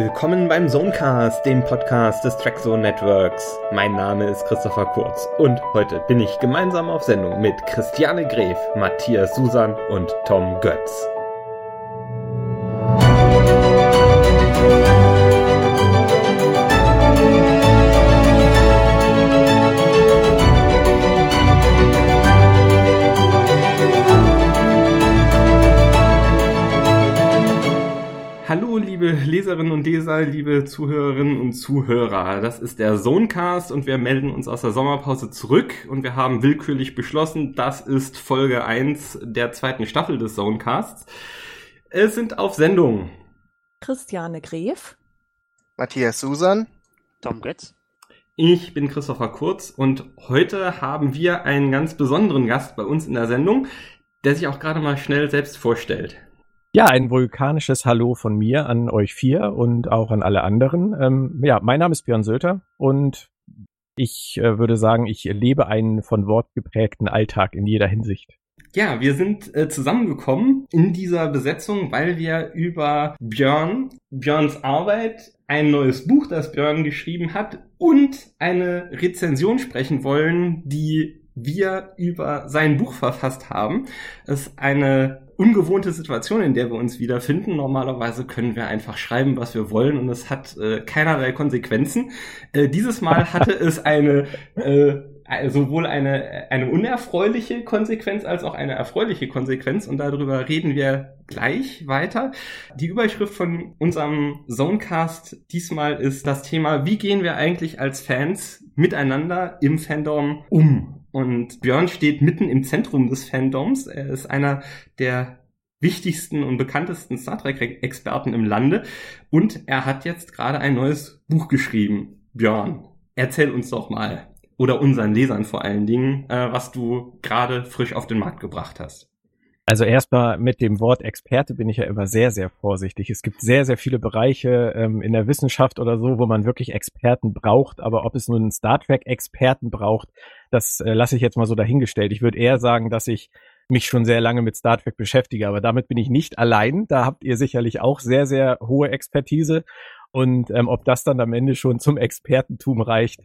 Willkommen beim Zonecast, dem Podcast des Trackzone Networks. Mein Name ist Christopher Kurz und heute bin ich gemeinsam auf Sendung mit Christiane Gref, Matthias Susan und Tom Götz. Liebe Zuhörerinnen und Zuhörer. Das ist der Zonecast und wir melden uns aus der Sommerpause zurück und wir haben willkürlich beschlossen, das ist Folge 1 der zweiten Staffel des Zonecasts. Es sind auf Sendung Christiane Gref, Matthias Susan, Tom Götz. Ich bin Christopher Kurz und heute haben wir einen ganz besonderen Gast bei uns in der Sendung, der sich auch gerade mal schnell selbst vorstellt. Ja, ein vulkanisches Hallo von mir an euch vier und auch an alle anderen. Ähm, ja, mein Name ist Björn Sölter und ich äh, würde sagen, ich lebe einen von Wort geprägten Alltag in jeder Hinsicht. Ja, wir sind äh, zusammengekommen in dieser Besetzung, weil wir über Björn, Björns Arbeit, ein neues Buch, das Björn geschrieben hat und eine Rezension sprechen wollen, die wir über sein Buch verfasst haben. Es ist eine ungewohnte Situation, in der wir uns wiederfinden. Normalerweise können wir einfach schreiben, was wir wollen und es hat äh, keinerlei Konsequenzen. Äh, dieses Mal hatte es eine äh, sowohl eine, eine unerfreuliche Konsequenz als auch eine erfreuliche Konsequenz und darüber reden wir gleich weiter. Die Überschrift von unserem Zonecast diesmal ist das Thema, wie gehen wir eigentlich als Fans miteinander im Fandom um? Und Björn steht mitten im Zentrum des Fandoms. Er ist einer der wichtigsten und bekanntesten Star Trek-Experten im Lande. Und er hat jetzt gerade ein neues Buch geschrieben. Björn, erzähl uns doch mal, oder unseren Lesern vor allen Dingen, äh, was du gerade frisch auf den Markt gebracht hast. Also erstmal mit dem Wort Experte bin ich ja immer sehr, sehr vorsichtig. Es gibt sehr, sehr viele Bereiche ähm, in der Wissenschaft oder so, wo man wirklich Experten braucht. Aber ob es nun einen Star Trek-Experten braucht, das äh, lasse ich jetzt mal so dahingestellt. Ich würde eher sagen, dass ich mich schon sehr lange mit Star Trek beschäftige, aber damit bin ich nicht allein. Da habt ihr sicherlich auch sehr, sehr hohe Expertise. Und ähm, ob das dann am Ende schon zum Expertentum reicht,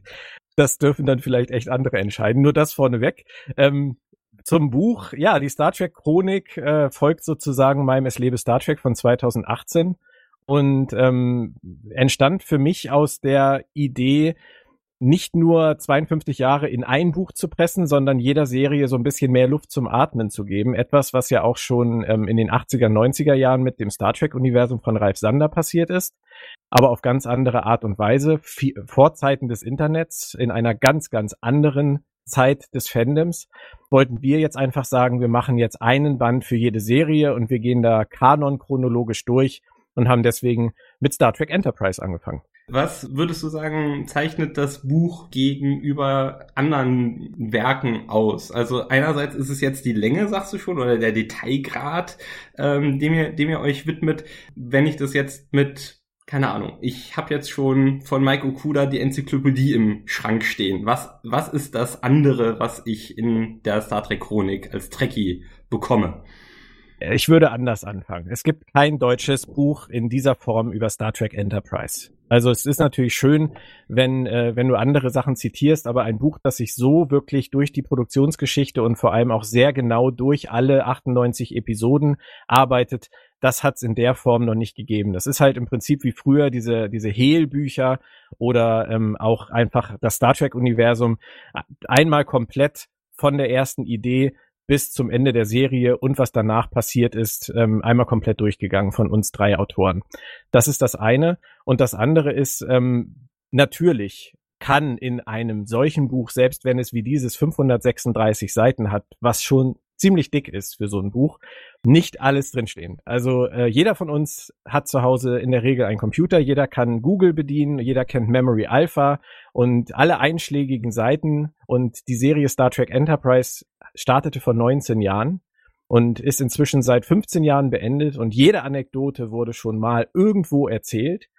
das dürfen dann vielleicht echt andere entscheiden. Nur das vorneweg. Ähm, zum Buch, ja, die Star Trek Chronik äh, folgt sozusagen meinem Es lebe Star Trek von 2018 und ähm, entstand für mich aus der Idee, nicht nur 52 Jahre in ein Buch zu pressen, sondern jeder Serie so ein bisschen mehr Luft zum Atmen zu geben. Etwas, was ja auch schon ähm, in den 80er, 90er Jahren mit dem Star Trek-Universum von Ralf Sander passiert ist, aber auf ganz andere Art und Weise. Vorzeiten des Internets in einer ganz, ganz anderen Zeit des Fandoms wollten wir jetzt einfach sagen, wir machen jetzt einen Band für jede Serie und wir gehen da kanon chronologisch durch und haben deswegen mit Star Trek Enterprise angefangen. Was würdest du sagen, zeichnet das Buch gegenüber anderen Werken aus? Also einerseits ist es jetzt die Länge, sagst du schon, oder der Detailgrad, ähm, dem, ihr, dem ihr euch widmet. Wenn ich das jetzt mit, keine Ahnung, ich habe jetzt schon von Mike Okuda die Enzyklopädie im Schrank stehen. Was, was ist das andere, was ich in der Star Trek Chronik als Trekkie bekomme? Ich würde anders anfangen. Es gibt kein deutsches Buch in dieser Form über Star Trek Enterprise. Also es ist natürlich schön, wenn, äh, wenn du andere Sachen zitierst, aber ein Buch, das sich so wirklich durch die Produktionsgeschichte und vor allem auch sehr genau durch alle 98 Episoden arbeitet, das hat es in der Form noch nicht gegeben. Das ist halt im Prinzip wie früher diese, diese Hehl-Bücher oder ähm, auch einfach das Star Trek-Universum einmal komplett von der ersten Idee bis zum Ende der Serie und was danach passiert ist, ähm, einmal komplett durchgegangen von uns drei Autoren. Das ist das eine. Und das andere ist, ähm, natürlich kann in einem solchen Buch, selbst wenn es wie dieses 536 Seiten hat, was schon ziemlich dick ist für so ein Buch, nicht alles drinstehen. Also äh, jeder von uns hat zu Hause in der Regel einen Computer, jeder kann Google bedienen, jeder kennt Memory Alpha und alle einschlägigen Seiten. Und die Serie Star Trek Enterprise startete vor 19 Jahren und ist inzwischen seit 15 Jahren beendet. Und jede Anekdote wurde schon mal irgendwo erzählt.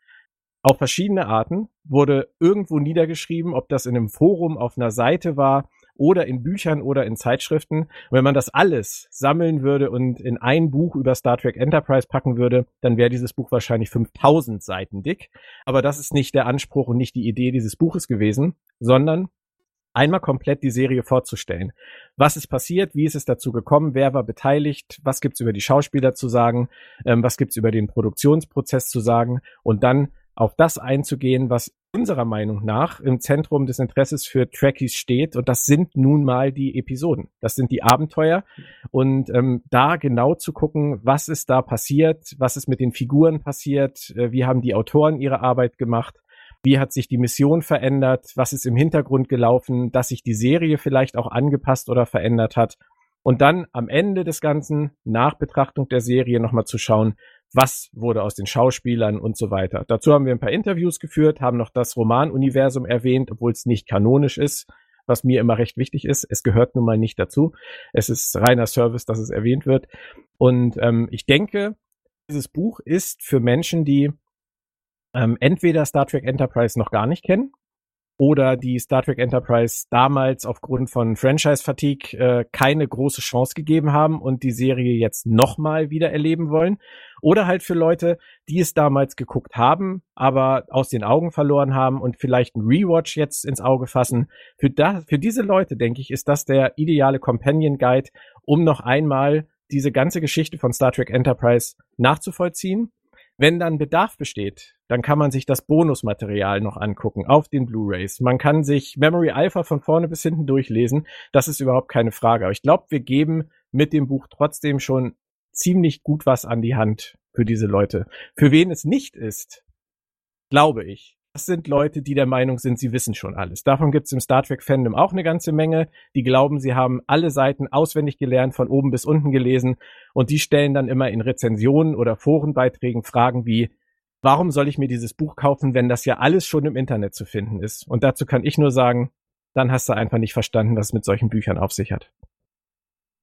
Auf verschiedene Arten wurde irgendwo niedergeschrieben, ob das in einem Forum auf einer Seite war oder in Büchern oder in Zeitschriften. Und wenn man das alles sammeln würde und in ein Buch über Star Trek Enterprise packen würde, dann wäre dieses Buch wahrscheinlich 5000 Seiten dick. Aber das ist nicht der Anspruch und nicht die Idee dieses Buches gewesen, sondern einmal komplett die Serie vorzustellen. Was ist passiert? Wie ist es dazu gekommen? Wer war beteiligt? Was gibt's über die Schauspieler zu sagen? Ähm, was gibt's über den Produktionsprozess zu sagen? Und dann auf das einzugehen, was unserer Meinung nach im Zentrum des Interesses für Trekkies steht. Und das sind nun mal die Episoden. Das sind die Abenteuer. Und ähm, da genau zu gucken, was ist da passiert, was ist mit den Figuren passiert, äh, wie haben die Autoren ihre Arbeit gemacht, wie hat sich die Mission verändert, was ist im Hintergrund gelaufen, dass sich die Serie vielleicht auch angepasst oder verändert hat. Und dann am Ende des Ganzen, nach Betrachtung der Serie, nochmal zu schauen, was wurde aus den Schauspielern und so weiter. Dazu haben wir ein paar Interviews geführt, haben noch das Romanuniversum erwähnt, obwohl es nicht kanonisch ist, was mir immer recht wichtig ist. Es gehört nun mal nicht dazu. Es ist reiner Service, dass es erwähnt wird. Und ähm, ich denke, dieses Buch ist für Menschen, die ähm, entweder Star Trek Enterprise noch gar nicht kennen oder die Star Trek Enterprise damals aufgrund von Franchise-Fatigue äh, keine große Chance gegeben haben und die Serie jetzt nochmal wieder erleben wollen. Oder halt für Leute, die es damals geguckt haben, aber aus den Augen verloren haben und vielleicht ein Rewatch jetzt ins Auge fassen. Für, da, für diese Leute, denke ich, ist das der ideale Companion Guide, um noch einmal diese ganze Geschichte von Star Trek Enterprise nachzuvollziehen wenn dann Bedarf besteht, dann kann man sich das Bonusmaterial noch angucken auf den Blu-rays. Man kann sich Memory Alpha von vorne bis hinten durchlesen. Das ist überhaupt keine Frage. Aber ich glaube, wir geben mit dem Buch trotzdem schon ziemlich gut was an die Hand für diese Leute. Für wen es nicht ist, glaube ich, das sind Leute, die der Meinung sind, sie wissen schon alles. Davon gibt es im Star Trek Fandom auch eine ganze Menge, die glauben, sie haben alle Seiten auswendig gelernt, von oben bis unten gelesen und die stellen dann immer in Rezensionen oder Forenbeiträgen Fragen wie, warum soll ich mir dieses Buch kaufen, wenn das ja alles schon im Internet zu finden ist? Und dazu kann ich nur sagen, dann hast du einfach nicht verstanden, was es mit solchen Büchern auf sich hat.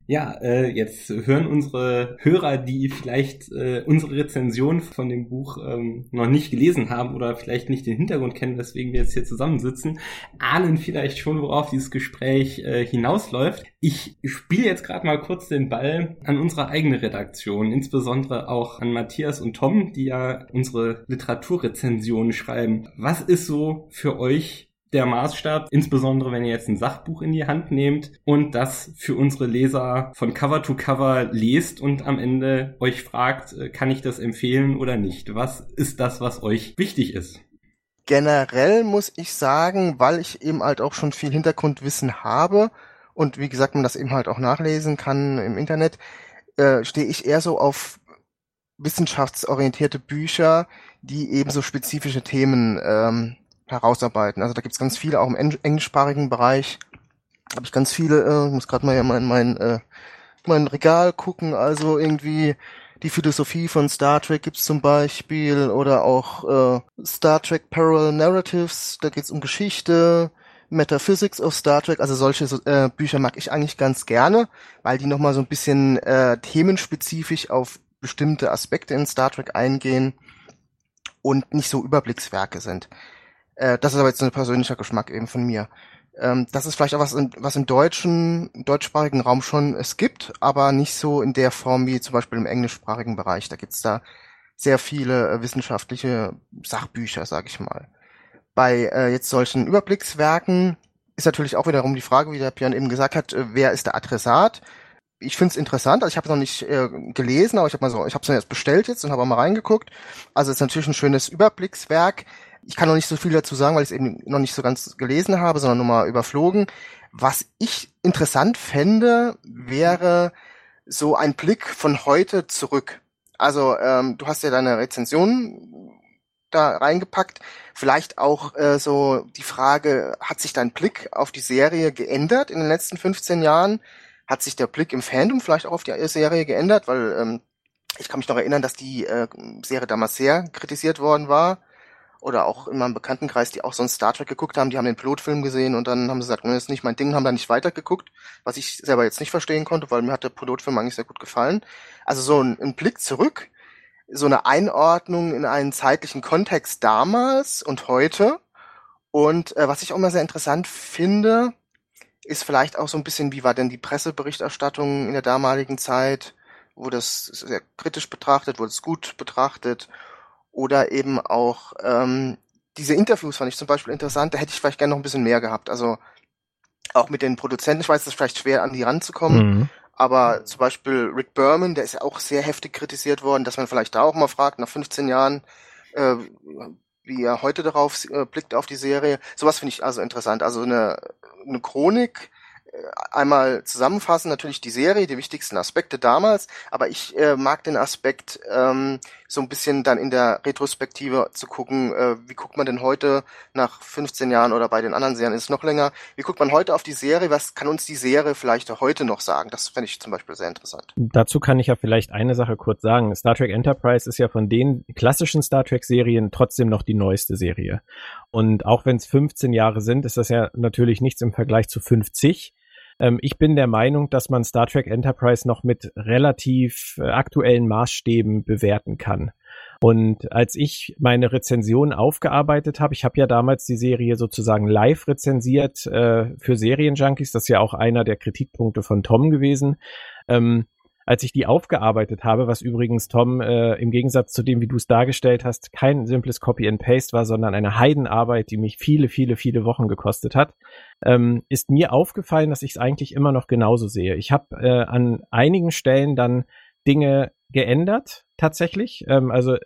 Ja, äh, jetzt hören unsere Hörer, die vielleicht äh, unsere Rezension von dem Buch ähm, noch nicht gelesen haben oder vielleicht nicht den Hintergrund kennen, weswegen wir jetzt hier zusammensitzen, ahnen vielleicht schon, worauf dieses Gespräch äh, hinausläuft. Ich spiele jetzt gerade mal kurz den Ball an unsere eigene Redaktion, insbesondere auch an Matthias und Tom, die ja unsere Literaturrezensionen schreiben. Was ist so für euch der Maßstab, insbesondere wenn ihr jetzt ein Sachbuch in die Hand nehmt und das für unsere Leser von Cover to Cover lest und am Ende euch fragt, äh, kann ich das empfehlen oder nicht? Was ist das, was euch wichtig ist? Generell muss ich sagen, weil ich eben halt auch schon viel Hintergrundwissen habe und wie gesagt, man das eben halt auch nachlesen kann im Internet, äh, stehe ich eher so auf wissenschaftsorientierte Bücher, die eben so spezifische Themen ähm, herausarbeiten. Also da gibt's ganz viele, auch im englischsprachigen Bereich habe ich ganz viele, äh, muss gerade mal in mein, mein, äh, mein Regal gucken, also irgendwie die Philosophie von Star Trek gibt's zum Beispiel oder auch äh, Star Trek Parallel Narratives, da geht's um Geschichte, Metaphysics of Star Trek, also solche äh, Bücher mag ich eigentlich ganz gerne, weil die nochmal so ein bisschen äh, themenspezifisch auf bestimmte Aspekte in Star Trek eingehen und nicht so Überblickswerke sind. Äh, das ist aber jetzt ein persönlicher Geschmack eben von mir. Ähm, das ist vielleicht auch was, was im deutschen, deutschsprachigen Raum schon es gibt, aber nicht so in der Form wie zum Beispiel im englischsprachigen Bereich. Da gibt's da sehr viele äh, wissenschaftliche Sachbücher, sag ich mal. Bei äh, jetzt solchen Überblickswerken ist natürlich auch wiederum die Frage, wie der Björn eben gesagt hat, äh, wer ist der Adressat? Ich finde es interessant, also ich habe es noch nicht äh, gelesen, aber ich habe mal so, ich jetzt bestellt jetzt und habe mal reingeguckt. Also es ist natürlich ein schönes Überblickswerk. Ich kann noch nicht so viel dazu sagen, weil ich es eben noch nicht so ganz gelesen habe, sondern nur mal überflogen. Was ich interessant fände, wäre so ein Blick von heute zurück. Also ähm, du hast ja deine Rezension da reingepackt. Vielleicht auch äh, so die Frage, hat sich dein Blick auf die Serie geändert in den letzten 15 Jahren? Hat sich der Blick im Fandom vielleicht auch auf die Serie geändert? Weil ähm, ich kann mich noch erinnern, dass die äh, Serie damals sehr kritisiert worden war oder auch in meinem Bekanntenkreis, die auch so ein Star Trek geguckt haben, die haben den Pilotfilm gesehen und dann haben sie gesagt, das ist nicht mein Ding, haben da nicht weitergeguckt, was ich selber jetzt nicht verstehen konnte, weil mir hat der Pilotfilm eigentlich sehr gut gefallen. Also so ein, ein Blick zurück, so eine Einordnung in einen zeitlichen Kontext damals und heute. Und äh, was ich auch mal sehr interessant finde, ist vielleicht auch so ein bisschen, wie war denn die Presseberichterstattung in der damaligen Zeit? Wurde es sehr kritisch betrachtet, wurde es gut betrachtet? Oder eben auch ähm, diese Interviews fand ich zum Beispiel interessant, da hätte ich vielleicht gerne noch ein bisschen mehr gehabt. Also auch mit den Produzenten, ich weiß, es ist vielleicht schwer an die ranzukommen, mhm. aber zum Beispiel Rick Berman, der ist ja auch sehr heftig kritisiert worden, dass man vielleicht da auch mal fragt, nach 15 Jahren, äh, wie er heute darauf äh, blickt auf die Serie. Sowas finde ich also interessant. Also eine, eine Chronik einmal zusammenfassen, natürlich die Serie, die wichtigsten Aspekte damals, aber ich äh, mag den Aspekt, ähm, so ein bisschen dann in der Retrospektive zu gucken, äh, wie guckt man denn heute nach 15 Jahren oder bei den anderen Serien ist es noch länger, wie guckt man heute auf die Serie, was kann uns die Serie vielleicht heute noch sagen? Das fände ich zum Beispiel sehr interessant. Dazu kann ich ja vielleicht eine Sache kurz sagen. Star Trek Enterprise ist ja von den klassischen Star Trek Serien trotzdem noch die neueste Serie. Und auch wenn es 15 Jahre sind, ist das ja natürlich nichts im Vergleich zu 50. Ähm, ich bin der Meinung, dass man Star Trek Enterprise noch mit relativ äh, aktuellen Maßstäben bewerten kann. Und als ich meine Rezension aufgearbeitet habe, ich habe ja damals die Serie sozusagen live rezensiert äh, für Serienjunkies, das ist ja auch einer der Kritikpunkte von Tom gewesen. Ähm, als ich die aufgearbeitet habe, was übrigens Tom äh, im Gegensatz zu dem, wie du es dargestellt hast, kein simples Copy and Paste war, sondern eine Heidenarbeit, die mich viele, viele, viele Wochen gekostet hat, ähm, ist mir aufgefallen, dass ich es eigentlich immer noch genauso sehe. Ich habe äh, an einigen Stellen dann Dinge geändert, tatsächlich. Ähm, also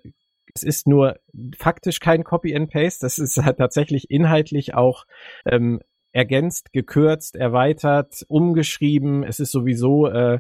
es ist nur faktisch kein Copy and Paste, das ist halt tatsächlich inhaltlich auch ähm, ergänzt, gekürzt, erweitert, umgeschrieben. Es ist sowieso äh,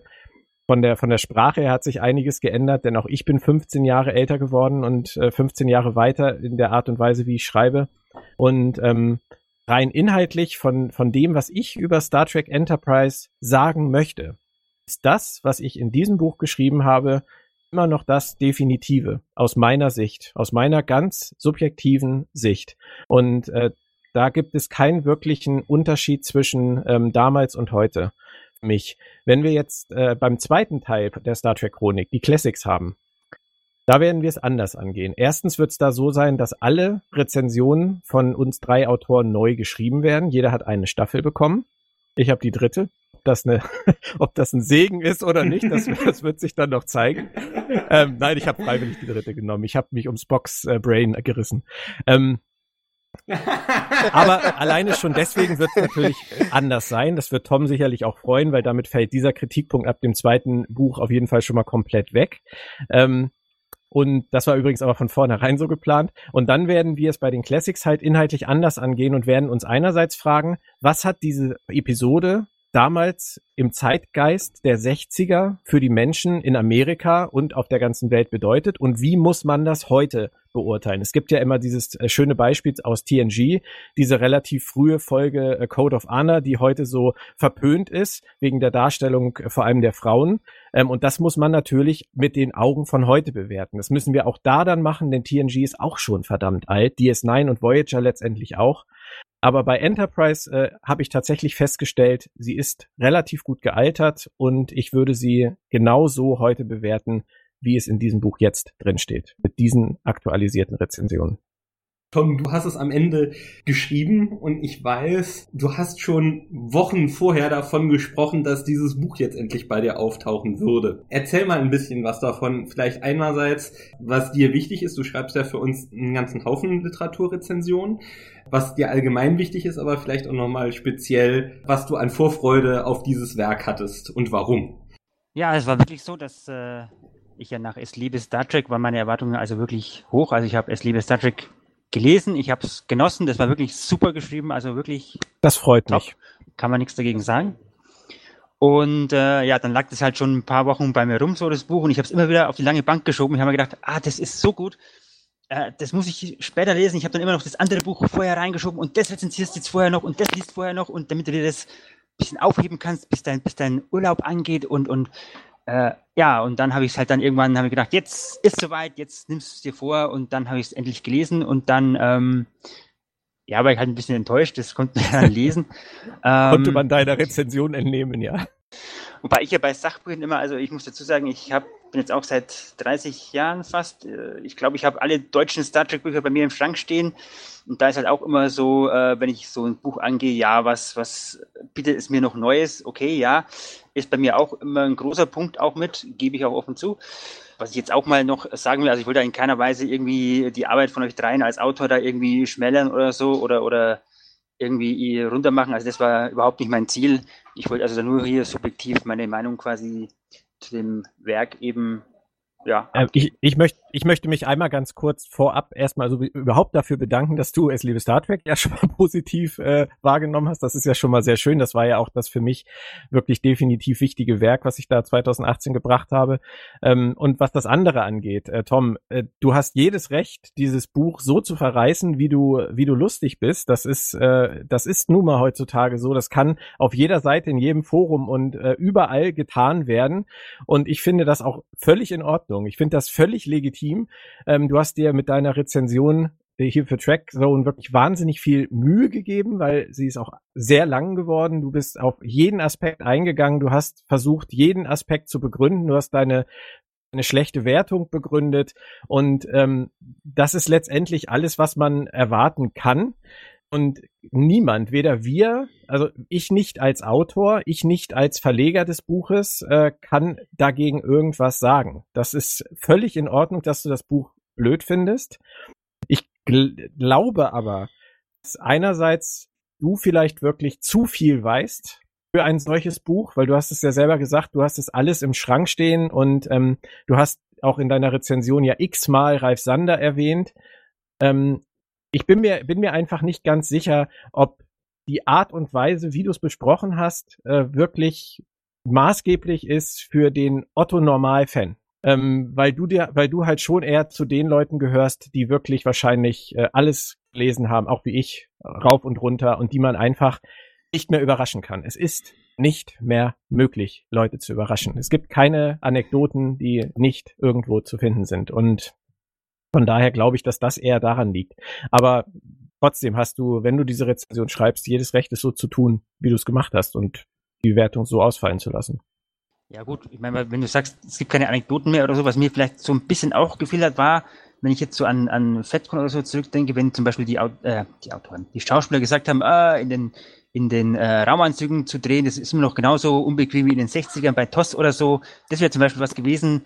von der, von der Sprache her hat sich einiges geändert, denn auch ich bin 15 Jahre älter geworden und äh, 15 Jahre weiter in der Art und Weise, wie ich schreibe. Und ähm, rein inhaltlich von, von dem, was ich über Star Trek Enterprise sagen möchte, ist das, was ich in diesem Buch geschrieben habe, immer noch das Definitive aus meiner Sicht, aus meiner ganz subjektiven Sicht. Und äh, da gibt es keinen wirklichen Unterschied zwischen ähm, damals und heute mich. Wenn wir jetzt äh, beim zweiten Teil der Star Trek Chronik die Classics haben, da werden wir es anders angehen. Erstens wird es da so sein, dass alle Rezensionen von uns drei Autoren neu geschrieben werden. Jeder hat eine Staffel bekommen. Ich habe die dritte. Ob das, eine, ob das ein Segen ist oder nicht, das, das wird sich dann noch zeigen. Ähm, nein, ich habe freiwillig die dritte genommen. Ich habe mich ums Box äh, Brain gerissen. Ähm, aber alleine schon deswegen wird es natürlich anders sein. Das wird Tom sicherlich auch freuen, weil damit fällt dieser Kritikpunkt ab dem zweiten Buch auf jeden Fall schon mal komplett weg. Ähm, und das war übrigens aber von vornherein so geplant. Und dann werden wir es bei den Classics halt inhaltlich anders angehen und werden uns einerseits fragen, was hat diese Episode damals im Zeitgeist der 60er für die Menschen in Amerika und auf der ganzen Welt bedeutet und wie muss man das heute beurteilen? Es gibt ja immer dieses äh, schöne Beispiel aus TNG, diese relativ frühe Folge äh, Code of Honor, die heute so verpönt ist wegen der Darstellung äh, vor allem der Frauen. Ähm, und das muss man natürlich mit den Augen von heute bewerten. Das müssen wir auch da dann machen, denn TNG ist auch schon verdammt alt, DS9 und Voyager letztendlich auch. Aber bei Enterprise äh, habe ich tatsächlich festgestellt, sie ist relativ gut gealtert und ich würde sie genauso heute bewerten, wie es in diesem Buch jetzt drin steht, mit diesen aktualisierten Rezensionen. Tom, du hast es am Ende geschrieben und ich weiß, du hast schon Wochen vorher davon gesprochen, dass dieses Buch jetzt endlich bei dir auftauchen würde. Erzähl mal ein bisschen was davon. Vielleicht einerseits, was dir wichtig ist. Du schreibst ja für uns einen ganzen Haufen Literaturrezensionen. Was dir allgemein wichtig ist, aber vielleicht auch nochmal speziell, was du an Vorfreude auf dieses Werk hattest und warum. Ja, es war wirklich so, dass äh, ich ja nach Es liebe Star Trek war meine Erwartungen also wirklich hoch. Also ich habe Es liebe Star Trek gelesen, ich habe es genossen, das war wirklich super geschrieben, also wirklich. Das freut top. mich. Kann man nichts dagegen sagen. Und äh, ja, dann lag das halt schon ein paar Wochen bei mir rum, so das Buch, und ich habe es immer wieder auf die lange Bank geschoben. Ich habe mir gedacht, ah, das ist so gut, äh, das muss ich später lesen. Ich habe dann immer noch das andere Buch vorher reingeschoben und das rezensierst du jetzt vorher noch und das liest vorher noch und damit du dir das ein bisschen aufheben kannst, bis dein, bis dein Urlaub angeht und, und äh, ja, und dann habe ich es halt dann irgendwann habe ich gedacht, jetzt ist soweit, jetzt nimmst du es dir vor und dann habe ich es endlich gelesen und dann ähm, ja, war ich halt ein bisschen enttäuscht, das konnte man ja lesen. Ähm, Konnte man deiner Rezension entnehmen, ja. Wobei ich ja bei Sachbüchern immer, also ich muss dazu sagen, ich hab, bin jetzt auch seit 30 Jahren fast, äh, ich glaube, ich habe alle deutschen Star Trek Bücher bei mir im Schrank stehen. Und da ist halt auch immer so, äh, wenn ich so ein Buch angehe, ja, was, was bietet es mir noch Neues? Okay, ja, ist bei mir auch immer ein großer Punkt auch mit, gebe ich auch offen zu. Was ich jetzt auch mal noch sagen will, also ich wollte in keiner Weise irgendwie die Arbeit von euch dreien als Autor da irgendwie schmälern oder so oder, oder irgendwie runtermachen. Also das war überhaupt nicht mein Ziel. Ich wollte also nur hier subjektiv meine Meinung quasi zu dem Werk eben ja. Äh, ich, ich, möchte, ich möchte mich einmal ganz kurz vorab erstmal so überhaupt dafür bedanken, dass du es, liebe Star Trek, ja schon mal positiv äh, wahrgenommen hast. Das ist ja schon mal sehr schön. Das war ja auch das für mich wirklich definitiv wichtige Werk, was ich da 2018 gebracht habe. Ähm, und was das andere angeht, äh, Tom, äh, du hast jedes Recht, dieses Buch so zu verreißen, wie du, wie du lustig bist. Das ist, äh, das ist nun mal heutzutage so. Das kann auf jeder Seite, in jedem Forum und äh, überall getan werden. Und ich finde das auch völlig in Ordnung. Ordnung. Ich finde das völlig legitim. Ähm, du hast dir mit deiner Rezension hier für Trackzone wirklich wahnsinnig viel Mühe gegeben, weil sie ist auch sehr lang geworden. Du bist auf jeden Aspekt eingegangen. Du hast versucht, jeden Aspekt zu begründen. Du hast deine eine schlechte Wertung begründet und ähm, das ist letztendlich alles, was man erwarten kann. Und niemand, weder wir, also ich nicht als Autor, ich nicht als Verleger des Buches, äh, kann dagegen irgendwas sagen. Das ist völlig in Ordnung, dass du das Buch blöd findest. Ich gl glaube aber, dass einerseits du vielleicht wirklich zu viel weißt für ein solches Buch, weil du hast es ja selber gesagt, du hast es alles im Schrank stehen und ähm, du hast auch in deiner Rezension ja x-mal Ralf Sander erwähnt. Ähm, ich bin mir, bin mir einfach nicht ganz sicher, ob die Art und Weise, wie du es besprochen hast, äh, wirklich maßgeblich ist für den Otto Normal-Fan. Ähm, weil du dir, weil du halt schon eher zu den Leuten gehörst, die wirklich wahrscheinlich äh, alles gelesen haben, auch wie ich, rauf und runter und die man einfach nicht mehr überraschen kann. Es ist nicht mehr möglich, Leute zu überraschen. Es gibt keine Anekdoten, die nicht irgendwo zu finden sind. Und von daher glaube ich, dass das eher daran liegt. Aber trotzdem hast du, wenn du diese Rezension schreibst, jedes Recht, es so zu tun, wie du es gemacht hast und die Wertung so ausfallen zu lassen. Ja gut, ich meine, wenn du sagst, es gibt keine Anekdoten mehr oder so, was mir vielleicht so ein bisschen auch gefehlt hat, war, wenn ich jetzt so an, an Fatcon oder so zurückdenke, wenn zum Beispiel die, äh, die Autoren, die Schauspieler gesagt haben, ah, in den, in den äh, Raumanzügen zu drehen, das ist immer noch genauso unbequem wie in den 60ern bei TOS oder so. Das wäre zum Beispiel was gewesen,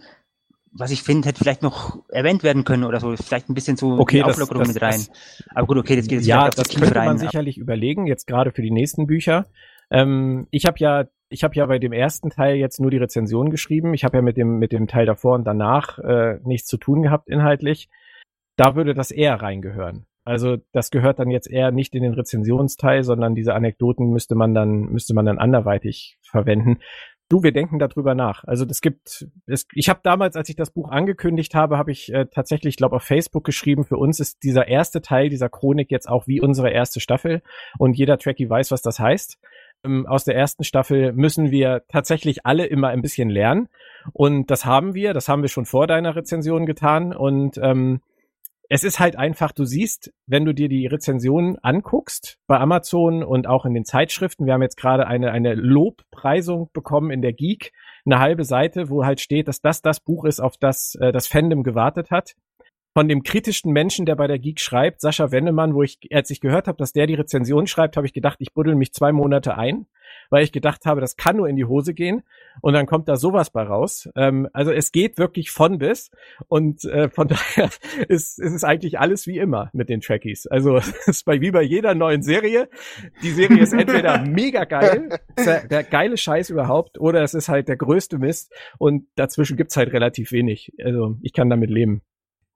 was ich finde, hätte vielleicht noch erwähnt werden können oder so, vielleicht ein bisschen so okay, Auflockerung mit rein. Das, aber gut, okay, das geht jetzt ja, das könnte rein, man sicherlich überlegen, jetzt gerade für die nächsten Bücher. Ähm, ich habe ja, ich habe ja bei dem ersten Teil jetzt nur die Rezension geschrieben. Ich habe ja mit dem mit dem Teil davor und danach äh, nichts zu tun gehabt inhaltlich. Da würde das eher reingehören. Also das gehört dann jetzt eher nicht in den Rezensionsteil, sondern diese Anekdoten müsste man dann müsste man dann anderweitig verwenden. Du, wir denken darüber nach. Also das gibt, es, ich habe damals, als ich das Buch angekündigt habe, habe ich äh, tatsächlich, glaube auf Facebook geschrieben, für uns ist dieser erste Teil dieser Chronik jetzt auch wie unsere erste Staffel und jeder Trekkie weiß, was das heißt. Ähm, aus der ersten Staffel müssen wir tatsächlich alle immer ein bisschen lernen und das haben wir, das haben wir schon vor deiner Rezension getan und ähm, es ist halt einfach, du siehst, wenn du dir die Rezensionen anguckst bei Amazon und auch in den Zeitschriften, wir haben jetzt gerade eine, eine Lobpreisung bekommen in der Geek, eine halbe Seite, wo halt steht, dass das das Buch ist, auf das äh, das Fandom gewartet hat. Von dem kritischen Menschen, der bei der Geek schreibt, Sascha Wennemann, wo ich, als ich gehört habe, dass der die Rezension schreibt, habe ich gedacht, ich buddel mich zwei Monate ein weil ich gedacht habe, das kann nur in die Hose gehen und dann kommt da sowas bei raus. Ähm, also es geht wirklich von bis und äh, von daher ist, ist es eigentlich alles wie immer mit den Trekkies. Also es ist bei, wie bei jeder neuen Serie. Die Serie ist entweder mega geil, der, der geile Scheiß überhaupt, oder es ist halt der größte Mist und dazwischen gibt's halt relativ wenig. Also ich kann damit leben.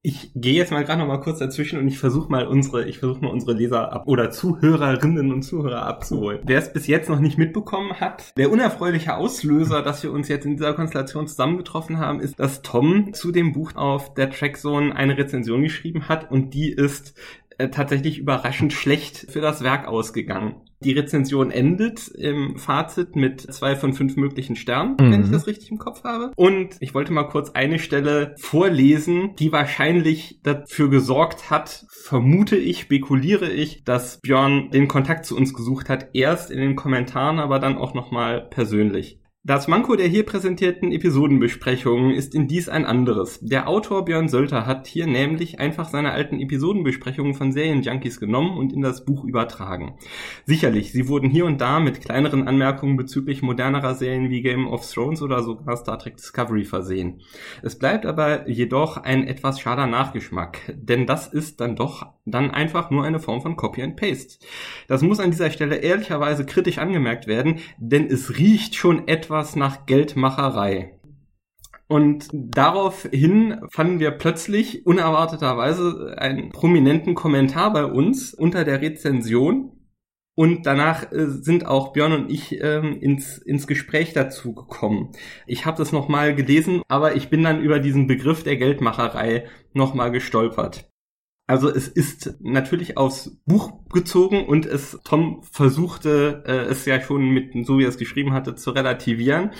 Ich gehe jetzt mal gerade noch mal kurz dazwischen und ich versuche mal unsere, ich versuche mal unsere Leser ab oder Zuhörerinnen und Zuhörer abzuholen. Wer es bis jetzt noch nicht mitbekommen hat, der unerfreuliche Auslöser, dass wir uns jetzt in dieser Konstellation zusammengetroffen haben, ist, dass Tom zu dem Buch auf der Trackzone eine Rezension geschrieben hat und die ist äh, tatsächlich überraschend schlecht für das Werk ausgegangen. Die Rezension endet im Fazit mit zwei von fünf möglichen Sternen, mhm. wenn ich das richtig im Kopf habe. Und ich wollte mal kurz eine Stelle vorlesen, die wahrscheinlich dafür gesorgt hat, vermute ich, spekuliere ich, dass Björn den Kontakt zu uns gesucht hat, erst in den Kommentaren, aber dann auch nochmal persönlich. Das Manko der hier präsentierten Episodenbesprechungen ist in dies ein anderes. Der Autor Björn Sölter hat hier nämlich einfach seine alten Episodenbesprechungen von Serienjunkies genommen und in das Buch übertragen. Sicherlich, sie wurden hier und da mit kleineren Anmerkungen bezüglich modernerer Serien wie Game of Thrones oder sogar Star Trek Discovery versehen. Es bleibt aber jedoch ein etwas schader Nachgeschmack, denn das ist dann doch dann einfach nur eine Form von Copy and Paste. Das muss an dieser Stelle ehrlicherweise kritisch angemerkt werden, denn es riecht schon etwas etwas nach Geldmacherei. Und daraufhin fanden wir plötzlich unerwarteterweise einen prominenten Kommentar bei uns unter der Rezension. Und danach äh, sind auch Björn und ich ähm, ins, ins Gespräch dazu gekommen. Ich habe das nochmal gelesen, aber ich bin dann über diesen Begriff der Geldmacherei nochmal gestolpert. Also es ist natürlich aufs Buch gezogen und es Tom versuchte äh, es ja schon mit so wie er es geschrieben hatte zu relativieren.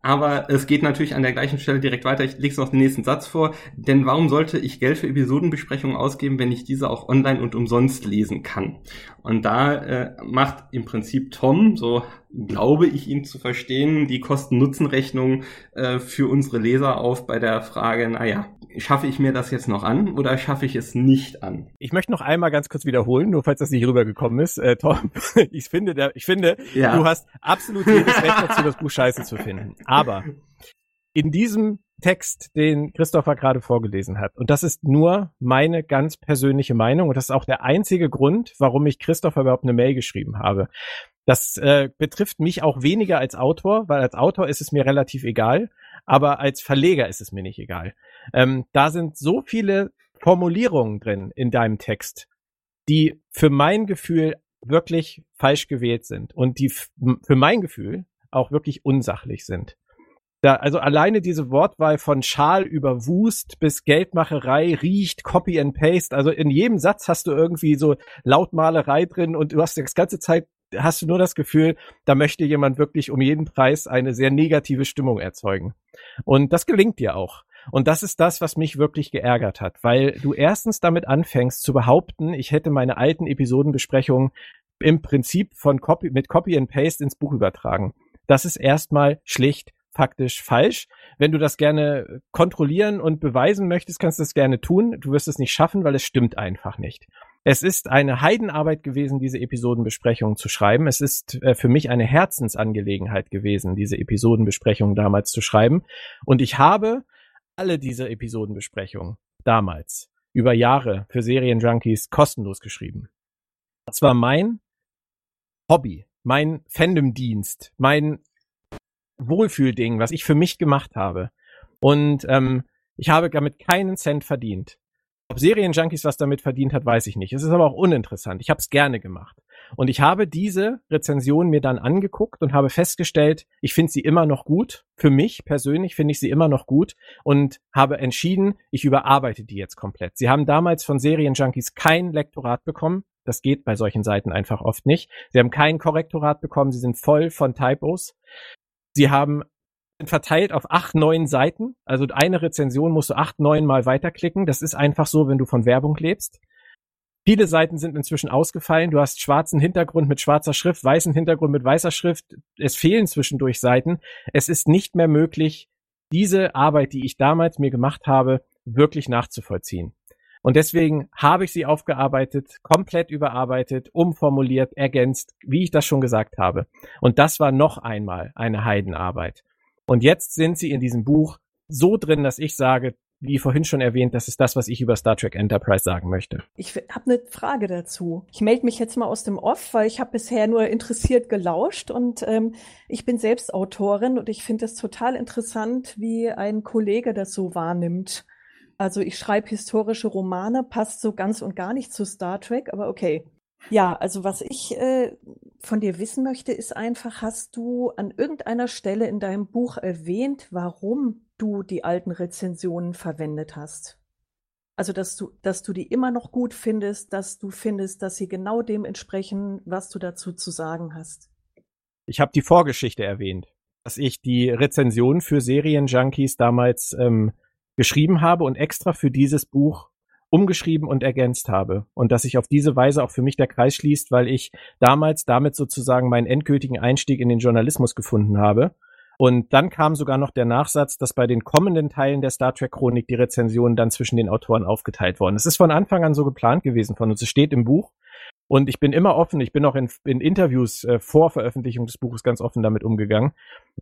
Aber es geht natürlich an der gleichen Stelle direkt weiter. Ich lege noch den nächsten Satz vor. Denn warum sollte ich Geld für Episodenbesprechungen ausgeben, wenn ich diese auch online und umsonst lesen kann? Und da äh, macht im Prinzip Tom, so glaube ich ihn zu verstehen, die Kosten-Nutzen-Rechnung äh, für unsere Leser auf bei der Frage, naja, schaffe ich mir das jetzt noch an oder schaffe ich es nicht an? Ich möchte noch einmal ganz kurz wiederholen, nur falls das nicht rübergekommen ist. Äh, Tom, ich finde, der, ich finde, ja. du hast absolut jedes Recht dazu, das Buch scheiße zu finden. Aber in diesem Text, den Christopher gerade vorgelesen hat, und das ist nur meine ganz persönliche Meinung, und das ist auch der einzige Grund, warum ich Christopher überhaupt eine Mail geschrieben habe. Das äh, betrifft mich auch weniger als Autor, weil als Autor ist es mir relativ egal, aber als Verleger ist es mir nicht egal. Ähm, da sind so viele Formulierungen drin in deinem Text, die für mein Gefühl wirklich falsch gewählt sind und die für mein Gefühl auch wirklich unsachlich sind. Da, also alleine diese Wortwahl von Schal über Wust bis Geldmacherei riecht Copy and Paste. Also in jedem Satz hast du irgendwie so Lautmalerei drin und du hast das ganze Zeit hast du nur das Gefühl, da möchte jemand wirklich um jeden Preis eine sehr negative Stimmung erzeugen. Und das gelingt dir auch. Und das ist das, was mich wirklich geärgert hat, weil du erstens damit anfängst zu behaupten, ich hätte meine alten Episodenbesprechungen im Prinzip von Copy, mit Copy and Paste ins Buch übertragen. Das ist erstmal schlicht faktisch falsch. Wenn du das gerne kontrollieren und beweisen möchtest, kannst du das gerne tun. Du wirst es nicht schaffen, weil es stimmt einfach nicht. Es ist eine Heidenarbeit gewesen, diese Episodenbesprechung zu schreiben. Es ist äh, für mich eine Herzensangelegenheit gewesen, diese Episodenbesprechung damals zu schreiben. Und ich habe alle diese Episodenbesprechungen damals über Jahre für Serienjunkies kostenlos geschrieben. Das war mein Hobby, mein Fandom-Dienst, mein Wohlfühlding, was ich für mich gemacht habe. Und ähm, ich habe damit keinen Cent verdient. Ob Serienjunkies was damit verdient hat, weiß ich nicht. Es ist aber auch uninteressant. Ich habe es gerne gemacht. Und ich habe diese Rezension mir dann angeguckt und habe festgestellt, ich finde sie immer noch gut. Für mich persönlich finde ich sie immer noch gut und habe entschieden, ich überarbeite die jetzt komplett. Sie haben damals von Serienjunkies kein Lektorat bekommen. Das geht bei solchen Seiten einfach oft nicht. Sie haben kein Korrektorat bekommen. Sie sind voll von Typos. Sie haben verteilt auf acht, neun Seiten. Also eine Rezension musst du acht, neun Mal weiterklicken. Das ist einfach so, wenn du von Werbung lebst. Viele Seiten sind inzwischen ausgefallen. Du hast schwarzen Hintergrund mit schwarzer Schrift, weißen Hintergrund mit weißer Schrift. Es fehlen zwischendurch Seiten. Es ist nicht mehr möglich, diese Arbeit, die ich damals mir gemacht habe, wirklich nachzuvollziehen. Und deswegen habe ich sie aufgearbeitet, komplett überarbeitet, umformuliert, ergänzt, wie ich das schon gesagt habe. Und das war noch einmal eine Heidenarbeit. Und jetzt sind sie in diesem Buch so drin, dass ich sage, wie vorhin schon erwähnt, das ist das, was ich über Star Trek Enterprise sagen möchte. Ich habe eine Frage dazu. Ich melde mich jetzt mal aus dem Off, weil ich habe bisher nur interessiert gelauscht und ähm, ich bin selbst Autorin und ich finde es total interessant, wie ein Kollege das so wahrnimmt. Also ich schreibe historische Romane, passt so ganz und gar nicht zu Star Trek, aber okay. Ja, also was ich äh, von dir wissen möchte, ist einfach, hast du an irgendeiner Stelle in deinem Buch erwähnt, warum du die alten Rezensionen verwendet hast? Also, dass du, dass du die immer noch gut findest, dass du findest, dass sie genau dem entsprechen, was du dazu zu sagen hast. Ich habe die Vorgeschichte erwähnt, dass ich die Rezension für Serienjunkies damals ähm, geschrieben habe und extra für dieses Buch umgeschrieben und ergänzt habe. Und dass sich auf diese Weise auch für mich der Kreis schließt, weil ich damals damit sozusagen meinen endgültigen Einstieg in den Journalismus gefunden habe. Und dann kam sogar noch der Nachsatz, dass bei den kommenden Teilen der Star Trek Chronik die Rezensionen dann zwischen den Autoren aufgeteilt worden. Es ist von Anfang an so geplant gewesen von uns. Es steht im Buch. Und ich bin immer offen. Ich bin auch in, in Interviews äh, vor Veröffentlichung des Buches ganz offen damit umgegangen.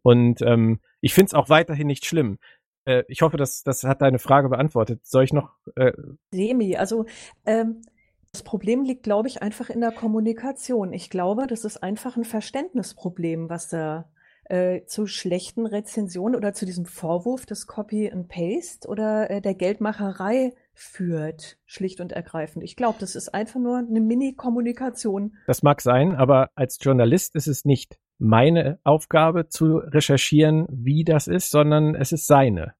Und ähm, ich finde es auch weiterhin nicht schlimm. Äh, ich hoffe, dass das hat deine Frage beantwortet. Soll ich noch? Äh Semi, also ähm, das Problem liegt, glaube ich, einfach in der Kommunikation. Ich glaube, das ist einfach ein Verständnisproblem, was da äh, zu schlechten Rezensionen oder zu diesem Vorwurf des Copy and Paste oder äh, der Geldmacherei führt, schlicht und ergreifend. Ich glaube, das ist einfach nur eine Mini-Kommunikation. Das mag sein, aber als Journalist ist es nicht meine Aufgabe zu recherchieren, wie das ist, sondern es ist seine.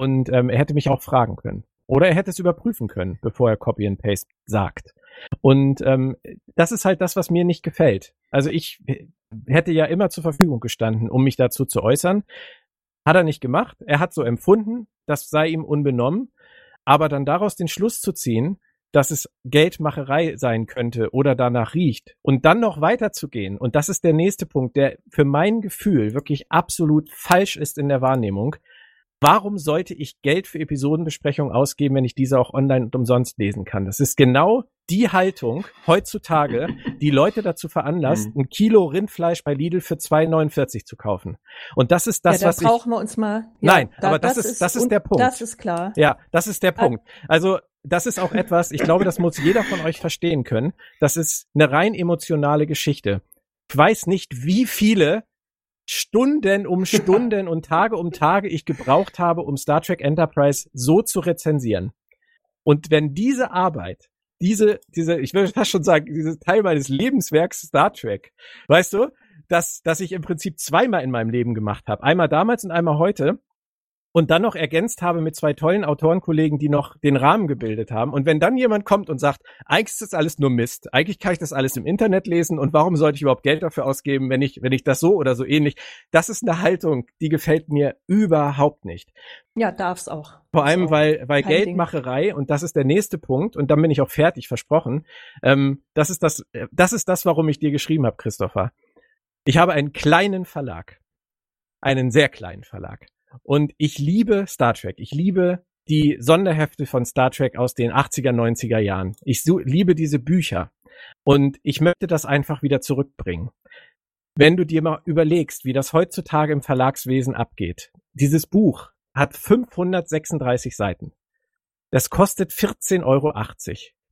Und ähm, er hätte mich auch fragen können. Oder er hätte es überprüfen können, bevor er Copy and Paste sagt. Und ähm, das ist halt das, was mir nicht gefällt. Also ich hätte ja immer zur Verfügung gestanden, um mich dazu zu äußern. Hat er nicht gemacht. Er hat so empfunden, das sei ihm unbenommen. Aber dann daraus den Schluss zu ziehen, dass es Geldmacherei sein könnte oder danach riecht und dann noch weiterzugehen. Und das ist der nächste Punkt, der für mein Gefühl wirklich absolut falsch ist in der Wahrnehmung. Warum sollte ich Geld für Episodenbesprechungen ausgeben, wenn ich diese auch online und umsonst lesen kann? Das ist genau die Haltung heutzutage, die Leute dazu veranlasst, mhm. ein Kilo Rindfleisch bei Lidl für 2,49 zu kaufen. Und das ist das, ja, da was brauchen ich, wir uns mal. Ja, Nein, da, aber das, das ist, das ist der Punkt. Das ist klar. Ja, das ist der Punkt. Also, das ist auch etwas, ich glaube, das muss jeder von euch verstehen können. Das ist eine rein emotionale Geschichte. Ich weiß nicht, wie viele Stunden um Stunden und Tage um Tage ich gebraucht habe, um Star Trek Enterprise so zu rezensieren. Und wenn diese Arbeit, diese, diese, ich würde fast schon sagen, diese Teil meines Lebenswerks Star Trek, weißt du, dass, dass ich im Prinzip zweimal in meinem Leben gemacht habe. Einmal damals und einmal heute und dann noch ergänzt habe mit zwei tollen Autorenkollegen, die noch den Rahmen gebildet haben. Und wenn dann jemand kommt und sagt, eigentlich ist das alles nur Mist, eigentlich kann ich das alles im Internet lesen und warum sollte ich überhaupt Geld dafür ausgeben, wenn ich, wenn ich das so oder so ähnlich, das ist eine Haltung, die gefällt mir überhaupt nicht. Ja, darf's auch. Vor allem, auch weil, weil Geldmacherei, Ding. und das ist der nächste Punkt, und dann bin ich auch fertig, versprochen, ähm, das ist das, das ist das, warum ich dir geschrieben habe, Christopher. Ich habe einen kleinen Verlag. Einen sehr kleinen Verlag. Und ich liebe Star Trek. Ich liebe die Sonderhefte von Star Trek aus den 80er, 90er Jahren. Ich so, liebe diese Bücher. Und ich möchte das einfach wieder zurückbringen. Wenn du dir mal überlegst, wie das heutzutage im Verlagswesen abgeht. Dieses Buch hat 536 Seiten. Das kostet 14,80 Euro.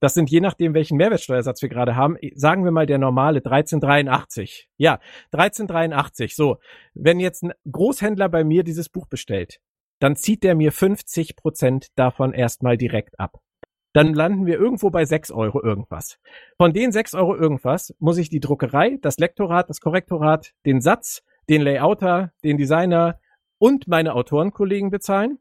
Das sind je nachdem, welchen Mehrwertsteuersatz wir gerade haben, sagen wir mal der normale 1383. Ja, 1383. So, wenn jetzt ein Großhändler bei mir dieses Buch bestellt, dann zieht der mir 50 Prozent davon erstmal direkt ab. Dann landen wir irgendwo bei 6 Euro irgendwas. Von den 6 Euro irgendwas muss ich die Druckerei, das Lektorat, das Korrektorat, den Satz, den Layouter, den Designer und meine Autorenkollegen bezahlen.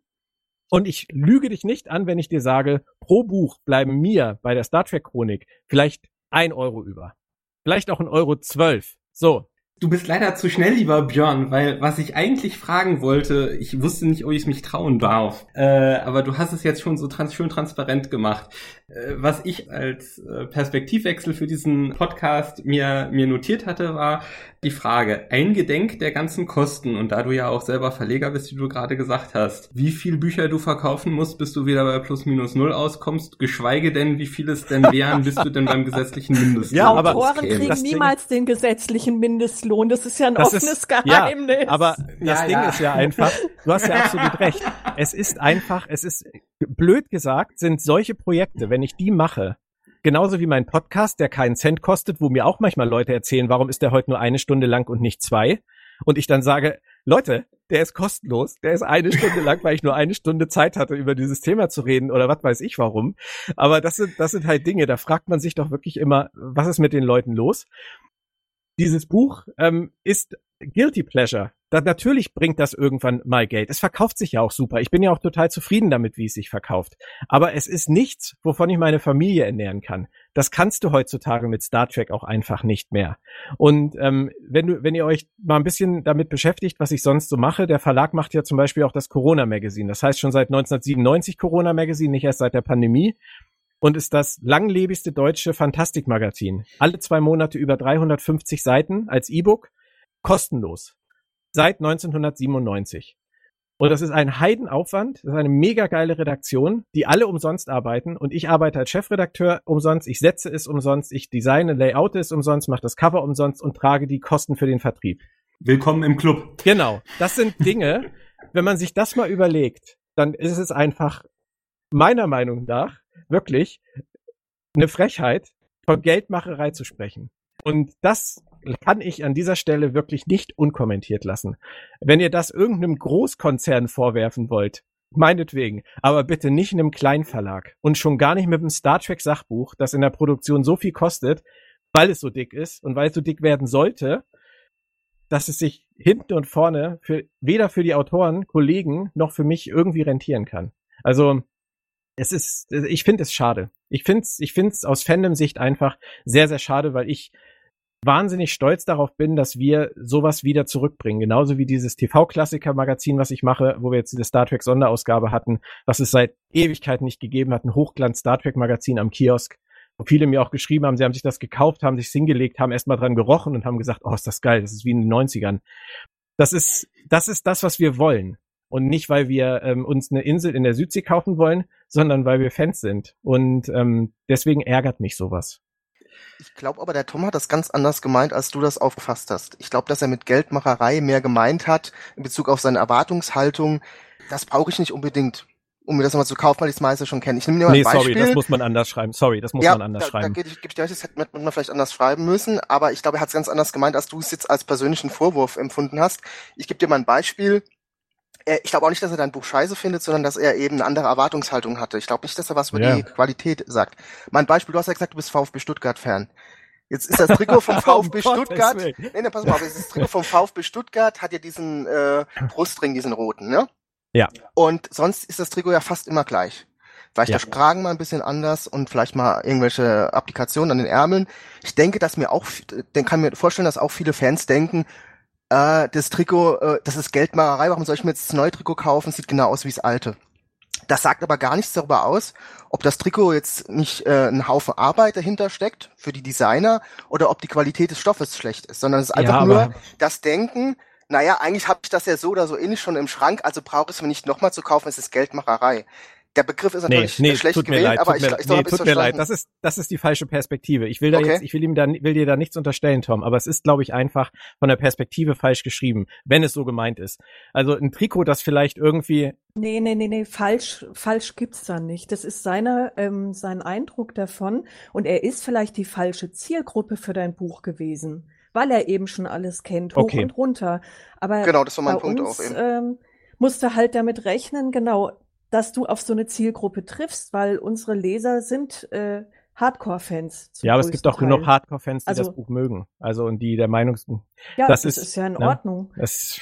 Und ich lüge dich nicht an, wenn ich dir sage, pro Buch bleiben mir bei der Star Trek Chronik vielleicht ein Euro über. Vielleicht auch ein Euro zwölf. So. Du bist leider zu schnell, lieber Björn, weil was ich eigentlich fragen wollte, ich wusste nicht, ob ich es mich trauen darf. Äh, aber du hast es jetzt schon so trans schön transparent gemacht. Äh, was ich als äh, Perspektivwechsel für diesen Podcast mir, mir notiert hatte, war die Frage, eingedenk der ganzen Kosten und da du ja auch selber Verleger bist, wie du gerade gesagt hast, wie viel Bücher du verkaufen musst, bis du wieder bei plus minus null auskommst, geschweige denn, wie viel es denn wären, bis du denn beim gesetzlichen Mindestlohn Ja, aber Autoren kriegen das niemals Ding, den gesetzlichen Mindestlohn. Das ist ja ein offenes ist, Geheimnis. Ja, aber das ja, Ding ja. ist ja einfach, du hast ja absolut recht. Es ist einfach, es ist blöd gesagt, sind solche Projekte, wenn ich die mache, genauso wie mein Podcast, der keinen Cent kostet, wo mir auch manchmal Leute erzählen, warum ist der heute nur eine Stunde lang und nicht zwei? Und ich dann sage, Leute, der ist kostenlos, der ist eine Stunde lang, weil ich nur eine Stunde Zeit hatte, über dieses Thema zu reden oder was weiß ich warum. Aber das sind, das sind halt Dinge, da fragt man sich doch wirklich immer, was ist mit den Leuten los? Dieses Buch ähm, ist Guilty Pleasure dann natürlich bringt das irgendwann mal Geld. Es verkauft sich ja auch super. Ich bin ja auch total zufrieden damit, wie es sich verkauft. Aber es ist nichts, wovon ich meine Familie ernähren kann. Das kannst du heutzutage mit Star Trek auch einfach nicht mehr. Und ähm, wenn du, wenn ihr euch mal ein bisschen damit beschäftigt, was ich sonst so mache, der Verlag macht ja zum Beispiel auch das Corona Magazine. Das heißt schon seit 1997 Corona Magazine, nicht erst seit der Pandemie und ist das langlebigste deutsche Fantastikmagazin. Alle zwei Monate über 350 Seiten als E-Book, kostenlos seit 1997. Und das ist ein Heidenaufwand, das ist eine mega geile Redaktion, die alle umsonst arbeiten und ich arbeite als Chefredakteur umsonst, ich setze es umsonst, ich designe, layoute es umsonst, mache das Cover umsonst und trage die Kosten für den Vertrieb. Willkommen im Club. Genau, das sind Dinge, wenn man sich das mal überlegt, dann ist es einfach meiner Meinung nach wirklich eine Frechheit, von Geldmacherei zu sprechen. Und das kann ich an dieser Stelle wirklich nicht unkommentiert lassen. Wenn ihr das irgendeinem Großkonzern vorwerfen wollt, meinetwegen, aber bitte nicht einem Kleinverlag und schon gar nicht mit einem Star Trek Sachbuch, das in der Produktion so viel kostet, weil es so dick ist und weil es so dick werden sollte, dass es sich hinten und vorne für weder für die Autoren, Kollegen noch für mich irgendwie rentieren kann. Also es ist, ich finde es schade. Ich finde es, ich finde es aus Fandom-Sicht einfach sehr, sehr schade, weil ich wahnsinnig stolz darauf bin, dass wir sowas wieder zurückbringen. Genauso wie dieses TV-Klassiker-Magazin, was ich mache, wo wir jetzt diese Star Trek-Sonderausgabe hatten, was es seit Ewigkeiten nicht gegeben hat, ein Hochglanz-Star Trek-Magazin am Kiosk, wo viele mir auch geschrieben haben, sie haben sich das gekauft, haben sich hingelegt, haben erstmal dran gerochen und haben gesagt, oh, ist das geil, das ist wie in den 90ern. Das ist, das ist das, was wir wollen. Und nicht, weil wir ähm, uns eine Insel in der Südsee kaufen wollen, sondern weil wir Fans sind. Und ähm, deswegen ärgert mich sowas. Ich glaube aber, der Tom hat das ganz anders gemeint, als du das aufgefasst hast. Ich glaube, dass er mit Geldmacherei mehr gemeint hat in Bezug auf seine Erwartungshaltung. Das brauche ich nicht unbedingt, um mir das nochmal zu kaufen, weil ich es meiste schon kenne. Ich nehme dir mal Nee, ein Beispiel. sorry, das muss man anders schreiben. Sorry, das muss ja, man anders da, schreiben. Da gebe ich, geb ich dir recht, das hätte man vielleicht anders schreiben müssen, aber ich glaube, er hat es ganz anders gemeint, als du es jetzt als persönlichen Vorwurf empfunden hast. Ich gebe dir mal ein Beispiel. Er- Ich glaube auch nicht, dass er dein Buch scheiße findet, sondern dass er eben eine andere Erwartungshaltung hatte. Ich glaube nicht, dass er was über Ja. die Qualität sagt. Mein Beispiel, du hast ja gesagt, du bist VfB Stuttgart-Fan. Jetzt ist das Trikot vom VfB Gottes Stuttgart. Nee, nee, pass mal auf, das Trikot vom VfB Stuttgart hat ja diesen äh, Brustring, diesen roten, ne? Ja. Und sonst ist das Trikot ja fast immer gleich. Vielleicht Ja. der Kragen mal ein bisschen anders und vielleicht mal irgendwelche Applikationen an den Ärmeln. Ich denke, dass mir auch, den kann mir vorstellen, dass auch viele Fans denken, äh, das Trikot, äh, das ist Geldmacherei, warum soll ich mir jetzt das neue Trikot kaufen? Sieht genau aus wie das alte. Das sagt aber gar nichts darüber aus, ob das Trikot jetzt nicht äh, ein Haufen Arbeit dahinter steckt für die Designer oder ob die Qualität des Stoffes schlecht ist, sondern es ist Ja, einfach aber- nur das Denken, naja, eigentlich habe ich das ja so oder so ähnlich schon im Schrank, also brauche ich es mir nicht nochmal zu kaufen, es ist Geldmacherei. Der Begriff ist Nee, natürlich nee, schlecht tut mir gewählt, leid, aber tut ich, mir, ich, leid. ich glaube, nee, ich tut mir leid. verstanden. Das ist, das ist die falsche Perspektive. Ich will da Okay. jetzt, ich will ihm da, will dir da nichts unterstellen, Tom, aber es ist, glaube ich, einfach von der Perspektive falsch geschrieben, wenn es so gemeint ist. Also ein Trikot, das vielleicht irgendwie, Nee, nee, nee, nee, falsch, falsch gibt's da nicht. Das ist seine, ähm, sein Eindruck davon. Und er ist vielleicht die falsche Zielgruppe für dein Buch gewesen, weil er eben schon alles kennt, hoch Okay. und runter. Aber Genau, das war mein bei Punkt uns, auch eben. ähm, musst du halt damit rechnen, genau, dass du auf so eine Zielgruppe triffst, weil unsere Leser sind äh, Hardcore-Fans. ja, aber es gibt doch größten genug Teil. Hardcore-Fans, die Also- das Buch mögen. Also, und die der Meinung sind, Ja, das das, ist- ist, ja in ne? Ordnung. das,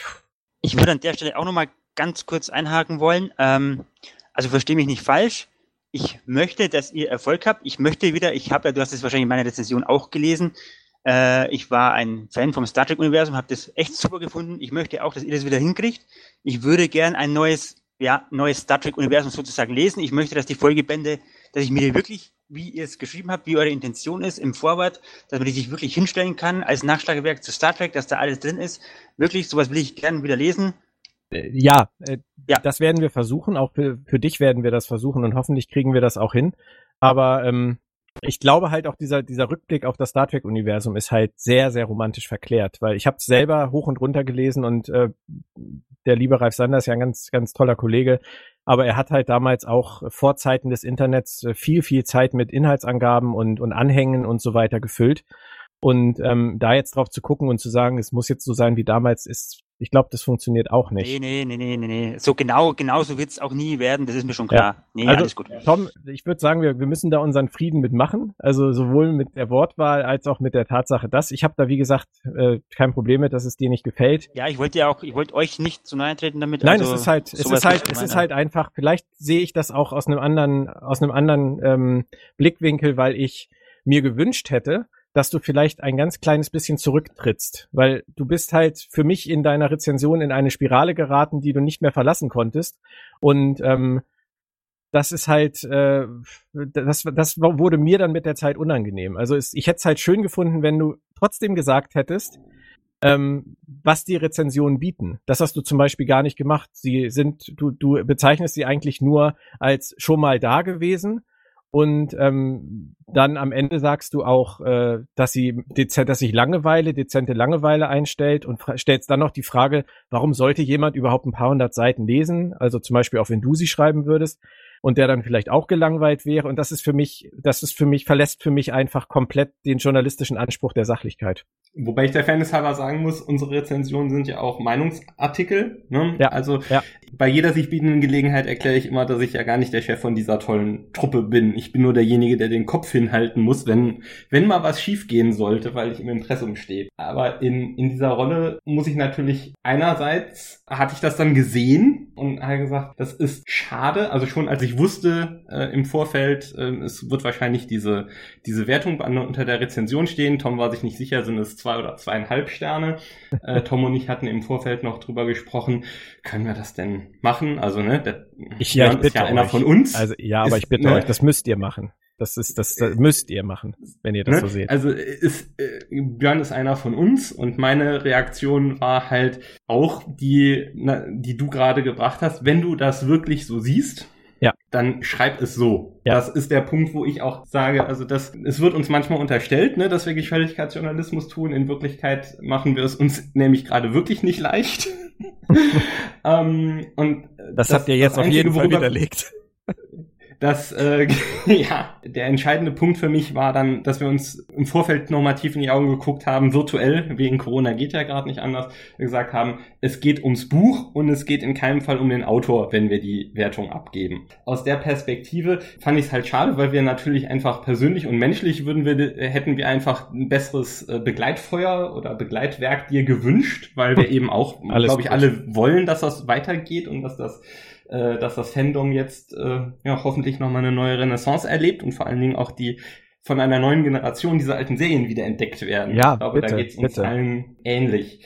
Ich würde an der Stelle auch nochmal ganz kurz einhaken wollen. Ähm, also verstehe mich nicht falsch. Ich möchte, dass ihr Erfolg habt. Ich möchte wieder, ich habe ja, du hast es wahrscheinlich in meiner Rezension auch gelesen. Äh, ich war ein Fan vom Star Trek-Universum, habe das echt super gefunden. Ich möchte auch, dass ihr das wieder hinkriegt. Ich würde gern ein neues, ja, neues Star Trek-Universum sozusagen lesen. Ich möchte, dass die Folgebände, dass ich mir wirklich, wie ihr es geschrieben habt, wie eure Intention ist im Vorwort, dass man die sich wirklich hinstellen kann als Nachschlagewerk zu Star Trek, dass da alles drin ist. Wirklich, sowas will ich gern wieder lesen. äh, ja, äh, Ja. das werden wir versuchen. Auch für, für dich werden wir das versuchen und hoffentlich kriegen wir das auch hin. Aber ähm, ich glaube halt auch dieser dieser Rückblick auf das Star Trek Universum ist halt sehr sehr romantisch verklärt, weil ich habe es selber hoch und runter gelesen und äh, der liebe Ralf Sander ist ja ein ganz ganz toller Kollege, aber er hat halt damals auch vor Zeiten des Internets äh, viel viel Zeit mit Inhaltsangaben und und Anhängen und so weiter gefüllt. Und ähm, da jetzt drauf zu gucken und zu sagen, es muss jetzt so sein wie damals, ist, ich glaube, das funktioniert auch nicht. Nee, nee, nee, nee, nee, nee. So genau, genau so wird's auch nie werden, das ist mir schon klar. Nee, Also, alles gut. Tom, ich würde sagen, wir, wir müssen da unseren Frieden mitmachen. Also sowohl mit der Wortwahl als auch mit der Tatsache, dass ich habe da wie gesagt äh, kein Problem mit, dass es dir nicht gefällt. Ja, ich wollte ja auch, ich wollte euch nicht zu nahe treten damit. Nein, also, es ist halt, es ist halt, es ist halt einfach. Vielleicht sehe ich das auch aus einem anderen, aus einem anderen ähm, Blickwinkel, weil ich mir gewünscht hätte, dass du vielleicht ein ganz kleines bisschen zurücktrittst, weil du bist halt für mich in deiner Rezension in eine Spirale geraten, die du nicht mehr verlassen konntest und ähm, das ist halt, äh, das, das wurde mir dann mit der Zeit unangenehm. Also es, ich hätte es halt schön gefunden, wenn du trotzdem gesagt hättest, ähm, was die Rezensionen bieten. Das hast du zum Beispiel gar nicht gemacht. Sie sind, du, du bezeichnest sie eigentlich nur als schon mal da gewesen und ähm, dann am Ende sagst du auch, äh, dass sie dezent, dass sich Langeweile, dezente Langeweile einstellt und stellst dann noch die Frage, warum sollte jemand überhaupt ein paar hundert Seiten lesen? Also zum Beispiel auch wenn du sie schreiben würdest und der dann vielleicht auch gelangweilt wäre. Und das ist für mich, das ist für mich, verlässt für mich einfach komplett den journalistischen Anspruch der Sachlichkeit. Wobei ich der Fairness halber sagen muss, unsere Rezensionen sind ja auch Meinungsartikel. Ne? Ja, also ja. bei jeder sich bietenden Gelegenheit erkläre ich immer, dass ich ja gar nicht der Chef von dieser tollen Truppe bin. Ich bin nur derjenige, der den Kopf hinhalten muss, wenn, wenn mal was schiefgehen sollte, weil ich im Impressum stehe. Aber in, in dieser Rolle muss ich natürlich einerseits hatte ich das dann gesehen und habe gesagt, das ist schade. Also schon als ich wusste äh, im Vorfeld, äh, es wird wahrscheinlich diese, diese Wertung unter der Rezension stehen. Tom war sich nicht sicher, sind es zwei oder zweieinhalb Sterne. Äh, Tom und ich hatten im Vorfeld noch drüber gesprochen, können wir das denn machen? Also, ne, der ich, ja, ich bitte ist ja einer euch. von uns. Also, ja, aber ist, ich bitte ne, euch, das müsst ihr machen. Das ist, das, das müsst ihr machen, wenn ihr das ne? so seht. Also ist, äh, Björn ist einer von uns und meine Reaktion war halt auch die, na, die du gerade gebracht hast. Wenn du das wirklich so siehst. Dann schreib es so. Ja. Das ist der Punkt, wo ich auch sage, also das, es wird uns manchmal unterstellt, ne, dass wir Gefälligkeitsjournalismus tun. In Wirklichkeit machen wir es uns nämlich gerade wirklich nicht leicht. ähm, und Das, habt ihr jetzt das auf jeden Einzige, Fall worüber- widerlegt. Das, äh, ja, der entscheidende Punkt für mich war dann, dass wir uns im Vorfeld nochmal tief in die Augen geguckt haben, virtuell, wegen Corona geht ja gerade nicht anders, gesagt haben, es geht ums Buch und es geht in keinem Fall um den Autor, wenn wir die Wertung abgeben. Aus der Perspektive fand ich es halt schade, weil wir natürlich einfach persönlich und menschlich würden wir, hätten wir einfach ein besseres äh, Begleitfeuer oder Begleitwerk dir gewünscht, weil wir eben auch, glaube ich, alle wollen, dass das weitergeht und dass das äh, dass das Fandom jetzt äh, ja hoffentlich nochmal eine neue Renaissance erlebt und vor allen Dingen auch die von einer neuen Generation dieser alten Serien wieder entdeckt werden. Ja, ich glaube, bitte, da geht es uns bitte. allen ähnlich.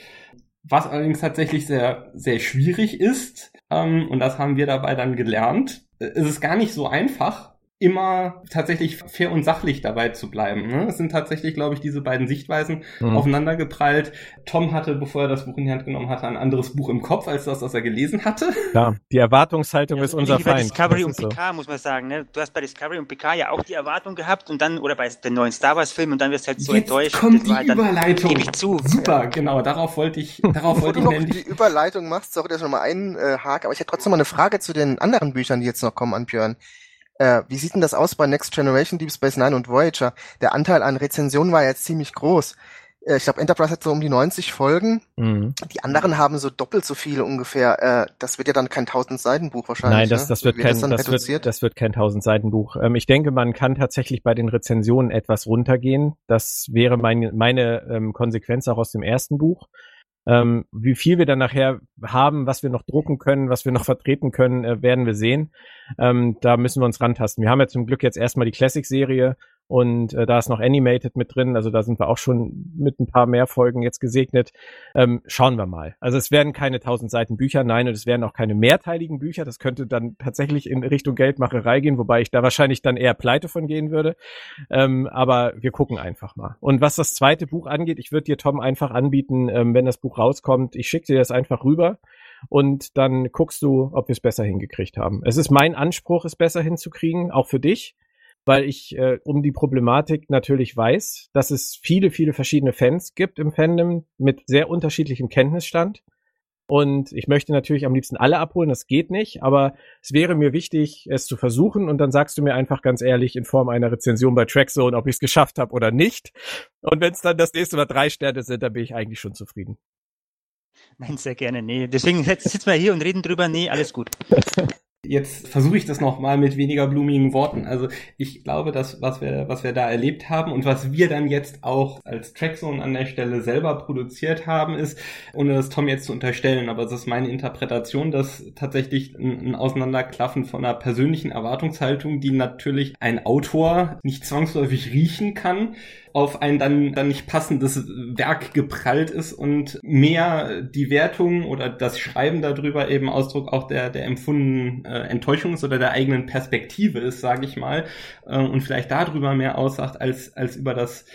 Was allerdings tatsächlich sehr, sehr schwierig ist, ähm, und das haben wir dabei dann gelernt, äh, ist es gar nicht so einfach, immer tatsächlich fair und sachlich dabei zu bleiben. Ne? Es sind tatsächlich, glaube ich, diese beiden Sichtweisen Mhm. aufeinander geprallt. Tom hatte, bevor er das Buch in die Hand genommen hatte, ein anderes Buch im Kopf als das, was er gelesen hatte. Ja, die Erwartungshaltung Ja, ist unser wie bei Feind. Discovery und so. Picard, muss man sagen. Ne? Du hast bei Discovery und Picard ja auch die Erwartung gehabt und dann, oder bei den neuen Star Wars Filmen und dann wirst du halt so Jetzt enttäuscht. kommt Das war die halt dann- Überleitung. Gebe ich zu. Super, genau, darauf wollte ich, darauf wollte du ich noch nämlich. die Überleitung machst, sorry, dass ich nochmal einhake, aber ich hätte trotzdem mal eine Frage zu den anderen Büchern, die jetzt noch kommen an Björn. Äh, wie sieht denn das aus bei Next Generation, Deep Space Nine und Voyager? Der Anteil an Rezensionen war jetzt ziemlich groß. Äh, ich glaube, Enterprise hat so um die 90 Folgen. Mhm. Die anderen haben so doppelt so viele ungefähr. Äh, das wird ja dann kein 1000 Seiten Buch wahrscheinlich. Nein, das, ne? das wird, wird kein, das dann das, reduziert. wird, das wird kein 1000 Seiten Buch. Ähm, ich denke, man kann tatsächlich bei den Rezensionen etwas runtergehen. Das wäre mein, meine ähm, Konsequenz auch aus dem ersten Buch. Ähm, wie viel wir dann nachher haben, was wir noch drucken können, was wir noch vertreten können, äh, werden wir sehen. Ähm, da müssen wir uns rantasten. Wir haben ja zum Glück jetzt erstmal die Classic-Serie und äh, da ist noch Animated mit drin. Also da sind wir auch schon mit ein paar mehr Folgen jetzt gesegnet. Ähm, schauen wir mal. Also es werden keine 1000 Seiten Bücher, nein, und es werden auch keine mehrteiligen Bücher. Das könnte dann tatsächlich in Richtung Geldmacherei gehen, wobei ich da wahrscheinlich dann eher pleite von gehen würde. Ähm, aber wir gucken einfach mal. Und was das zweite Buch angeht, ich würde dir Tom einfach anbieten, ähm, wenn das Buch rauskommt, ich schicke dir das einfach rüber und dann guckst du, ob wir es besser hingekriegt haben. Es ist mein Anspruch, es besser hinzukriegen, auch für dich, weil ich äh, um die Problematik natürlich weiß, dass es viele, viele verschiedene Fans gibt im Fandom mit sehr unterschiedlichem Kenntnisstand. Und ich möchte natürlich am liebsten alle abholen, das geht nicht, aber es wäre mir wichtig, es zu versuchen und dann sagst du mir einfach ganz ehrlich in Form einer Rezension bei Trackzone, ob ich es geschafft habe oder nicht. Und wenn es dann das nächste Mal drei Sterne sind, dann bin ich eigentlich schon zufrieden. Nein, sehr gerne. Nee, deswegen sitzen wir hier und reden drüber. Nee, alles gut. Jetzt versuche ich das nochmal mit weniger blumigen Worten. Also ich glaube, dass was wir, was wir da erlebt haben und was wir dann jetzt auch als Trackzone an der Stelle selber produziert haben, ist, ohne das Tom jetzt zu unterstellen, aber es ist meine Interpretation, dass tatsächlich ein, ein Auseinanderklaffen von einer persönlichen Erwartungshaltung, die natürlich ein Autor nicht zwangsläufig riechen kann, auf ein dann, dann nicht passendes Werk geprallt ist und mehr die Wertung oder das Schreiben darüber eben Ausdruck auch der, der empfundenen äh, Enttäuschung ist oder der eigenen Perspektive ist, sage ich mal, äh, und vielleicht darüber mehr aussagt als, als über das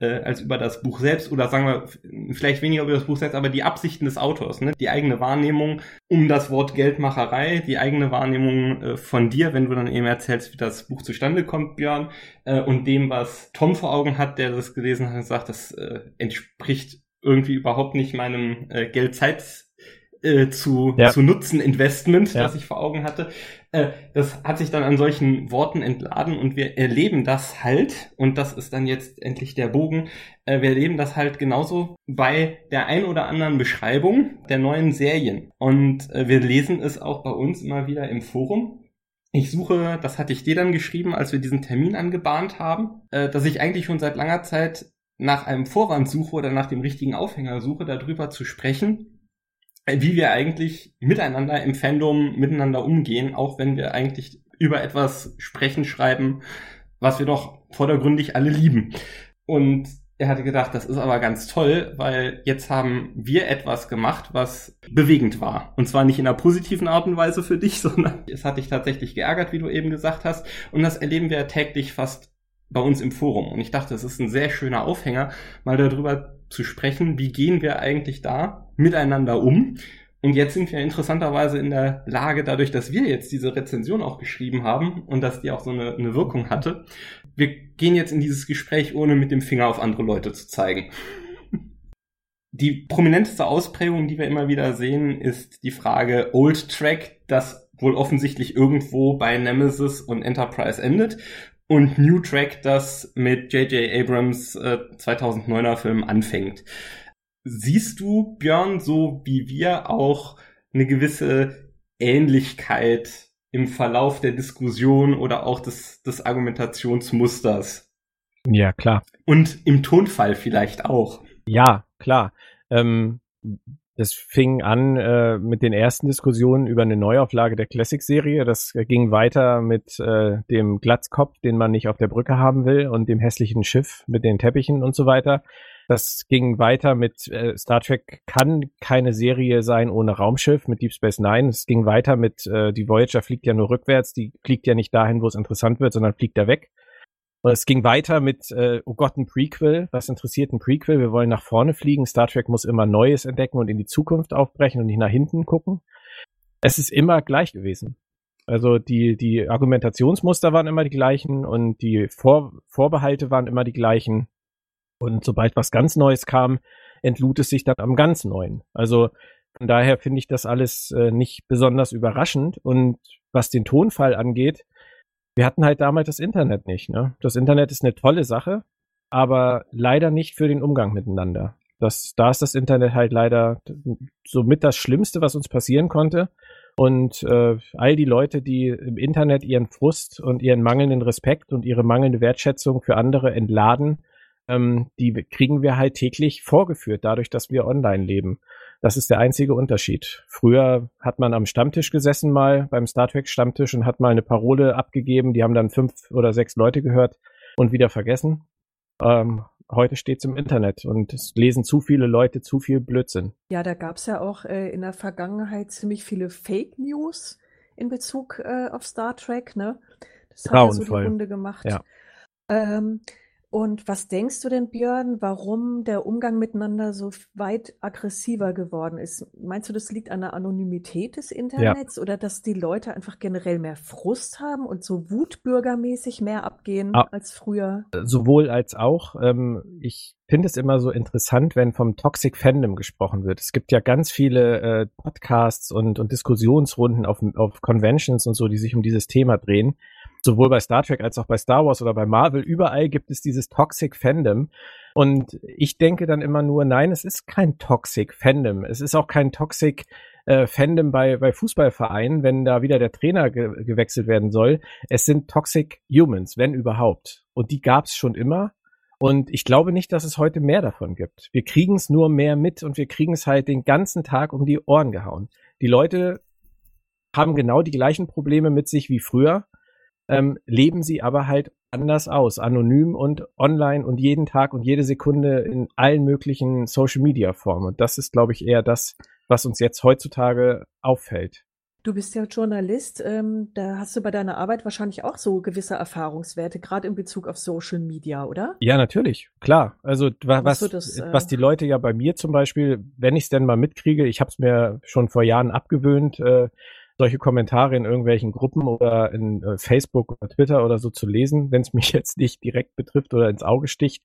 äh, als über das Buch selbst oder sagen wir vielleicht weniger über das Buch selbst, aber die Absichten des Autors, ne? die eigene Wahrnehmung um das Wort Geldmacherei, die eigene Wahrnehmung äh, von dir, wenn du dann eben erzählst, wie das Buch zustande kommt, Björn, äh, und dem, was Tom vor Augen hat, der das gelesen hat und sagt, das äh, entspricht irgendwie überhaupt nicht meinem äh, Geldzeit äh, zu, ja. zu nutzen Investment, ja. das ich vor Augen hatte. Äh, das hat sich dann an solchen Worten entladen und wir erleben das halt, und das ist dann jetzt endlich der Bogen, äh, wir erleben das halt genauso bei der ein oder anderen Beschreibung der neuen Serien. Und äh, wir lesen es auch bei uns immer wieder im Forum. Ich suche, das hatte ich dir dann geschrieben, als wir diesen Termin angebahnt haben, äh, dass ich eigentlich schon seit langer Zeit nach einem Vorwand suche oder nach dem richtigen Aufhänger suche, darüber zu sprechen, wie wir eigentlich miteinander im Fandom miteinander umgehen, auch wenn wir eigentlich über etwas sprechen, schreiben, was wir doch vordergründig alle lieben. Und er hatte gedacht, das ist aber ganz toll, weil jetzt haben wir etwas gemacht, was bewegend war. Und zwar nicht in einer positiven Art und Weise für dich, sondern es hat dich tatsächlich geärgert, wie du eben gesagt hast. Und das erleben wir täglich fast bei uns im Forum. Und ich dachte, es ist ein sehr schöner Aufhänger, mal darüber zu sprechen, wie gehen wir eigentlich da miteinander um. Und jetzt sind wir interessanterweise in der Lage, dadurch, dass wir jetzt diese Rezension auch geschrieben haben und dass die auch so eine, eine Wirkung hatte, wir gehen jetzt in dieses Gespräch, ohne mit dem Finger auf andere Leute zu zeigen. Die prominenteste Ausprägung, die wir immer wieder sehen, ist die Frage Old Track, das wohl offensichtlich irgendwo bei Nemesis und Enterprise endet und New Track, das mit J.J. Abrams äh, 2009er Film anfängt. Siehst du, Björn, so wie wir auch eine gewisse Ähnlichkeit im Verlauf der Diskussion oder auch des, des Argumentationsmusters? Ja, klar. Und im Tonfall vielleicht auch. Ja, klar. Ähm, das fing an äh, mit den ersten Diskussionen über eine Neuauflage der Classic-Serie. Das ging weiter mit äh, dem Glatzkopf, den man nicht auf der Brücke haben will, und dem hässlichen Schiff mit den Teppichen und so weiter. Das ging weiter mit äh, Star Trek kann keine Serie sein ohne Raumschiff mit Deep Space Nine. Es ging weiter mit äh, die Voyager fliegt ja nur rückwärts, die fliegt ja nicht dahin, wo es interessant wird, sondern fliegt da weg. Und es ging weiter mit, äh, oh Gott, ein Prequel. Was interessiert ein Prequel? Wir wollen nach vorne fliegen. Star Trek muss immer Neues entdecken und in die Zukunft aufbrechen und nicht nach hinten gucken. Es ist immer gleich gewesen. Also die, die Argumentationsmuster waren immer die gleichen und die Vor Vorbehalte waren immer die gleichen. Und sobald was ganz Neues kam, entlud es sich dann am ganz Neuen. Also von daher finde ich das alles äh, nicht besonders überraschend. Und was den Tonfall angeht, wir hatten halt damals das Internet nicht. Ne? Das Internet ist eine tolle Sache, aber leider nicht für den Umgang miteinander. Das, da ist das Internet halt leider somit das Schlimmste, was uns passieren konnte. Und äh, all die Leute, die im Internet ihren Frust und ihren mangelnden Respekt und ihre mangelnde Wertschätzung für andere entladen, ähm, die kriegen wir halt täglich vorgeführt, dadurch, dass wir online leben. Das ist der einzige Unterschied. Früher hat man am Stammtisch gesessen mal, beim Star Trek Stammtisch und hat mal eine Parole abgegeben, die haben dann fünf oder sechs Leute gehört und wieder vergessen. Ähm, heute steht's im Internet und es lesen zu viele Leute zu viel Blödsinn. Ja, da gab's ja auch äh, in der Vergangenheit ziemlich viele Fake News in Bezug äh, auf Star Trek, ne? Das hat ja so die Runde gemacht. Ja. Ähm, und was denkst du denn, Björn, warum der Umgang miteinander so weit aggressiver geworden ist? Meinst du, das liegt an der Anonymität des Internets ja. oder dass die Leute einfach generell mehr Frust haben und so wutbürgermäßig mehr abgehen ah, als früher? Sowohl als auch. Ähm, ich finde es immer so interessant, wenn vom Toxic Fandom gesprochen wird. Es gibt ja ganz viele äh, Podcasts und, und Diskussionsrunden auf, auf Conventions und so, die sich um dieses Thema drehen sowohl bei Star Trek als auch bei Star Wars oder bei Marvel, überall gibt es dieses Toxic Fandom. Und ich denke dann immer nur, nein, es ist kein Toxic Fandom. Es ist auch kein Toxic äh, Fandom bei, bei Fußballvereinen, wenn da wieder der Trainer ge gewechselt werden soll. Es sind Toxic Humans, wenn überhaupt. Und die gab es schon immer. Und ich glaube nicht, dass es heute mehr davon gibt. Wir kriegen es nur mehr mit und wir kriegen es halt den ganzen Tag um die Ohren gehauen. Die Leute haben genau die gleichen Probleme mit sich wie früher ähm, leben sie aber halt anders aus, anonym und online und jeden Tag und jede Sekunde in allen möglichen Social Media Formen. Und das ist, glaube ich, eher das, was uns jetzt heutzutage auffällt. Du bist ja Journalist, ähm, da hast du bei deiner Arbeit wahrscheinlich auch so gewisse Erfahrungswerte, gerade in Bezug auf Social Media, oder? Ja, natürlich, klar. Also was, das, äh, was die Leute ja bei mir zum Beispiel, wenn ich es denn mal mitkriege, ich habe es mir schon vor Jahren abgewöhnt, äh, solche Kommentare in irgendwelchen Gruppen oder in äh, Facebook oder Twitter oder so zu lesen, wenn es mich jetzt nicht direkt betrifft oder ins Auge sticht.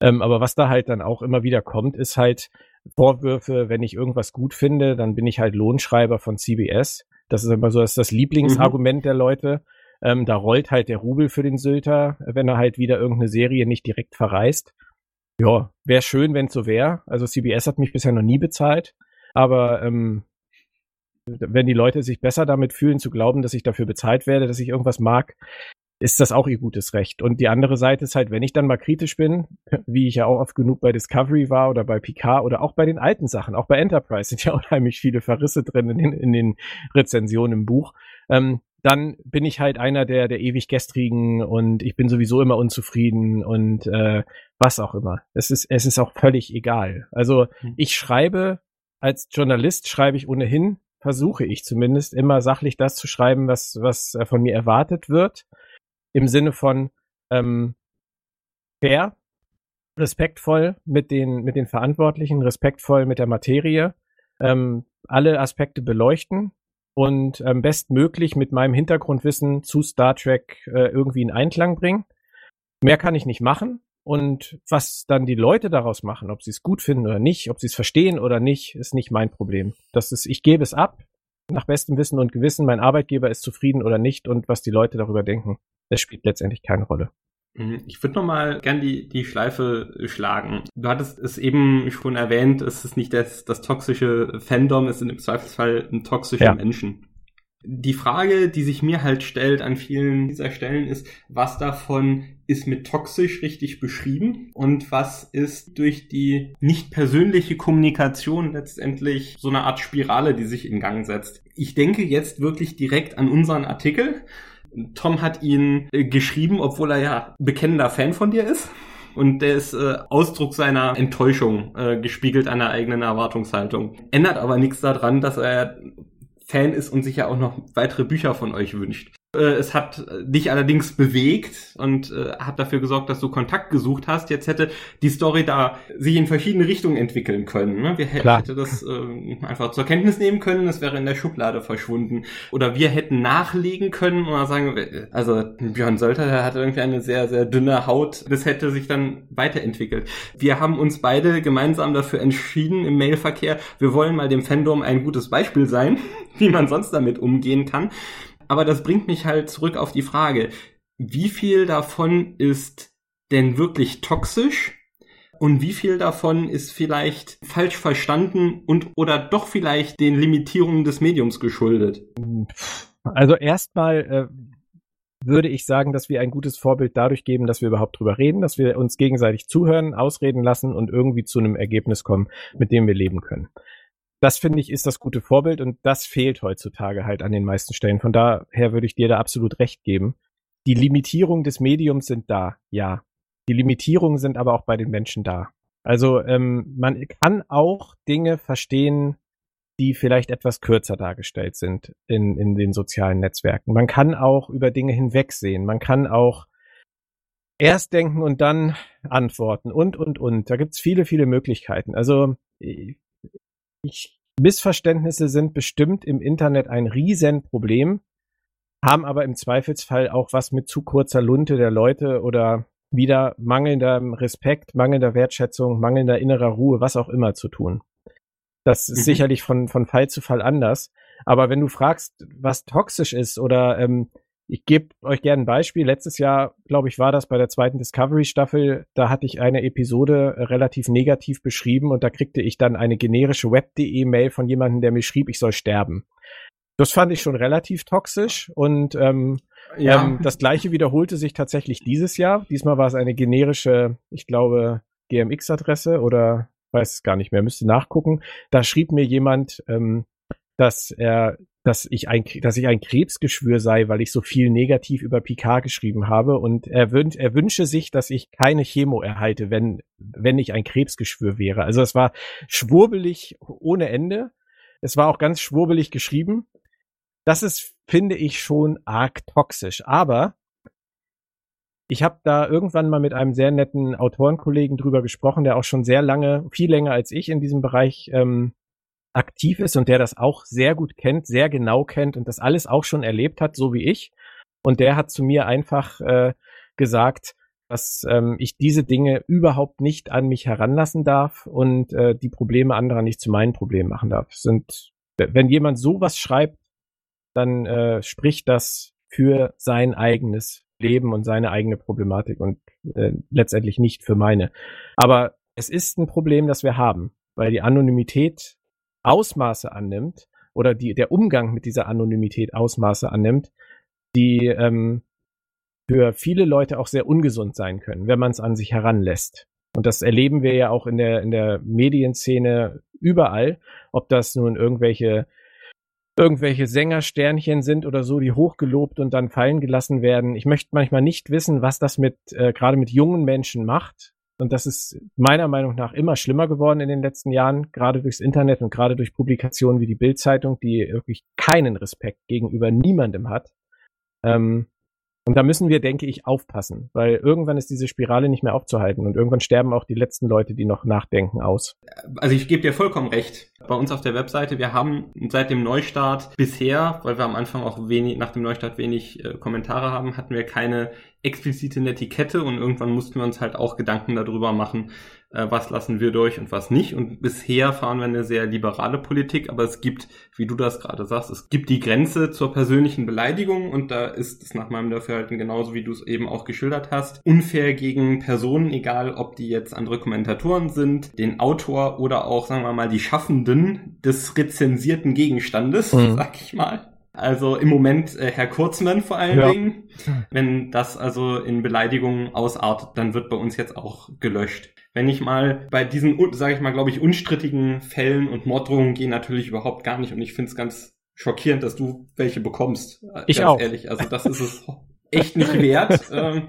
Ähm, aber was da halt dann auch immer wieder kommt, ist halt Vorwürfe, wenn ich irgendwas gut finde, dann bin ich halt Lohnschreiber von CBS. Das ist immer so das, ist das Lieblingsargument mhm. der Leute. Ähm, da rollt halt der Rubel für den Sylter, wenn er halt wieder irgendeine Serie nicht direkt verreist. Ja, wäre schön, wenn es so wäre. Also CBS hat mich bisher noch nie bezahlt. Aber ähm, wenn die Leute sich besser damit fühlen, zu glauben, dass ich dafür bezahlt werde, dass ich irgendwas mag, ist das auch ihr gutes Recht. Und die andere Seite ist halt, wenn ich dann mal kritisch bin, wie ich ja auch oft genug bei Discovery war oder bei Picard oder auch bei den alten Sachen, auch bei Enterprise sind ja unheimlich viele Verrisse drin in den, in den Rezensionen im Buch, ähm, dann bin ich halt einer der, der ewig gestrigen und ich bin sowieso immer unzufrieden und äh, was auch immer. Es ist, es ist auch völlig egal. Also hm. ich schreibe, als Journalist schreibe ich ohnehin, versuche ich zumindest, immer sachlich das zu schreiben, was, was äh, von mir erwartet wird im Sinne von ähm, fair, respektvoll mit den, mit den Verantwortlichen, respektvoll mit der Materie, ähm, alle Aspekte beleuchten und ähm, bestmöglich mit meinem Hintergrundwissen zu Star Trek äh, irgendwie in Einklang bringen. Mehr kann ich nicht machen. Und was dann die Leute daraus machen, ob sie es gut finden oder nicht, ob sie es verstehen oder nicht, ist nicht mein Problem. Das ist, ich gebe es ab, nach bestem Wissen und Gewissen. Mein Arbeitgeber ist zufrieden oder nicht und was die Leute darüber denken es spielt letztendlich keine Rolle. Mhm. Ich würde nochmal gern die, die Schleife schlagen. Du hattest es eben schon erwähnt, es ist nicht das, das toxische Fandom, es sind im Zweifelsfall toxische ja. Menschen. Die Frage, die sich mir halt stellt an vielen dieser Stellen ist, was davon ist mit toxisch richtig beschrieben und was ist durch die nicht persönliche Kommunikation letztendlich so eine Art Spirale, die sich in Gang setzt. Ich denke jetzt wirklich direkt an unseren Artikel Tom hat ihn äh, geschrieben, obwohl er ja bekennender Fan von dir ist. Und der ist äh, Ausdruck seiner Enttäuschung, äh, gespiegelt an der eigenen Erwartungshaltung. Ändert aber nichts daran, dass er Fan ist und sich ja auch noch weitere Bücher von euch wünscht. Äh, es hat dich allerdings bewegt und äh, hat dafür gesorgt, dass du Kontakt gesucht hast. Jetzt hätte die Story da sich in verschiedene Richtungen entwickeln können. Ne? Wir hätten hätte das äh, einfach zur Kenntnis nehmen können, es wäre in der Schublade verschwunden. Oder wir hätten nachlegen können oder sagen, also Björn Sölter, der hatte irgendwie eine sehr, sehr dünne Haut. Das hätte sich dann weiterentwickelt. Wir haben uns beide gemeinsam dafür entschieden im Mailverkehr, wir wollen mal dem Fandom ein gutes Beispiel sein, wie man sonst damit umgehen kann. Aber das bringt mich halt zurück auf die Frage, wie viel davon ist denn wirklich toxisch und wie viel davon ist vielleicht falsch verstanden und oder doch vielleicht den Limitierungen des Mediums geschuldet? Also erstmal äh, würde ich sagen, dass wir ein gutes Vorbild dadurch geben, dass wir überhaupt drüber reden, dass wir uns gegenseitig zuhören, ausreden lassen und irgendwie zu einem Ergebnis kommen, mit dem wir leben können das finde ich ist das gute Vorbild und das fehlt heutzutage halt an den meisten Stellen. Von daher würde ich dir da absolut recht geben. Die Limitierungen des Mediums sind da, ja. Die Limitierungen sind aber auch bei den Menschen da. Also ähm, man kann auch Dinge verstehen, die vielleicht etwas kürzer dargestellt sind in, in den sozialen Netzwerken. Man kann auch über Dinge hinwegsehen. Man kann auch erst denken und dann antworten und, und, und. Da gibt's viele, viele Möglichkeiten. Also ich, Missverständnisse sind bestimmt im Internet ein Riesenproblem, haben aber im Zweifelsfall auch was mit zu kurzer Lunte der Leute oder wieder mangelnder Respekt, mangelnder Wertschätzung, mangelnder innerer Ruhe, was auch immer zu tun. Das ist mhm. sicherlich von, von Fall zu Fall anders. Aber wenn du fragst, was toxisch ist oder ähm, ich gebe euch gerne ein Beispiel. Letztes Jahr, glaube ich, war das bei der zweiten Discovery-Staffel. Da hatte ich eine Episode relativ negativ beschrieben und da kriegte ich dann eine generische Web.de-Mail von jemandem, der mir schrieb, ich soll sterben. Das fand ich schon relativ toxisch und ähm, ja. ähm, das gleiche wiederholte sich tatsächlich dieses Jahr. Diesmal war es eine generische, ich glaube, GMX-Adresse oder weiß es gar nicht mehr, müsste nachgucken. Da schrieb mir jemand, ähm, dass er dass ich ein, dass ich ein Krebsgeschwür sei, weil ich so viel negativ über Picard geschrieben habe und er, wün er wünsche sich, dass ich keine Chemo erhalte, wenn, wenn ich ein Krebsgeschwür wäre. Also es war schwurbelig ohne Ende. Es war auch ganz schwurbelig geschrieben. das ist, finde ich, schon arg toxisch. Aber ich habe da irgendwann mal mit einem sehr netten Autorenkollegen drüber gesprochen, der auch schon sehr lange, viel länger als ich in diesem Bereich ähm, aktiv ist und der das auch sehr gut kennt, sehr genau kennt und das alles auch schon erlebt hat, so wie ich. Und der hat zu mir einfach äh, gesagt, dass ähm, ich diese Dinge überhaupt nicht an mich heranlassen darf und äh, die Probleme anderer nicht zu meinen Problemen machen darf. Sind, wenn jemand sowas schreibt, dann äh, spricht das für sein eigenes Leben und seine eigene Problematik und äh, letztendlich nicht für meine. Aber es ist ein Problem, das wir haben, weil die Anonymität Ausmaße annimmt oder die, der Umgang mit dieser Anonymität Ausmaße annimmt, die ähm, für viele Leute auch sehr ungesund sein können, wenn man es an sich heranlässt. Und das erleben wir ja auch in der, in der Medienszene überall, ob das nun irgendwelche irgendwelche Sängersternchen sind oder so, die hochgelobt und dann fallen gelassen werden. Ich möchte manchmal nicht wissen, was das mit äh, gerade mit jungen Menschen macht. Und das ist meiner Meinung nach immer schlimmer geworden in den letzten Jahren, gerade durchs Internet und gerade durch Publikationen wie die Bildzeitung, die wirklich keinen Respekt gegenüber niemandem hat. Ähm, und da müssen wir, denke ich, aufpassen, weil irgendwann ist diese Spirale nicht mehr aufzuhalten und irgendwann sterben auch die letzten Leute, die noch nachdenken, aus. Also ich gebe dir vollkommen recht. Bei uns auf der Webseite, wir haben seit dem Neustart bisher, weil wir am Anfang auch wenig, nach dem Neustart wenig äh, Kommentare haben, hatten wir keine explizite Netiquette und irgendwann mussten wir uns halt auch Gedanken darüber machen, was lassen wir durch und was nicht. Und bisher fahren wir eine sehr liberale Politik, aber es gibt, wie du das gerade sagst, es gibt die Grenze zur persönlichen Beleidigung und da ist es nach meinem Dafürhalten genauso, wie du es eben auch geschildert hast, unfair gegen Personen, egal ob die jetzt andere Kommentatoren sind, den Autor oder auch, sagen wir mal, die Schaffenden des rezensierten Gegenstandes, mhm. sag ich mal. Also im Moment äh, Herr Kurzmann vor allen ja. Dingen. Wenn das also in Beleidigungen ausartet, dann wird bei uns jetzt auch gelöscht. Wenn ich mal bei diesen, sage ich mal, glaube ich, unstrittigen Fällen und Morddrohungen gehen natürlich überhaupt gar nicht und ich finde es ganz schockierend, dass du welche bekommst. Äh, ich auch. Ehrlich, also das ist es echt nicht wert. ähm,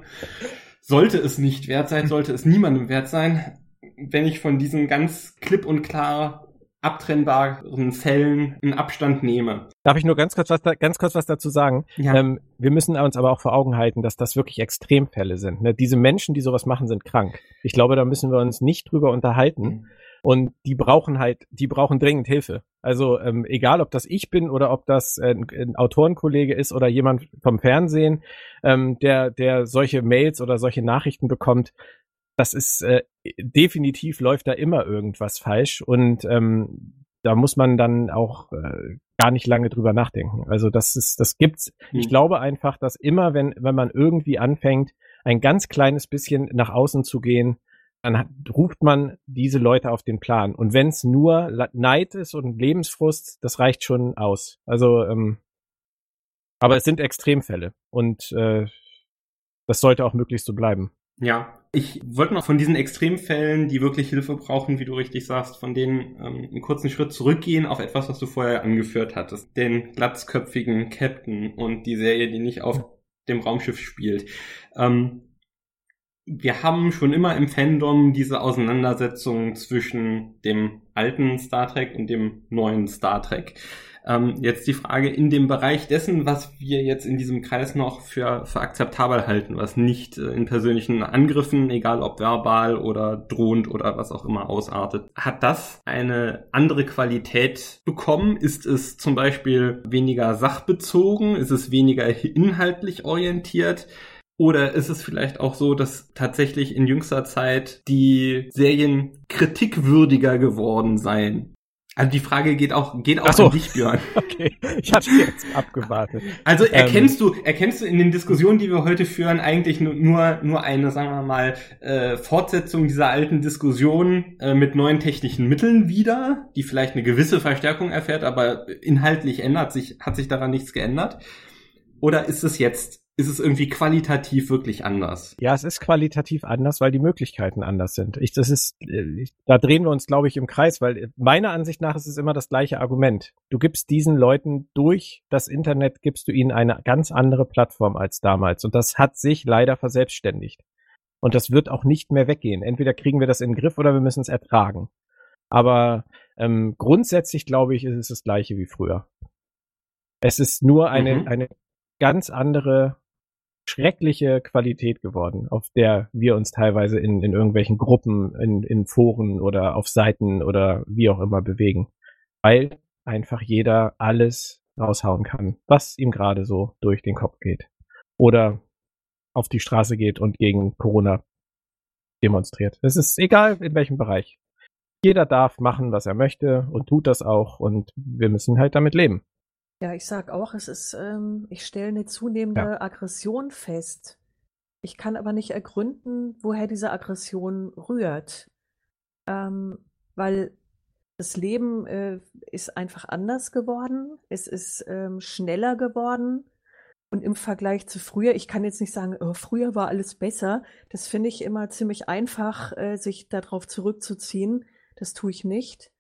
sollte es nicht wert sein, sollte es niemandem wert sein, wenn ich von diesen ganz klipp und klar abtrennbaren Fällen einen Abstand nehme. Darf ich nur ganz kurz was, da, ganz kurz was dazu sagen? Ja. Ähm, wir müssen uns aber auch vor Augen halten, dass das wirklich Extremfälle sind. Ne? Diese Menschen, die sowas machen, sind krank. Ich glaube, da müssen wir uns nicht drüber unterhalten. Mhm. Und die brauchen halt, die brauchen dringend Hilfe. Also ähm, egal, ob das ich bin oder ob das äh, ein, ein Autorenkollege ist oder jemand vom Fernsehen, ähm, der, der solche Mails oder solche Nachrichten bekommt, das ist äh, definitiv läuft da immer irgendwas falsch und ähm, da muss man dann auch äh, gar nicht lange drüber nachdenken. Also das ist, das gibt's. Mhm. Ich hm. glaube einfach, dass immer, wenn wenn man irgendwie anfängt, ein ganz kleines bisschen nach außen zu gehen, dann hat, ruft man diese Leute auf den Plan. Und wenn es nur Neid ist und Lebensfrust, das reicht schon aus. Also, ähm, aber es sind Extremfälle und äh, das sollte auch möglichst so bleiben. Ja, ich wollte noch von diesen Extremfällen, die wirklich Hilfe brauchen, wie du richtig sagst, von denen ähm, einen kurzen Schritt zurückgehen auf etwas, was du vorher angeführt hattest. Den glatzköpfigen Captain und die Serie, die nicht auf dem Raumschiff spielt. Ähm, wir haben schon immer im Fandom diese Auseinandersetzung zwischen dem alten Star Trek und dem neuen Star Trek. Ähm, jetzt die Frage in dem Bereich dessen, was wir jetzt in diesem Kreis noch für, für akzeptabel halten, was nicht äh, in persönlichen Angriffen, egal ob verbal oder drohend oder was auch immer ausartet. Hat das eine andere Qualität bekommen? Ist es zum Beispiel weniger sachbezogen? Ist es weniger inhaltlich orientiert? Oder ist es vielleicht auch so, dass tatsächlich in jüngster Zeit die Serien kritikwürdiger geworden seien? Also die Frage geht auch, geht auch so. an dich, Björn. Okay, ich hatte jetzt abgewartet. Also erkennst ähm. du, erkennst du in den Diskussionen, die wir heute führen, eigentlich nur, nur eine, sagen wir mal, äh, Fortsetzung dieser alten Diskussion äh, mit neuen technischen Mitteln wieder, die vielleicht eine gewisse Verstärkung erfährt, aber inhaltlich ändert sich, hat sich daran nichts geändert? Oder ist es jetzt ist es irgendwie qualitativ wirklich anders. Ja, es ist qualitativ anders, weil die Möglichkeiten anders sind. Ich, das ist, äh, ich, da drehen wir uns, glaube ich, im Kreis, weil meiner Ansicht nach ist es immer das gleiche Argument. Du gibst diesen Leuten durch das Internet, gibst du ihnen eine ganz andere Plattform als damals. Und das hat sich leider verselbstständigt. Und das wird auch nicht mehr weggehen. Entweder kriegen wir das in den Griff oder wir müssen es ertragen. Aber ähm, grundsätzlich, glaube ich, ist es das gleiche wie früher. Es ist nur eine, Mhm. eine ganz andere, schreckliche Qualität geworden, auf der wir uns teilweise in, in irgendwelchen Gruppen, in, in Foren oder auf Seiten oder wie auch immer bewegen. Weil einfach jeder alles raushauen kann, was ihm gerade so durch den Kopf geht. Oder auf die Straße geht und gegen Corona demonstriert. Es ist egal in welchem Bereich. Jeder darf machen, was er möchte und tut das auch und wir müssen halt damit leben. Ja, ich sag auch, es ist, ähm, ich stelle eine zunehmende Aggression fest. Ich kann aber nicht ergründen, woher diese Aggression rührt. Ähm, weil das Leben äh, ist einfach anders geworden. Es ist ähm, schneller geworden. Und im Vergleich zu früher, ich kann jetzt nicht sagen, oh, früher war alles besser. Das finde ich immer ziemlich einfach, äh, sich darauf zurückzuziehen. Das tue ich nicht.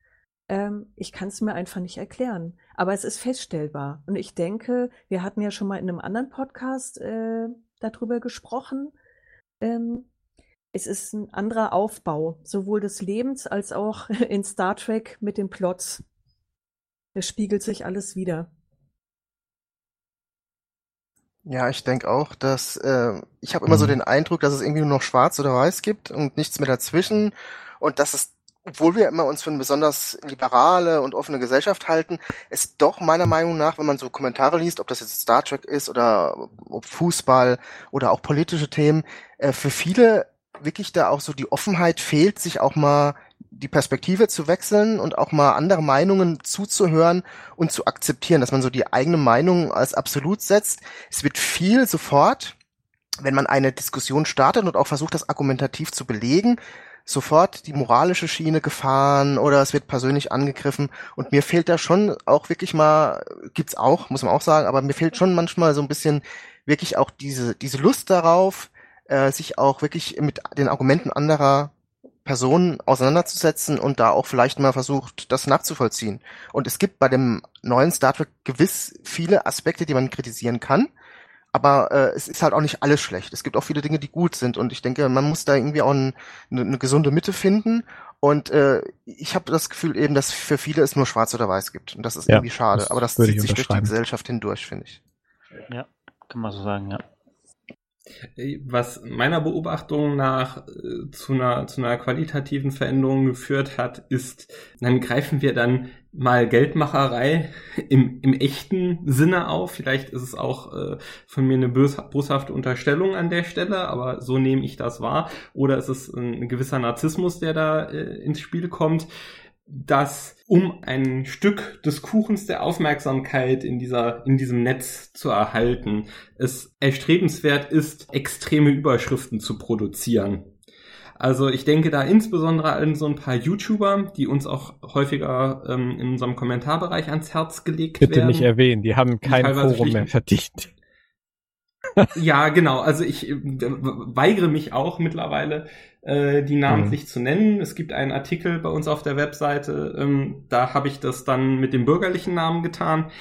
Ähm, ich kann es mir einfach nicht erklären. Aber es ist feststellbar. Und ich denke, wir hatten ja schon mal in einem anderen Podcast äh, darüber gesprochen. Ähm, es ist ein anderer Aufbau, sowohl des Lebens als auch in Star Trek mit den Plots. Es spiegelt sich alles wieder. Ja, ich denke auch, dass äh, ich habe immer so Mhm. den Eindruck, dass es irgendwie nur noch Schwarz oder Weiß gibt und nichts mehr dazwischen und dass es, obwohl wir immer uns für eine besonders liberale und offene Gesellschaft halten, es doch meiner Meinung nach, wenn man so Kommentare liest, ob das jetzt Star Trek ist oder ob Fußball oder auch politische Themen, äh, für viele wirklich da auch so die Offenheit fehlt, sich auch mal die Perspektive zu wechseln und auch mal andere Meinungen zuzuhören und zu akzeptieren, dass man so die eigene Meinung als absolut setzt. Es wird viel sofort, wenn man eine Diskussion startet und auch versucht, das argumentativ zu belegen, sofort die moralische Schiene gefahren oder es wird persönlich angegriffen. Und mir fehlt da schon auch wirklich mal, gibt's auch, muss man auch sagen, aber mir fehlt schon manchmal so ein bisschen wirklich auch diese, diese Lust darauf, äh, sich auch wirklich mit den Argumenten anderer Personen auseinanderzusetzen und da auch vielleicht mal versucht, das nachzuvollziehen. Und es gibt bei dem neuen Star Trek gewiss viele Aspekte, die man kritisieren kann. Aber äh, es ist halt auch nicht alles schlecht. Es gibt auch viele Dinge, die gut sind. Und ich denke, man muss da irgendwie auch ein, eine, eine gesunde Mitte finden. Und äh, ich habe das Gefühl eben, dass für viele es nur schwarz oder weiß gibt. Und das ist Ja, irgendwie schade. das Aber das zieht ich sich durch die. Gesellschaft hindurch, finde ich. Ja, kann man so sagen, ja. Was meiner Beobachtung nach äh, zu einer, zu einer qualitativen Veränderung geführt hat, ist, dann greifen wir dann mal Geldmacherei im, im echten Sinne auf. Vielleicht ist es auch äh, von mir eine bös, boshafte Unterstellung an der Stelle, aber so nehme ich das wahr. Oder ist es ein gewisser Narzissmus, der da äh, ins Spiel kommt dass um ein Stück des Kuchens der Aufmerksamkeit in dieser, in diesem Netz zu erhalten, es erstrebenswert ist, extreme Überschriften zu produzieren. Also ich denke da insbesondere an so ein paar YouTuber, die uns auch häufiger ähm, in unserem Kommentarbereich ans Herz gelegt Bitte werden. nicht erwähnen, die haben kein Forum mehr verdient. Ja, genau. Also ich äh, weigere mich auch mittlerweile, äh, die namentlich zu nennen. Es gibt einen Artikel bei uns auf der Webseite, ähm, da habe ich das dann mit dem bürgerlichen Namen getan,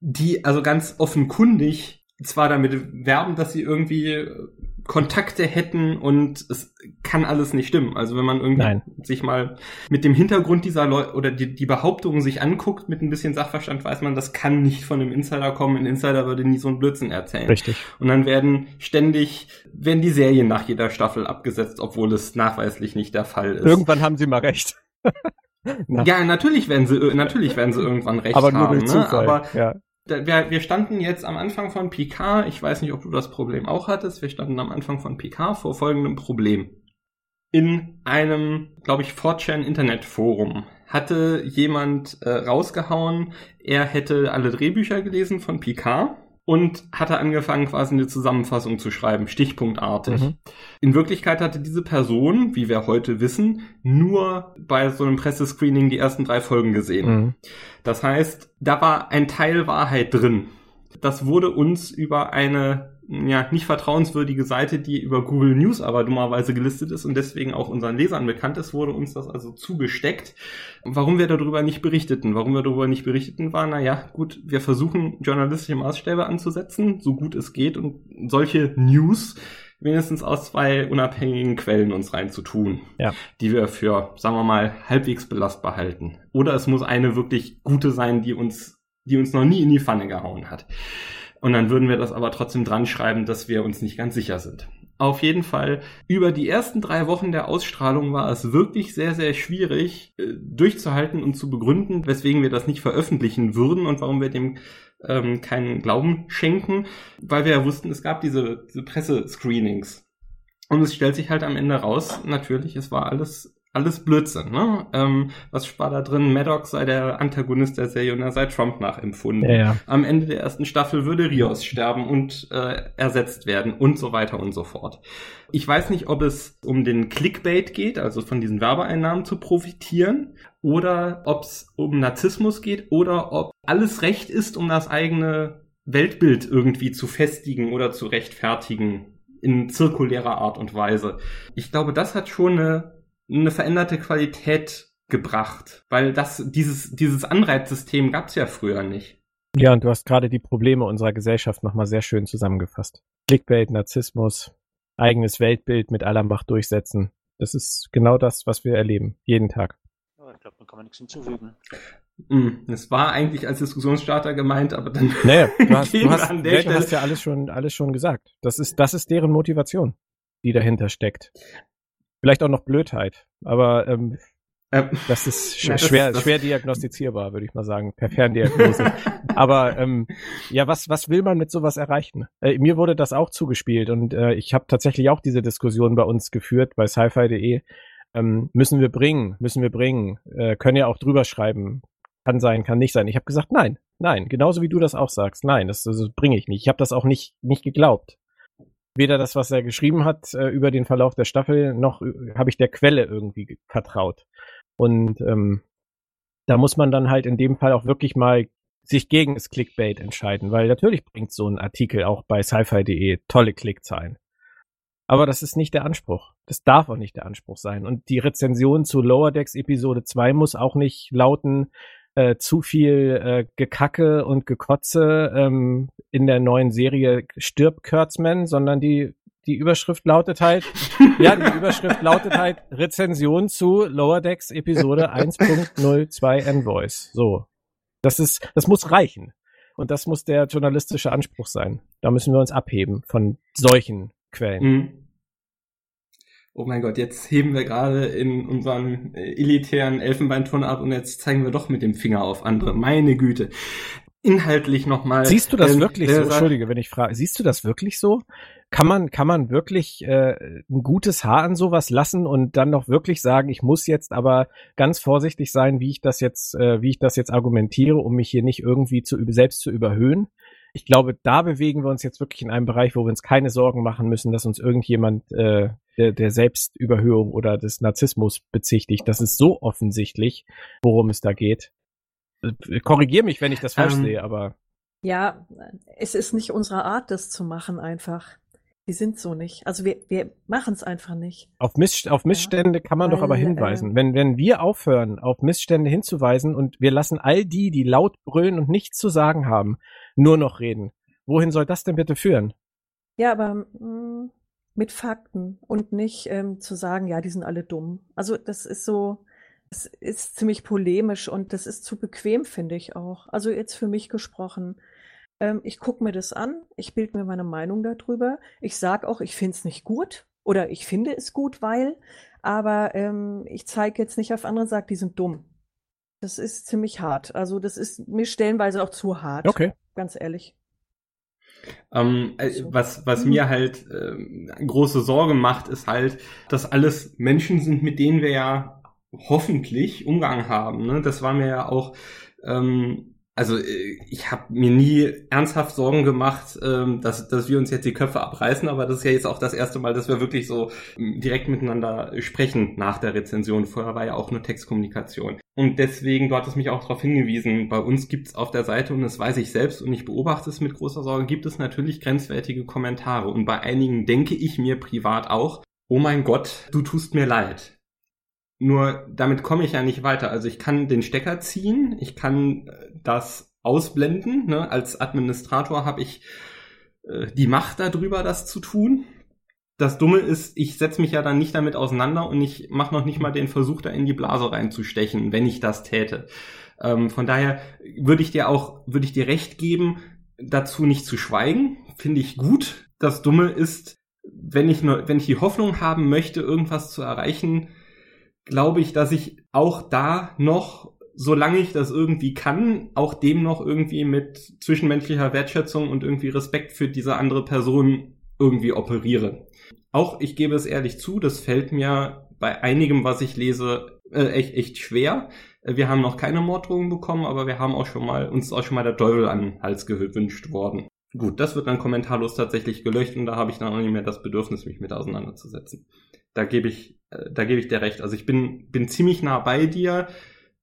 die also ganz offenkundig zwar damit werben, dass sie irgendwie Kontakte hätten und es kann alles nicht stimmen. Also wenn man irgendwie Nein. sich mal mit dem Hintergrund dieser Leute oder die, die Behauptungen sich anguckt mit ein bisschen Sachverstand, weiß man, das kann nicht von einem Insider kommen. Ein Insider würde nie so einen Blödsinn erzählen. Richtig. Und dann werden ständig, werden die Serien nach jeder Staffel abgesetzt, obwohl es nachweislich nicht der Fall ist. Irgendwann haben sie mal recht. Na, ja, natürlich werden sie, natürlich werden sie irgendwann recht aber nur haben, durch ne? Zufall. Aber ja. Wir, wir standen jetzt am Anfang von Picard, ich weiß nicht, ob du das Problem auch hattest, wir standen am Anfang von Picard vor folgendem Problem. In einem, glaube ich, 4chan Internetforum hatte jemand äh, rausgehauen, er hätte alle Drehbücher gelesen von Picard und hatte angefangen, quasi eine Zusammenfassung zu schreiben, stichpunktartig. Mhm. In Wirklichkeit hatte diese Person, wie wir heute wissen, nur bei so einem Pressescreening die ersten drei Folgen gesehen. Mhm. Das heißt, da war ein Teil Wahrheit drin. Das wurde uns über eine ja, nicht vertrauenswürdige Seite, die über Google News aber dummerweise gelistet ist und deswegen auch unseren Lesern bekannt ist, wurde uns das also zugesteckt. Warum wir darüber nicht berichteten? Warum wir darüber nicht berichteten war, naja, gut, wir versuchen journalistische Maßstäbe anzusetzen, so gut es geht und solche News wenigstens aus zwei unabhängigen Quellen uns reinzutun Ja. die wir für, sagen wir mal, halbwegs belastbar halten. Oder es muss eine wirklich gute sein, die uns die uns noch nie in die Pfanne gehauen hat. Und dann würden wir das aber trotzdem dran schreiben, dass wir uns nicht ganz sicher sind. Auf jeden Fall, über die ersten drei Wochen der Ausstrahlung war es wirklich sehr, sehr schwierig äh, durchzuhalten und zu begründen, weswegen wir das nicht veröffentlichen würden und warum wir dem ähm, keinen Glauben schenken, weil wir ja wussten, es gab diese, diese Pressescreenings. Und es stellt sich halt am Ende raus, natürlich, es war alles alles Blödsinn, ne? Ähm, was war da drin? Maddox sei der Antagonist der Serie und er sei Trump nachempfunden. Ja, ja. Am Ende der ersten Staffel würde Rios sterben und äh, ersetzt werden und so weiter und so fort. Ich weiß nicht, ob es um den Clickbait geht, also von diesen Werbeeinnahmen zu profitieren, oder ob es um Narzissmus geht, oder ob alles recht ist, um das eigene Weltbild irgendwie zu festigen oder zu rechtfertigen in zirkulärer Art und Weise. Ich glaube, das hat schon eine eine veränderte Qualität gebracht, weil das dieses dieses Anreizsystem gab es ja früher nicht. Ja, und du hast gerade die Probleme unserer Gesellschaft nochmal sehr schön zusammengefasst. Clickbait, Narzissmus, eigenes Weltbild mit aller Macht durchsetzen. Das ist genau das, was wir erleben, jeden Tag. Ja, ich glaube, da kann man nichts hinzufügen. Es mm, war eigentlich als Diskussionsstarter gemeint, aber dann. Naja, du hast, du hast, an der du hast ja alles schon, alles schon gesagt. Das ist, das ist deren Motivation, die dahinter steckt. Vielleicht auch noch Blödheit, aber ähm, ähm, das ist sch ja, das schwer, ist, schwer diagnostizierbar, würde ich mal sagen, per Ferndiagnose. aber ähm, ja, was, was will man mit sowas erreichen? Äh, mir wurde das auch zugespielt und äh, ich habe tatsächlich auch diese Diskussion bei uns geführt, bei sci-fi.de. Ähm, müssen wir bringen, müssen wir bringen, äh, können ja auch drüber schreiben. Kann sein, kann nicht sein. Ich habe gesagt, nein, nein, genauso wie du das auch sagst. Nein, das, das bringe ich nicht. Ich habe das auch nicht, nicht geglaubt weder das, was er geschrieben hat äh, über den Verlauf der Staffel, noch äh, habe ich der Quelle irgendwie vertraut. Und ähm, da muss man dann halt in dem Fall auch wirklich mal sich gegen das Clickbait entscheiden, weil natürlich bringt so ein Artikel auch bei sci-fi.de tolle Klickzahlen. Aber das ist nicht der Anspruch. Das darf auch nicht der Anspruch sein. Und die Rezension zu Lower Decks Episode 2 muss auch nicht lauten, äh, zu viel äh, Gekacke und Gekotze ähm, in der neuen Serie stirbt Kurtzman, sondern die die Überschrift lautet halt, ja, die Überschrift lautet halt Rezension zu Lower Decks Episode 1.02 Envoys. So. Das ist, das muss reichen. Und das muss der journalistische Anspruch sein. Da müssen wir uns abheben von solchen Quellen. Mhm oh mein Gott, jetzt heben wir gerade in unseren äh, elitären Elfenbeinturm ab und jetzt zeigen wir doch mit dem Finger auf andere. Meine Güte. Inhaltlich nochmal. Siehst du das ähm, wirklich so? Entschuldige, wenn ich frage. Siehst du das wirklich so? Kann man, kann man wirklich äh, ein gutes Haar an sowas lassen und dann noch wirklich sagen, ich muss jetzt aber ganz vorsichtig sein, wie ich das jetzt, äh, wie ich das jetzt argumentiere, um mich hier nicht irgendwie zu selbst zu überhöhen? Ich glaube, da bewegen wir uns jetzt wirklich in einem Bereich, wo wir uns keine Sorgen machen müssen, dass uns irgendjemand äh, der, der Selbstüberhöhung oder des Narzissmus bezichtigt. Das ist so offensichtlich, worum es da geht. Äh, korrigier mich, wenn ich das falsch ähm, sehe, aber. Ja, es ist nicht unsere Art, das zu machen einfach. Die sind so nicht. Also wir, wir machen es einfach nicht. Auf, Miss, auf Missstände ja, kann man weil, doch aber hinweisen. Äh, wenn, wenn wir aufhören, auf Missstände hinzuweisen und wir lassen all die, die laut brüllen und nichts zu sagen haben, nur noch reden. Wohin soll das denn bitte führen? Ja, aber mh, mm, mit Fakten und nicht ähm, zu sagen, ja, die sind alle dumm. Also das ist so, es ist ziemlich polemisch und das ist zu bequem, finde ich auch. Also jetzt für mich gesprochen. Ähm, ich gucke mir das an, ich bilde mir meine Meinung darüber. Ich sage auch, ich finde es nicht gut oder ich finde es gut, weil, aber ähm, ich zeige jetzt nicht auf andere und sage, die sind dumm. Das ist ziemlich hart. Also das ist mir stellenweise auch zu hart. Okay. Ganz ehrlich. Ähm, äh, was, was mir halt äh, große Sorge macht, ist halt, dass alles Menschen sind, mit denen wir ja hoffentlich Umgang haben. Ne? Das war mir ja auch ähm, also äh, ich habe mir nie ernsthaft Sorgen gemacht, ähm, dass, dass wir uns jetzt die Köpfe abreißen, aber das ist ja jetzt auch das erste Mal, dass wir wirklich so direkt miteinander sprechen nach der Rezension. Vorher war ja auch nur Textkommunikation. Und deswegen, du hattest mich auch darauf hingewiesen, bei uns gibt's auf der Seite, und das weiß ich selbst und ich beobachte es mit großer Sorge, gibt es natürlich grenzwertige Kommentare. Und bei einigen denke ich mir privat auch, oh mein Gott, du tust mir leid. Nur damit komme ich ja nicht weiter. Also ich kann den Stecker ziehen, ich kann äh, das ausblenden. Ne? Als Administrator habe ich äh, die Macht darüber, das zu tun. Das Dumme ist, ich setze mich ja dann nicht damit auseinander und ich mache noch nicht mal den Versuch, da in die Blase reinzustechen, wenn ich das täte. Ähm, von daher würde ich dir auch, würde ich dir recht geben, dazu nicht zu schweigen, finde ich gut. Das Dumme ist, wenn ich nur, wenn ich die Hoffnung haben möchte, irgendwas zu erreichen, glaube ich, dass ich auch da noch, solange ich das irgendwie kann, auch dem noch irgendwie mit zwischenmenschlicher Wertschätzung und irgendwie Respekt für diese andere Person irgendwie operiere. Auch ich gebe es ehrlich zu, das fällt mir bei einigem, was ich lese, äh, echt, echt schwer. Wir haben noch keine Morddrohungen bekommen, aber wir haben auch schon mal, uns auch schon mal der Teufel an den Hals gewünscht worden. Gut, das wird dann kommentarlos tatsächlich gelöscht und da habe ich dann auch nicht mehr das Bedürfnis, mich mit auseinanderzusetzen. Da gebe ich, äh, da gebe ich dir recht. Also ich bin, bin ziemlich nah bei dir.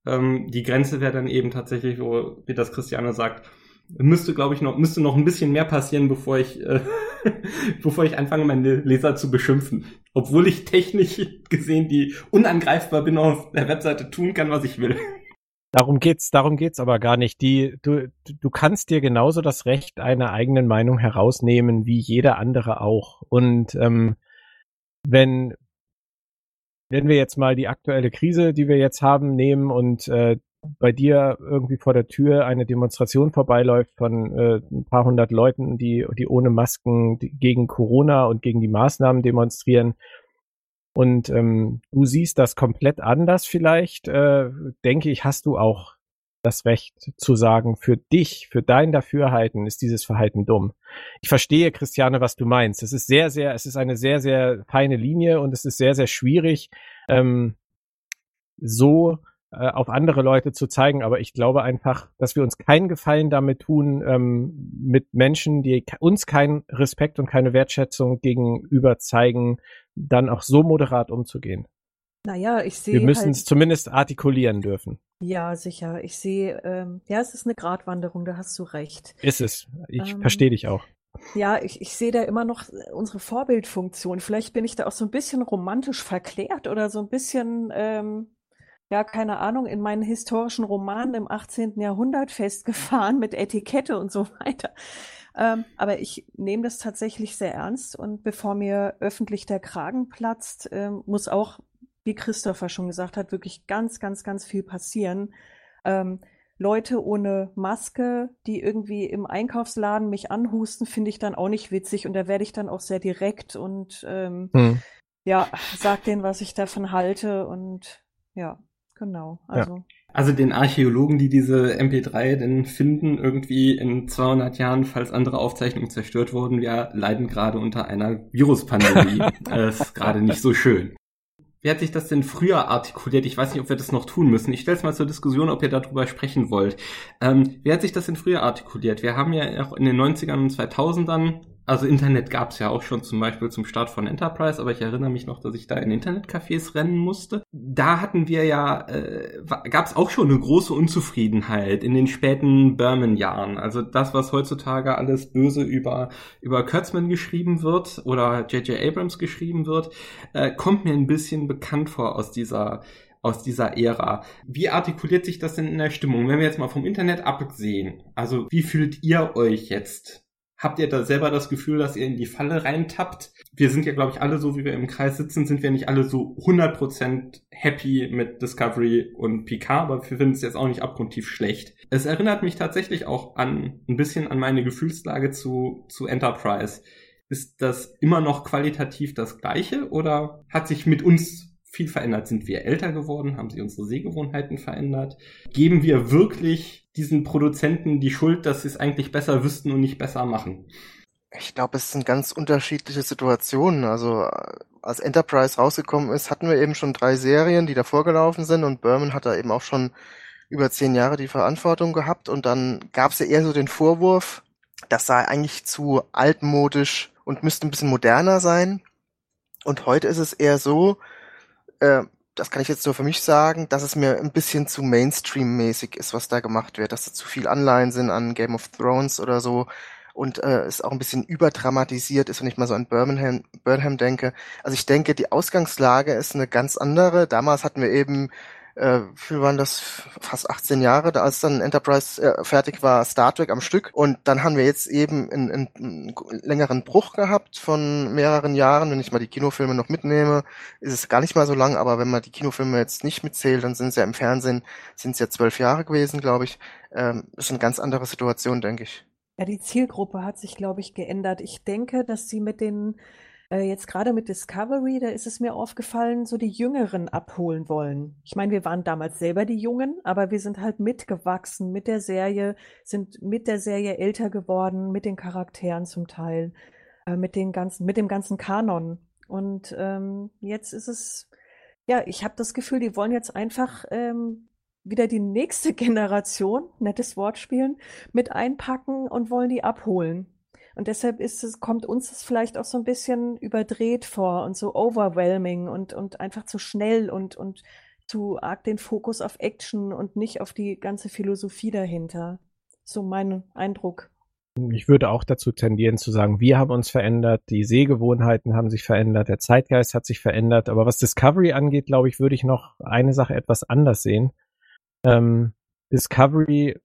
Ähm, die Grenze wäre dann eben tatsächlich, wo, wie das Christiane sagt, müsste, glaube ich, noch, müsste noch ein bisschen mehr passieren, bevor ich, äh, bevor ich anfange, meine Leser zu beschimpfen. Obwohl ich technisch gesehen die unangreifbar bin auf der Webseite tun kann, was ich will. Darum geht's, darum geht's aber gar nicht. Die, du, du kannst dir genauso das Recht einer eigenen Meinung herausnehmen, wie jeder andere auch. Und ähm, wenn, wenn wir jetzt mal die aktuelle Krise, die wir jetzt haben, nehmen und äh, bei dir irgendwie vor der Tür eine Demonstration vorbeiläuft von äh, ein paar hundert Leuten, die, die ohne Masken gegen Corona und gegen die Maßnahmen demonstrieren, und ähm, du siehst das komplett anders vielleicht, äh, denke ich, hast du auch das Recht zu sagen, für dich, für dein Dafürhalten ist dieses Verhalten dumm. Ich verstehe, Christiane, was du meinst. Es ist sehr, sehr, es ist eine sehr, sehr feine Linie und es ist sehr, sehr schwierig, ähm, so äh, auf andere Leute zu zeigen. Aber ich glaube einfach, dass wir uns keinen Gefallen damit tun, ähm, mit Menschen, die uns keinen Respekt und keine Wertschätzung gegenüber zeigen, dann auch so moderat umzugehen. Naja, ich sehe. Wir müssen halt, es zumindest artikulieren dürfen. Ja, sicher. Ich sehe, ähm, ja, es ist eine Gratwanderung, da hast du recht. Ist es. Ich Ähm, verstehe dich auch. Ja, ich, ich sehe da immer noch unsere Vorbildfunktion. Vielleicht bin ich da auch so ein bisschen romantisch verklärt oder so ein bisschen, ähm, ja, keine Ahnung, in meinen historischen Romanen im 18. Jahrhundert festgefahren mit Etikette und so weiter. Ähm, aber ich nehme das tatsächlich sehr ernst und bevor mir öffentlich der Kragen platzt, ähm, muss auch, wie Christopher schon gesagt hat, wirklich ganz, ganz, ganz viel passieren. Ähm, Leute ohne Maske, die irgendwie im Einkaufsladen mich anhusten, finde ich dann auch nicht witzig und da werde ich dann auch sehr direkt und ähm, Hm. ja, sag denen, was ich davon halte und ja, genau. Also Also den Archäologen, die diese MP3 denn finden, irgendwie in 200 Jahren, falls andere Aufzeichnungen zerstört wurden, wir leiden gerade unter einer Viruspandemie. das ist gerade nicht so schön. Wie hat sich das denn früher artikuliert? Ich weiß nicht, ob wir das noch tun müssen. Ich stelle es mal zur Diskussion, ob ihr darüber sprechen wollt. Ähm, wie hat sich das denn früher artikuliert? Wir haben ja auch in den 90ern und 2000ern also Internet gab es ja auch schon zum Beispiel zum Start von Enterprise, aber ich erinnere mich noch, dass ich da in Internetcafés rennen musste. Da hatten wir ja, äh, gab es auch schon eine große Unzufriedenheit in den späten Berman-Jahren. Also das, was heutzutage alles böse über, über Kurtzman geschrieben wird oder J.J. Abrams geschrieben wird, äh, kommt mir ein bisschen bekannt vor aus dieser aus dieser Ära. Wie artikuliert sich das denn in der Stimmung? Wenn wir jetzt mal vom Internet absehen, also wie fühlt ihr euch jetzt Habt ihr da selber das Gefühl, dass ihr in die Falle reintappt? Wir sind ja, glaube ich, alle so, wie wir im Kreis sitzen, sind wir nicht alle so 100% happy mit Discovery und Picard, aber wir finden es jetzt auch nicht abgrundtief schlecht. Es erinnert mich tatsächlich auch an ein bisschen an meine Gefühlslage zu, zu Enterprise. Ist das immer noch qualitativ das gleiche oder hat sich mit uns viel verändert? Sind wir älter geworden? Haben sich unsere Sehgewohnheiten verändert? Geben wir wirklich diesen Produzenten die Schuld, dass sie es eigentlich besser wüssten und nicht besser machen? Ich glaube, es sind ganz unterschiedliche Situationen. Also als Enterprise rausgekommen ist, hatten wir eben schon drei Serien, die davor gelaufen sind und Berman hat da eben auch schon über zehn Jahre die Verantwortung gehabt und dann gab es ja eher so den Vorwurf, das sei eigentlich zu altmodisch und müsste ein bisschen moderner sein. Und heute ist es eher so, äh, das kann ich jetzt nur für mich sagen, dass es mir ein bisschen zu Mainstream-mäßig ist, was da gemacht wird, dass da zu viel Anleihen sind an Game of Thrones oder so und äh, es auch ein bisschen überdramatisiert ist, wenn ich mal so an Birmingham, Burnham denke. Also ich denke, die Ausgangslage ist eine ganz andere. Damals hatten wir eben äh, wie waren das? Fast 18 Jahre, da als dann Enterprise äh, fertig war, Star Trek am Stück. Und dann haben wir jetzt eben einen, einen, einen längeren Bruch gehabt von mehreren Jahren. Wenn ich mal die Kinofilme noch mitnehme, ist es gar nicht mal so lang, aber wenn man die Kinofilme jetzt nicht mitzählt, dann sind es ja im Fernsehen, sind es ja zwölf Jahre gewesen, glaube ich. Ähm, ist eine ganz andere Situation, denke ich. Ja, die Zielgruppe hat sich, glaube ich, geändert. Ich denke, dass sie mit den äh, jetzt gerade mit Discovery, da ist es mir aufgefallen, so die Jüngeren abholen wollen. Ich meine, wir waren damals selber die Jungen, aber wir sind halt mitgewachsen mit der Serie, sind mit der Serie älter geworden, mit den Charakteren zum Teil, äh, mit den ganzen, mit dem ganzen Kanon. Und ähm, jetzt ist es, ja, ich habe das Gefühl, die wollen jetzt einfach ähm, wieder die nächste Generation, nettes Wortspielen, mit einpacken und wollen die abholen. Und deshalb ist es, kommt uns das vielleicht auch so ein bisschen überdreht vor und so overwhelming und, und einfach zu schnell und, und zu arg den Fokus auf Action und nicht auf die ganze Philosophie dahinter. So mein Eindruck. Ich würde auch dazu tendieren zu sagen, wir haben uns verändert, die Sehgewohnheiten haben sich verändert, der Zeitgeist hat sich verändert. Aber was Discovery angeht, glaube ich, würde ich noch eine Sache etwas anders sehen. Ähm, Discovery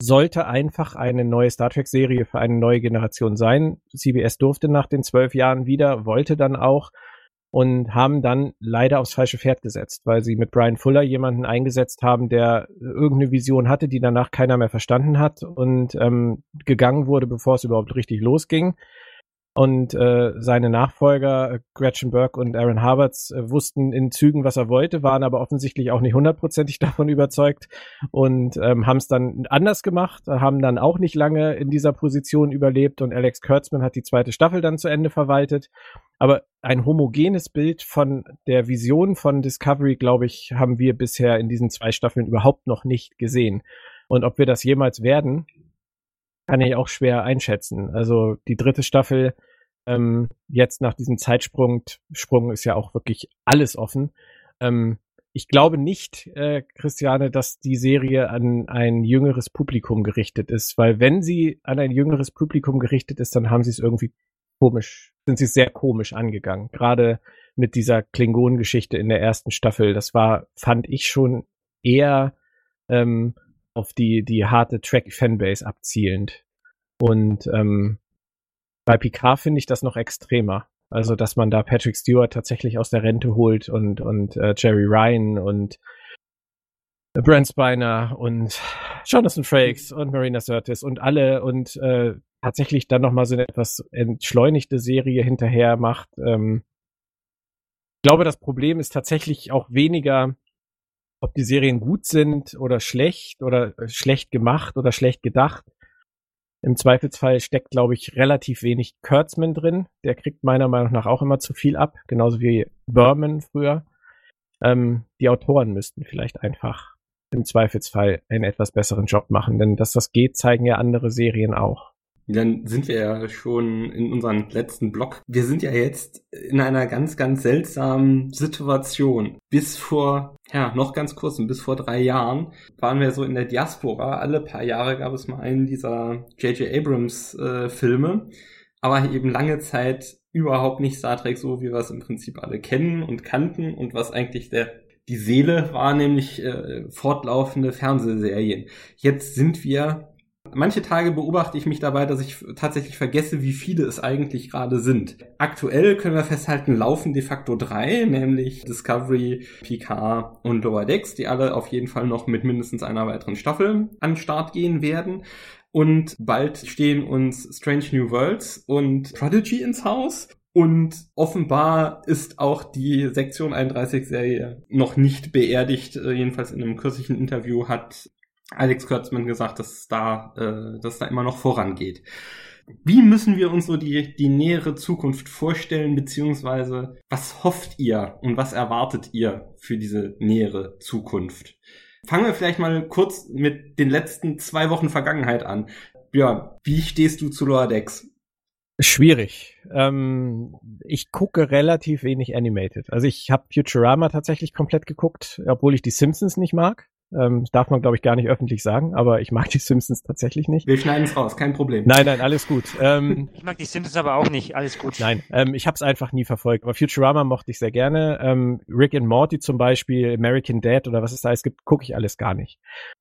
sollte einfach eine neue Star Trek-Serie für eine neue Generation sein. CBS durfte nach den zwölf Jahren wieder, wollte dann auch und haben dann leider aufs falsche Pferd gesetzt, weil sie mit Brian Fuller jemanden eingesetzt haben, der irgendeine Vision hatte, die danach keiner mehr verstanden hat und ähm, gegangen wurde, bevor es überhaupt richtig losging. Und äh, seine Nachfolger äh, Gretchen Burke und Aaron Harberts äh, wussten in Zügen, was er wollte, waren aber offensichtlich auch nicht hundertprozentig davon überzeugt und ähm, haben es dann anders gemacht, haben dann auch nicht lange in dieser Position überlebt und Alex Kurtzman hat die zweite Staffel dann zu Ende verwaltet. Aber ein homogenes Bild von der Vision von Discovery, glaube ich, haben wir bisher in diesen zwei Staffeln überhaupt noch nicht gesehen. Und ob wir das jemals werden, kann ich auch schwer einschätzen. Also die dritte Staffel ähm, jetzt nach diesem Zeitsprung Sprung ist ja auch wirklich alles offen. Ähm, ich glaube nicht, äh, Christiane, dass die Serie an ein jüngeres Publikum gerichtet ist, weil wenn sie an ein jüngeres Publikum gerichtet ist, dann haben sie es irgendwie komisch, sind sie sehr komisch angegangen. Gerade mit dieser Klingon-Geschichte in der ersten Staffel, das war, fand ich schon eher ähm, auf die die harte Track-Fanbase abzielend. Und ähm, bei Picard finde ich das noch extremer. Also, dass man da Patrick Stewart tatsächlich aus der Rente holt und, und äh, Jerry Ryan und Brent Spiner und Jonathan Frakes und Marina Sirtis und alle und äh, tatsächlich dann nochmal so eine etwas entschleunigte Serie hinterher macht. Ähm, ich glaube, das Problem ist tatsächlich auch weniger, ob die Serien gut sind oder schlecht oder äh, schlecht gemacht oder schlecht gedacht, im Zweifelsfall steckt, glaube ich, relativ wenig Kurtzman drin. Der kriegt meiner Meinung nach auch immer zu viel ab, genauso wie Berman früher. Ähm, die Autoren müssten vielleicht einfach im Zweifelsfall einen etwas besseren Job machen, denn dass das geht, zeigen ja andere Serien auch. Dann sind wir ja schon in unserem letzten Block. Wir sind ja jetzt in einer ganz, ganz seltsamen Situation. Bis vor, ja, noch ganz kurz, bis vor drei Jahren waren wir so in der Diaspora. Alle paar Jahre gab es mal einen dieser J.J. Abrams äh, Filme. Aber eben lange Zeit überhaupt nicht Star Trek so, wie wir es im Prinzip alle kennen und kannten und was eigentlich der die Seele war, nämlich äh, fortlaufende Fernsehserien. Jetzt sind wir Manche Tage beobachte ich mich dabei, dass ich tatsächlich vergesse, wie viele es eigentlich gerade sind. Aktuell können wir festhalten, laufen de facto drei, nämlich Discovery, Picard und Lower Decks, die alle auf jeden Fall noch mit mindestens einer weiteren Staffel an Start gehen werden. Und bald stehen uns Strange New Worlds und Prodigy ins Haus. Und offenbar ist auch die Sektion 31 Serie noch nicht beerdigt. Jedenfalls in einem kürzlichen Interview hat Alex Kurtzman gesagt, dass da, äh, dass da immer noch vorangeht. Wie müssen wir uns so die, die nähere Zukunft vorstellen, beziehungsweise was hofft ihr und was erwartet ihr für diese nähere Zukunft? Fangen wir vielleicht mal kurz mit den letzten zwei Wochen Vergangenheit an. Björn, wie stehst du zu Decks? Schwierig. Ähm, ich gucke relativ wenig Animated. Also ich habe Futurama tatsächlich komplett geguckt, obwohl ich die Simpsons nicht mag. Ähm, darf man, glaube ich, gar nicht öffentlich sagen, aber ich mag die Simpsons tatsächlich nicht. Wir schneiden es raus, kein Problem. Nein, nein, alles gut. Ähm, Ich mag die Simpsons aber auch nicht, alles gut. Nein, ähm, ich habe es einfach nie verfolgt. Aber Futurama mochte ich sehr gerne. Ähm, Rick and Morty zum Beispiel, American Dad oder was es da alles gibt, gucke ich alles gar nicht.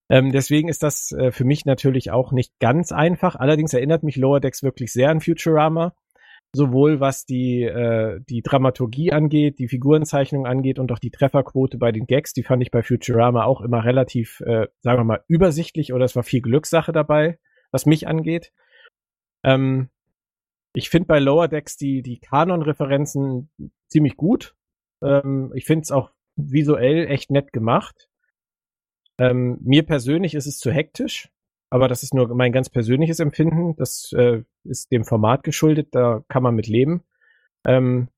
Ähm, deswegen ist das äh, für mich natürlich auch nicht ganz einfach. Allerdings erinnert mich Lower Decks wirklich sehr an Futurama. Sowohl was die, äh, die Dramaturgie angeht, die Figurenzeichnung angeht und auch die Trefferquote bei den Gags, die fand ich bei Futurama auch immer relativ, äh, sagen wir mal, übersichtlich oder es war viel Glückssache dabei, was mich angeht. Ähm, ich finde bei Lower Decks die, die Kanon-Referenzen ziemlich gut. Ähm, ich finde es auch visuell echt nett gemacht. Ähm, mir persönlich ist es zu hektisch, aber das ist nur mein ganz persönliches Empfinden. Das äh, ist dem Format geschuldet, da kann man mit leben. Ähm,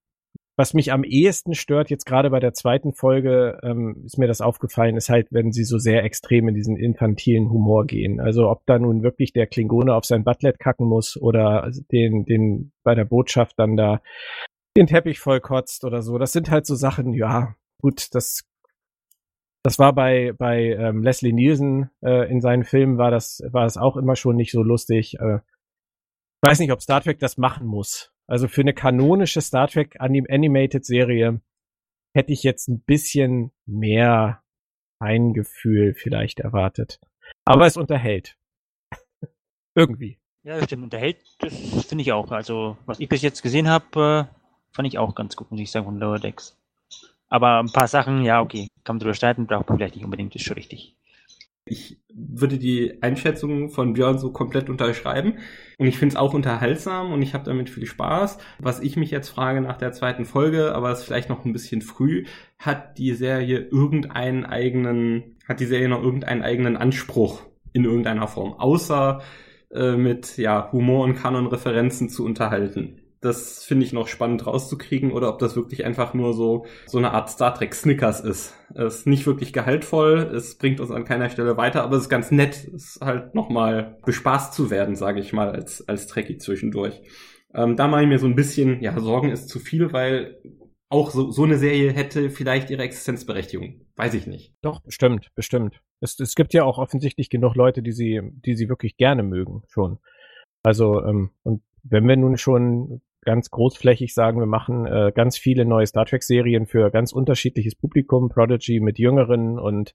was mich am ehesten stört, jetzt gerade bei der zweiten Folge, ähm, ist mir das aufgefallen, ist halt, wenn sie so sehr extrem in diesen infantilen Humor gehen. Also ob da nun wirklich der Klingone auf sein Butlet kacken muss oder den, den bei der Botschaft dann da den Teppich vollkotzt oder so. Das sind halt so Sachen, ja, gut, das das war bei bei ähm, Leslie Nielsen äh, in seinen Filmen war das war das auch immer schon nicht so lustig. Äh, ich weiß nicht, ob Star Trek das machen muss. Also für eine kanonische Star Trek Anim Animated Serie hätte ich jetzt ein bisschen mehr Feingefühl vielleicht erwartet. Aber es unterhält. Irgendwie. Ja, das stimmt. Unterhält, das finde ich auch. Also, was ich bis jetzt gesehen habe, äh, fand ich auch ganz gut, muss ich sagen, von Lower Decks. Aber ein paar Sachen, ja, okay, kann man drüber streiten, braucht man vielleicht nicht unbedingt, ist schon richtig. Ich würde die Einschätzung von Björn so komplett unterschreiben. Und ich finde es auch unterhaltsam und ich habe damit viel Spaß. Was ich mich jetzt frage nach der zweiten Folge, aber es ist vielleicht noch ein bisschen früh, hat die Serie irgendeinen eigenen, hat die Serie noch irgendeinen eigenen Anspruch in irgendeiner Form, außer äh, mit ja, Humor und Kanon-Referenzen zu unterhalten. Das finde ich noch spannend rauszukriegen oder ob das wirklich einfach nur so, so eine Art Star Trek Snickers ist. Es ist nicht wirklich gehaltvoll, es bringt uns an keiner Stelle weiter, aber es ist ganz nett, es halt nochmal bespaßt zu werden, sage ich mal, als, als Trekkie zwischendurch. Ähm, da mache ich mir so ein bisschen, ja, Sorgen ist zu viel, weil auch so, so eine Serie hätte vielleicht ihre Existenzberechtigung. Weiß ich nicht. Doch, bestimmt, bestimmt. Es, es gibt ja auch offensichtlich genug Leute, die sie, die sie wirklich gerne mögen, schon. Also, ähm, und wenn wir nun schon ganz großflächig sagen, wir machen äh, ganz viele neue Star Trek-Serien für ganz unterschiedliches Publikum, Prodigy mit Jüngeren und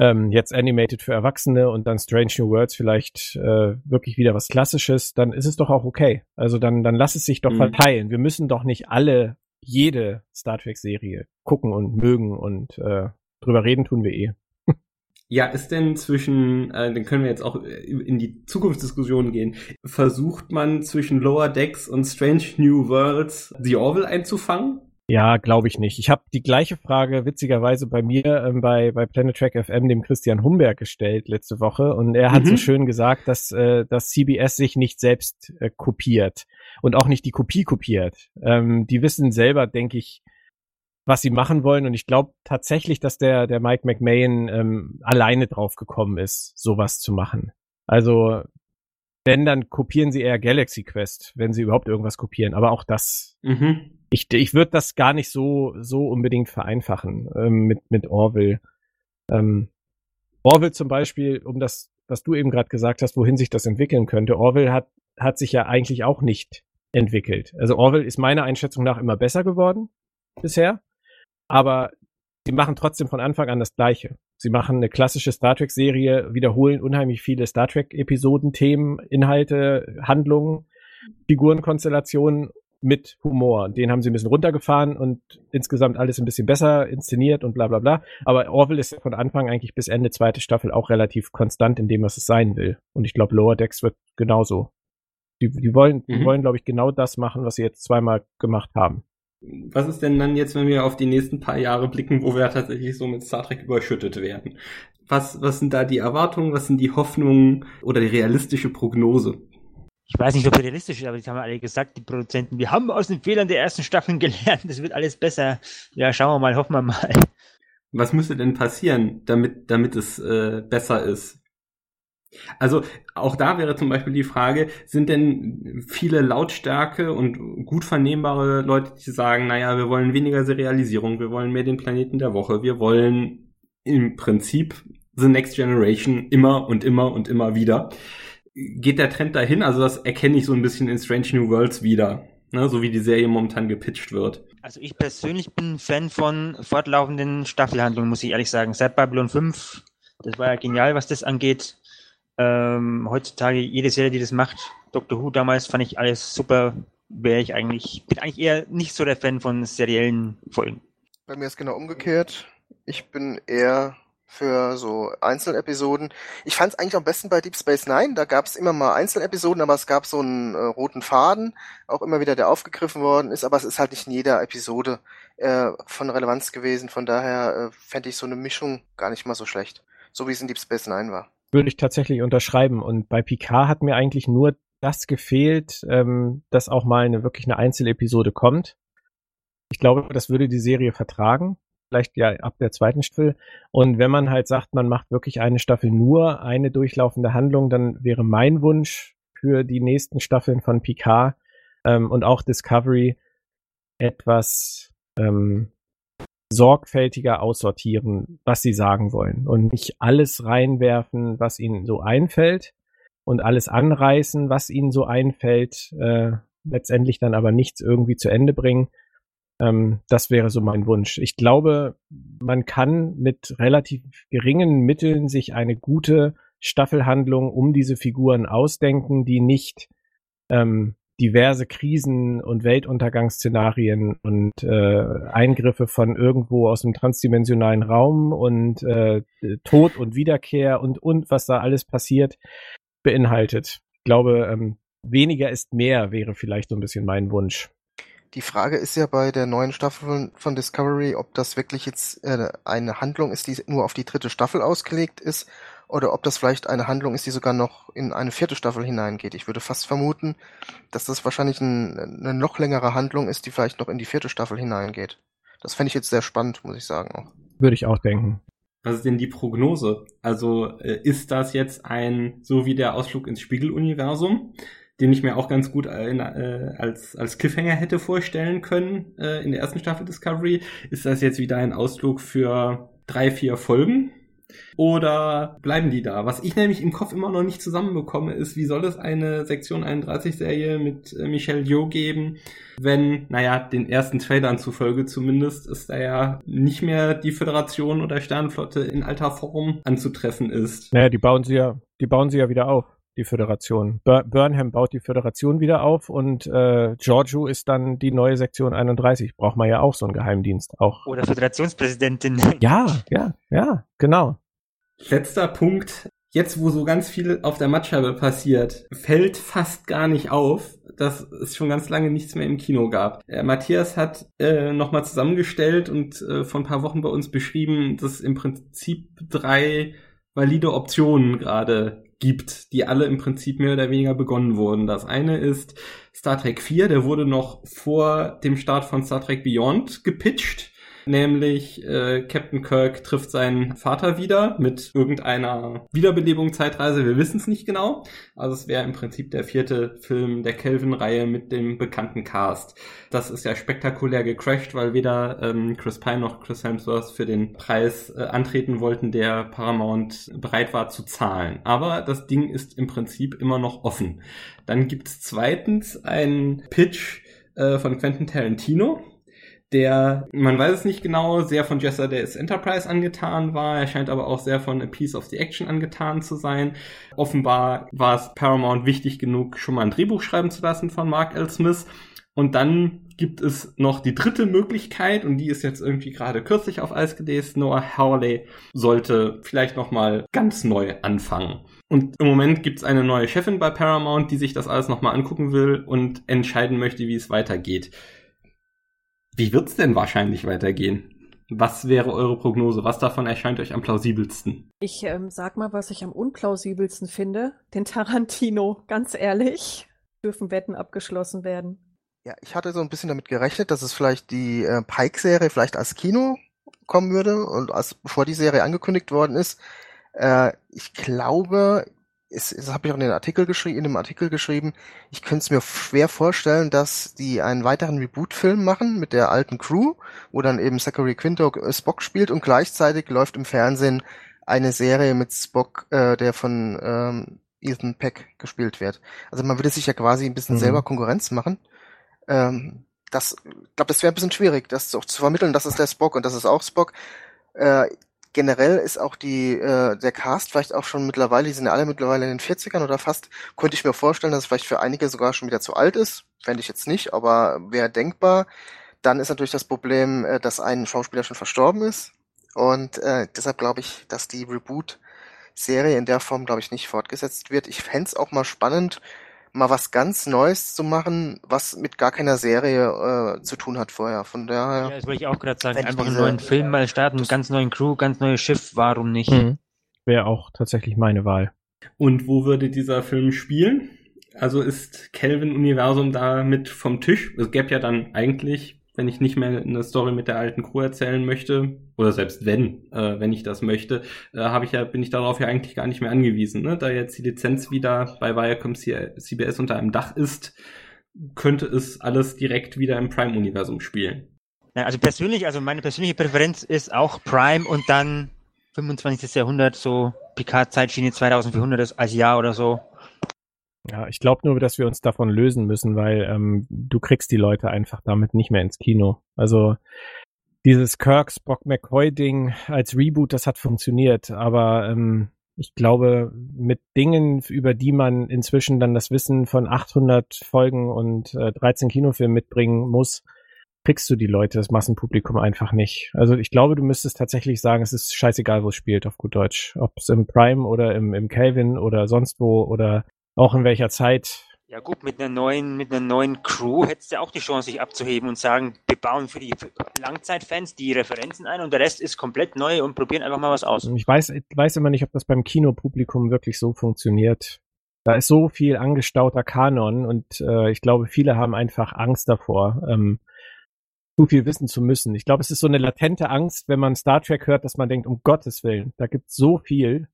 ähm, jetzt Animated für Erwachsene und dann Strange New Worlds vielleicht äh, wirklich wieder was Klassisches, dann ist es doch auch okay. Also dann, dann lass es sich doch Mhm. verteilen. Wir müssen doch nicht alle jede Star Trek-Serie gucken und mögen und äh, drüber reden tun wir eh. Ja, ist denn zwischen, äh, dann können wir jetzt auch äh, in die Zukunftsdiskussion gehen, versucht man zwischen Lower Decks und Strange New Worlds The Orville einzufangen? Ja, glaube ich nicht. Ich habe die gleiche Frage witzigerweise bei mir ähm, bei, bei Planet Track FM dem Christian Humberg gestellt letzte Woche und er hat Mhm. so schön gesagt, dass, äh, dass CBS sich nicht selbst äh, kopiert und auch nicht die Kopie kopiert. Ähm, die wissen selber, denke ich, was sie machen wollen und ich glaube tatsächlich, dass der, der Mike McMahon ähm, alleine drauf gekommen ist, sowas zu machen. Also wenn, dann kopieren sie eher Galaxy Quest, wenn sie überhaupt irgendwas kopieren. Aber auch das Mhm. ich, ich würde das gar nicht so, so unbedingt vereinfachen ähm, mit, mit Orville. Ähm, Orville zum Beispiel, um das, was du eben gerade gesagt hast, wohin sich das entwickeln könnte. Orville hat, hat sich ja eigentlich auch nicht entwickelt. Also Orville ist meiner Einschätzung nach immer besser geworden bisher, aber sie machen trotzdem von Anfang an das Gleiche. Sie machen eine klassische Star Trek-Serie, wiederholen unheimlich viele Star Trek-Episoden, Themen, Inhalte, Handlungen, Figurenkonstellationen mit Humor. Den haben sie ein bisschen runtergefahren und insgesamt alles ein bisschen besser inszeniert und bla bla bla. Aber Orville ist ja von Anfang eigentlich bis Ende zweite Staffel auch relativ konstant in dem, was es sein will. Und ich glaube, Lower Decks wird genauso. Die, die wollen, die Mhm. wollen, glaube ich, genau das machen, was sie jetzt zweimal gemacht haben. Was ist denn dann jetzt, wenn wir auf die nächsten paar Jahre blicken, wo wir tatsächlich so mit Star Trek überschüttet werden? Was, was sind da die Erwartungen, was sind die Hoffnungen oder die realistische Prognose? Ich weiß nicht, ob es realistisch ist, aber die haben alle gesagt, die Produzenten, wir haben aus den Fehlern der ersten Staffeln gelernt, es wird alles besser. Ja, schauen wir mal, hoffen wir mal. Was müsste denn passieren, damit, damit es äh, besser ist? Also auch da wäre zum Beispiel die Frage, sind denn viele Lautstärke und gut vernehmbare Leute, die sagen, naja, wir wollen weniger Serialisierung, wir wollen mehr den Planeten der Woche, wir wollen im Prinzip The Next Generation immer und immer und immer wieder. Geht der Trend dahin? Also das erkenne ich so ein bisschen in Strange New Worlds wieder, ne? so wie die Serie momentan gepitcht wird. Also ich persönlich bin Fan von fortlaufenden Staffelhandlungen, muss ich ehrlich sagen. Seit Babylon 5, das war ja genial, was das angeht. Ähm, heutzutage jede Serie, die das macht, Doctor Who damals fand ich alles super, wäre ich eigentlich, bin eigentlich eher nicht so der Fan von seriellen Folgen. Bei mir ist genau umgekehrt. Ich bin eher für so Einzelepisoden. Ich fand es eigentlich am besten bei Deep Space Nine. Da gab es immer mal Einzelepisoden, aber es gab so einen äh, roten Faden, auch immer wieder, der aufgegriffen worden ist. Aber es ist halt nicht in jeder Episode äh, von Relevanz gewesen. Von daher äh, fände ich so eine Mischung gar nicht mal so schlecht. So wie es in Deep Space Nine war. Würde ich tatsächlich unterschreiben. Und bei Picard hat mir eigentlich nur das gefehlt, ähm, dass auch mal eine wirklich eine Einzelepisode kommt. Ich glaube, das würde die Serie vertragen vielleicht ja ab der zweiten Staffel. Und wenn man halt sagt, man macht wirklich eine Staffel nur eine durchlaufende Handlung, dann wäre mein Wunsch für die nächsten Staffeln von Picard ähm, und auch Discovery etwas ähm, sorgfältiger aussortieren, was sie sagen wollen und nicht alles reinwerfen, was ihnen so einfällt und alles anreißen, was ihnen so einfällt, äh, letztendlich dann aber nichts irgendwie zu Ende bringen, ähm, das wäre so mein Wunsch. Ich glaube, man kann mit relativ geringen Mitteln sich eine gute Staffelhandlung um diese Figuren ausdenken, die nicht ähm, diverse Krisen und Weltuntergangsszenarien und äh, Eingriffe von irgendwo aus dem transdimensionalen Raum und äh, Tod und Wiederkehr und und was da alles passiert beinhaltet. Ich glaube, ähm, weniger ist mehr wäre vielleicht so ein bisschen mein Wunsch. Die Frage ist ja bei der neuen Staffel von Discovery, ob das wirklich jetzt äh, eine Handlung ist, die nur auf die dritte Staffel ausgelegt ist, oder ob das vielleicht eine Handlung ist, die sogar noch in eine vierte Staffel hineingeht. Ich würde fast vermuten, dass das wahrscheinlich ein, eine noch längere Handlung ist, die vielleicht noch in die vierte Staffel hineingeht. Das fände ich jetzt sehr spannend, muss ich sagen auch. Würde ich auch denken. Was ist denn die Prognose? Also äh, ist das jetzt ein, so wie der Ausflug ins Spiegeluniversum, den ich mir auch ganz gut äh, in, äh, als, als Cliffhanger hätte vorstellen können äh, in der ersten Staffel Discovery. Ist das jetzt wieder ein Ausflug für drei, vier Folgen? Oder bleiben die da? Was ich nämlich im Kopf immer noch nicht zusammenbekomme, ist, wie soll es eine Sektion 31 Serie mit äh, Michelle Yeoh geben, wenn, naja, den ersten Trailern zufolge zumindest, ist da ja nicht mehr die Föderation oder Sternenflotte in alter Form anzutreffen ist. Naja, die bauen sie ja, die bauen sie ja wieder auf die Föderation. Bur Burnham baut die Föderation wieder auf und äh, Giorgio ist dann die neue Sektion 31. Braucht man ja auch so einen Geheimdienst. Auch. Oder Föderationspräsidentin. Ja, ja, ja, genau. Letzter Punkt. Jetzt, wo so ganz viel auf der Matscheibe passiert, fällt fast gar nicht auf, dass es schon ganz lange nichts mehr im Kino gab. Äh, Matthias hat äh, nochmal zusammengestellt und äh, vor ein paar Wochen bei uns beschrieben, dass im Prinzip drei valide Optionen gerade gibt, die alle im Prinzip mehr oder weniger begonnen wurden. Das eine ist Star Trek 4, der wurde noch vor dem Start von Star Trek Beyond gepitcht nämlich äh, Captain Kirk trifft seinen Vater wieder mit irgendeiner Wiederbelebung Zeitreise. Wir wissen es nicht genau. Also es wäre im Prinzip der vierte Film der Kelvin-Reihe mit dem bekannten Cast. Das ist ja spektakulär gecrashed, weil weder ähm, Chris Pine noch Chris Hemsworth für den Preis äh, antreten wollten, der Paramount bereit war zu zahlen. Aber das Ding ist im Prinzip immer noch offen. Dann gibt es zweitens einen Pitch äh, von Quentin Tarantino, der, man weiß es nicht genau, sehr von Jessa Days Enterprise angetan war. Er scheint aber auch sehr von A Piece of the Action angetan zu sein. Offenbar war es Paramount wichtig genug, schon mal ein Drehbuch schreiben zu lassen von Mark L. Smith. Und dann gibt es noch die dritte Möglichkeit und die ist jetzt irgendwie gerade kürzlich auf Eis gelesen. Noah Hawley sollte vielleicht noch mal ganz neu anfangen. Und im Moment gibt es eine neue Chefin bei Paramount, die sich das alles noch mal angucken will und entscheiden möchte, wie es weitergeht. Wie wird's denn wahrscheinlich weitergehen? Was wäre eure Prognose? Was davon erscheint euch am plausibelsten? Ich ähm, sag mal, was ich am unplausibelsten finde. Den Tarantino, ganz ehrlich. Dürfen Wetten abgeschlossen werden. Ja, ich hatte so ein bisschen damit gerechnet, dass es vielleicht die äh, Pike-Serie vielleicht als Kino kommen würde und als bevor die Serie angekündigt worden ist. Äh, ich glaube, ist, das habe ich auch in den Artikel geschrieben, in dem Artikel geschrieben, ich könnte es mir schwer vorstellen, dass die einen weiteren Reboot-Film machen mit der alten Crew, wo dann eben Zachary Quinto Spock spielt und gleichzeitig läuft im Fernsehen eine Serie mit Spock, äh, der von ähm, Ethan Peck gespielt wird. Also man würde sich ja quasi ein bisschen mhm. selber Konkurrenz machen. Ähm, das, ich glaube, das wäre ein bisschen schwierig, das auch zu vermitteln, das ist der Spock und das ist auch Spock. Äh, generell ist auch die, äh, der Cast vielleicht auch schon mittlerweile, die sind ja alle mittlerweile in den 40ern oder fast, könnte ich mir vorstellen, dass es vielleicht für einige sogar schon wieder zu alt ist. Fände ich jetzt nicht, aber wäre denkbar. Dann ist natürlich das Problem, äh, dass ein Schauspieler schon verstorben ist. Und äh, deshalb glaube ich, dass die Reboot-Serie in der Form, glaube ich, nicht fortgesetzt wird. Ich fände auch mal spannend, mal was ganz Neues zu machen, was mit gar keiner Serie äh, zu tun hat vorher. Von daher. Ja, das wollte ich auch gerade sagen. Einfach einen neuen Film mal starten, ganz neuen Crew, ganz neues Schiff, warum nicht? Mhm. Wäre auch tatsächlich meine Wahl. Und wo würde dieser Film spielen? Also ist Kelvin Universum da mit vom Tisch? Es gäbe ja dann eigentlich wenn ich nicht mehr eine Story mit der alten Crew erzählen möchte, oder selbst wenn, äh, wenn ich das möchte, äh, habe ich ja, bin ich darauf ja eigentlich gar nicht mehr angewiesen. Ne? Da jetzt die Lizenz wieder bei Viacom CBS unter einem Dach ist, könnte es alles direkt wieder im Prime-Universum spielen. Ja, also persönlich, also meine persönliche Präferenz ist auch Prime und dann 25. Jahrhundert, so Picard-Zeitschiene 2400 als Jahr oder so. Ja, ich glaube nur, dass wir uns davon lösen müssen, weil ähm, du kriegst die Leute einfach damit nicht mehr ins Kino. Also dieses Kirk Spock McCoy Ding als Reboot, das hat funktioniert, aber ähm, ich glaube, mit Dingen, über die man inzwischen dann das Wissen von 800 Folgen und äh, 13 Kinofilmen mitbringen muss, kriegst du die Leute, das Massenpublikum einfach nicht. Also ich glaube, du müsstest tatsächlich sagen, es ist scheißegal, wo es spielt, auf gut Deutsch. Ob es im Prime oder im, im Calvin oder sonst wo oder auch in welcher Zeit. Ja gut, mit einer neuen, mit einer neuen Crew hättest du auch die Chance, sich abzuheben und sagen, wir bauen für die Langzeitfans die Referenzen ein und der Rest ist komplett neu und probieren einfach mal was aus. Ich weiß, ich weiß immer nicht, ob das beim Kinopublikum wirklich so funktioniert. Da ist so viel angestauter Kanon und äh, ich glaube, viele haben einfach Angst davor, ähm, zu viel wissen zu müssen. Ich glaube, es ist so eine latente Angst, wenn man Star Trek hört, dass man denkt, um Gottes Willen, da gibt es so viel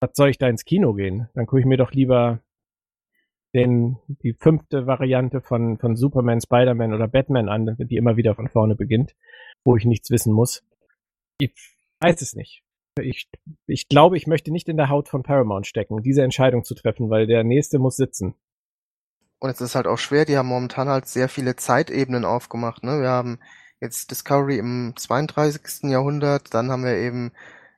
was soll ich da ins Kino gehen? Dann gucke ich mir doch lieber den, die fünfte Variante von, von Superman, Spider-Man oder Batman an, die immer wieder von vorne beginnt, wo ich nichts wissen muss. Ich weiß es nicht. Ich, ich glaube, ich möchte nicht in der Haut von Paramount stecken, diese Entscheidung zu treffen, weil der nächste muss sitzen. Und es ist halt auch schwer, die haben momentan halt sehr viele Zeitebenen aufgemacht. Ne? Wir haben jetzt Discovery im 32. Jahrhundert, dann haben wir eben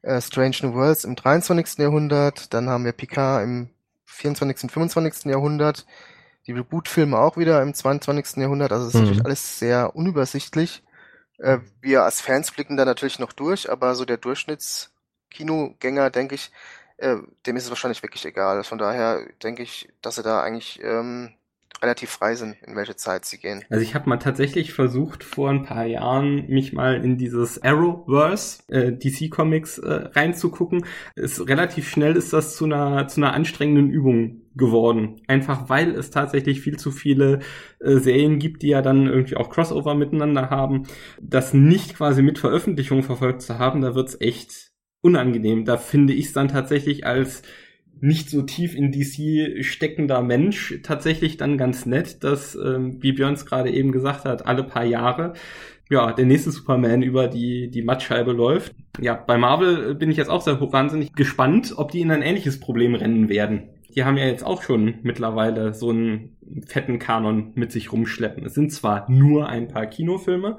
äh, Strange New Worlds im 23. Jahrhundert, dann haben wir Picard im 24. und 25. Jahrhundert, die Reboot-Filme auch wieder im 22. Jahrhundert, also es ist mhm. natürlich alles sehr unübersichtlich. Äh, wir als Fans blicken da natürlich noch durch, aber so der Durchschnittskinogänger, denke ich, äh, dem ist es wahrscheinlich wirklich egal. Von daher denke ich, dass sie da eigentlich ähm, relativ frei sind, in welche Zeit sie gehen. Also ich habe mal tatsächlich versucht, vor ein paar Jahren mich mal in dieses Arrowverse, äh, DC Comics, äh, reinzugucken. Ist, relativ schnell ist das zu einer, zu einer anstrengenden Übung geworden. Einfach weil es tatsächlich viel zu viele äh, Serien gibt, die ja dann irgendwie auch Crossover miteinander haben. Das nicht quasi mit Veröffentlichung verfolgt zu haben, da wird's echt unangenehm. Da finde ich es dann tatsächlich als nicht so tief in DC steckender Mensch tatsächlich dann ganz nett, dass, ähm, wie Björns gerade eben gesagt hat, alle paar Jahre ja, der nächste Superman über die, die Mattscheibe läuft. Ja, bei Marvel bin ich jetzt auch sehr wahnsinnig gespannt, ob die in ein ähnliches Problem rennen werden. Die haben ja jetzt auch schon mittlerweile so einen fetten Kanon mit sich rumschleppen. Es sind zwar nur ein paar Kinofilme,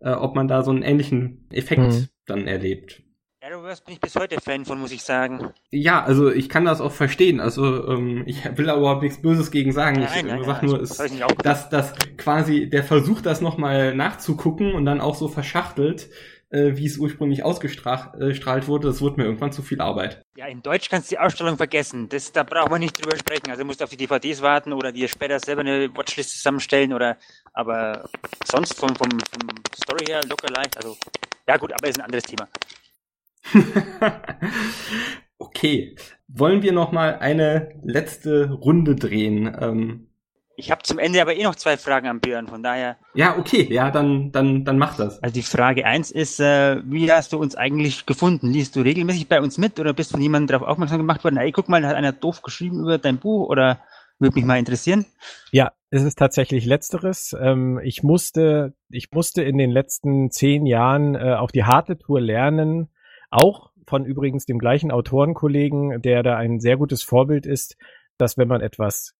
äh, ob man da so einen ähnlichen Effekt mhm. dann erlebt. Arrowverse bin ich bis heute Fan von, muss ich sagen. Ja, also ich kann das auch verstehen. Also ähm, ich will da überhaupt nichts Böses gegen sagen. Nein, ich nein, sag nein, nur, ist, dass das quasi der Versuch, das nochmal nachzugucken und dann auch so verschachtelt, äh, wie es ursprünglich ausgestrahlt äh, wurde, das wurde mir irgendwann zu viel Arbeit. Ja, in Deutsch kannst du die Ausstellung vergessen. Das, da braucht man nicht drüber sprechen. Also musst du auf die DVDs warten oder dir später selber eine Watchlist zusammenstellen oder aber sonst vom, vom, vom Story her locker leicht. Also ja gut, aber ist ein anderes Thema. okay. Wollen wir noch mal eine letzte Runde drehen? Ähm, Ich habe zum Ende aber eh noch zwei Fragen an Björn, von daher. Ja, okay, ja, dann, dann, dann mach das. Also die Frage eins ist, äh, wie hast du uns eigentlich gefunden? Liest du regelmäßig bei uns mit oder bist von jemandem darauf aufmerksam gemacht worden? Ey, guck mal, da hat einer doof geschrieben über dein Buch oder würde mich mal interessieren? Ja, es ist tatsächlich letzteres. Ähm, ich musste, ich musste in den letzten zehn Jahren äh, auf die harte Tour lernen, auch von übrigens dem gleichen Autorenkollegen, der da ein sehr gutes Vorbild ist, dass wenn man etwas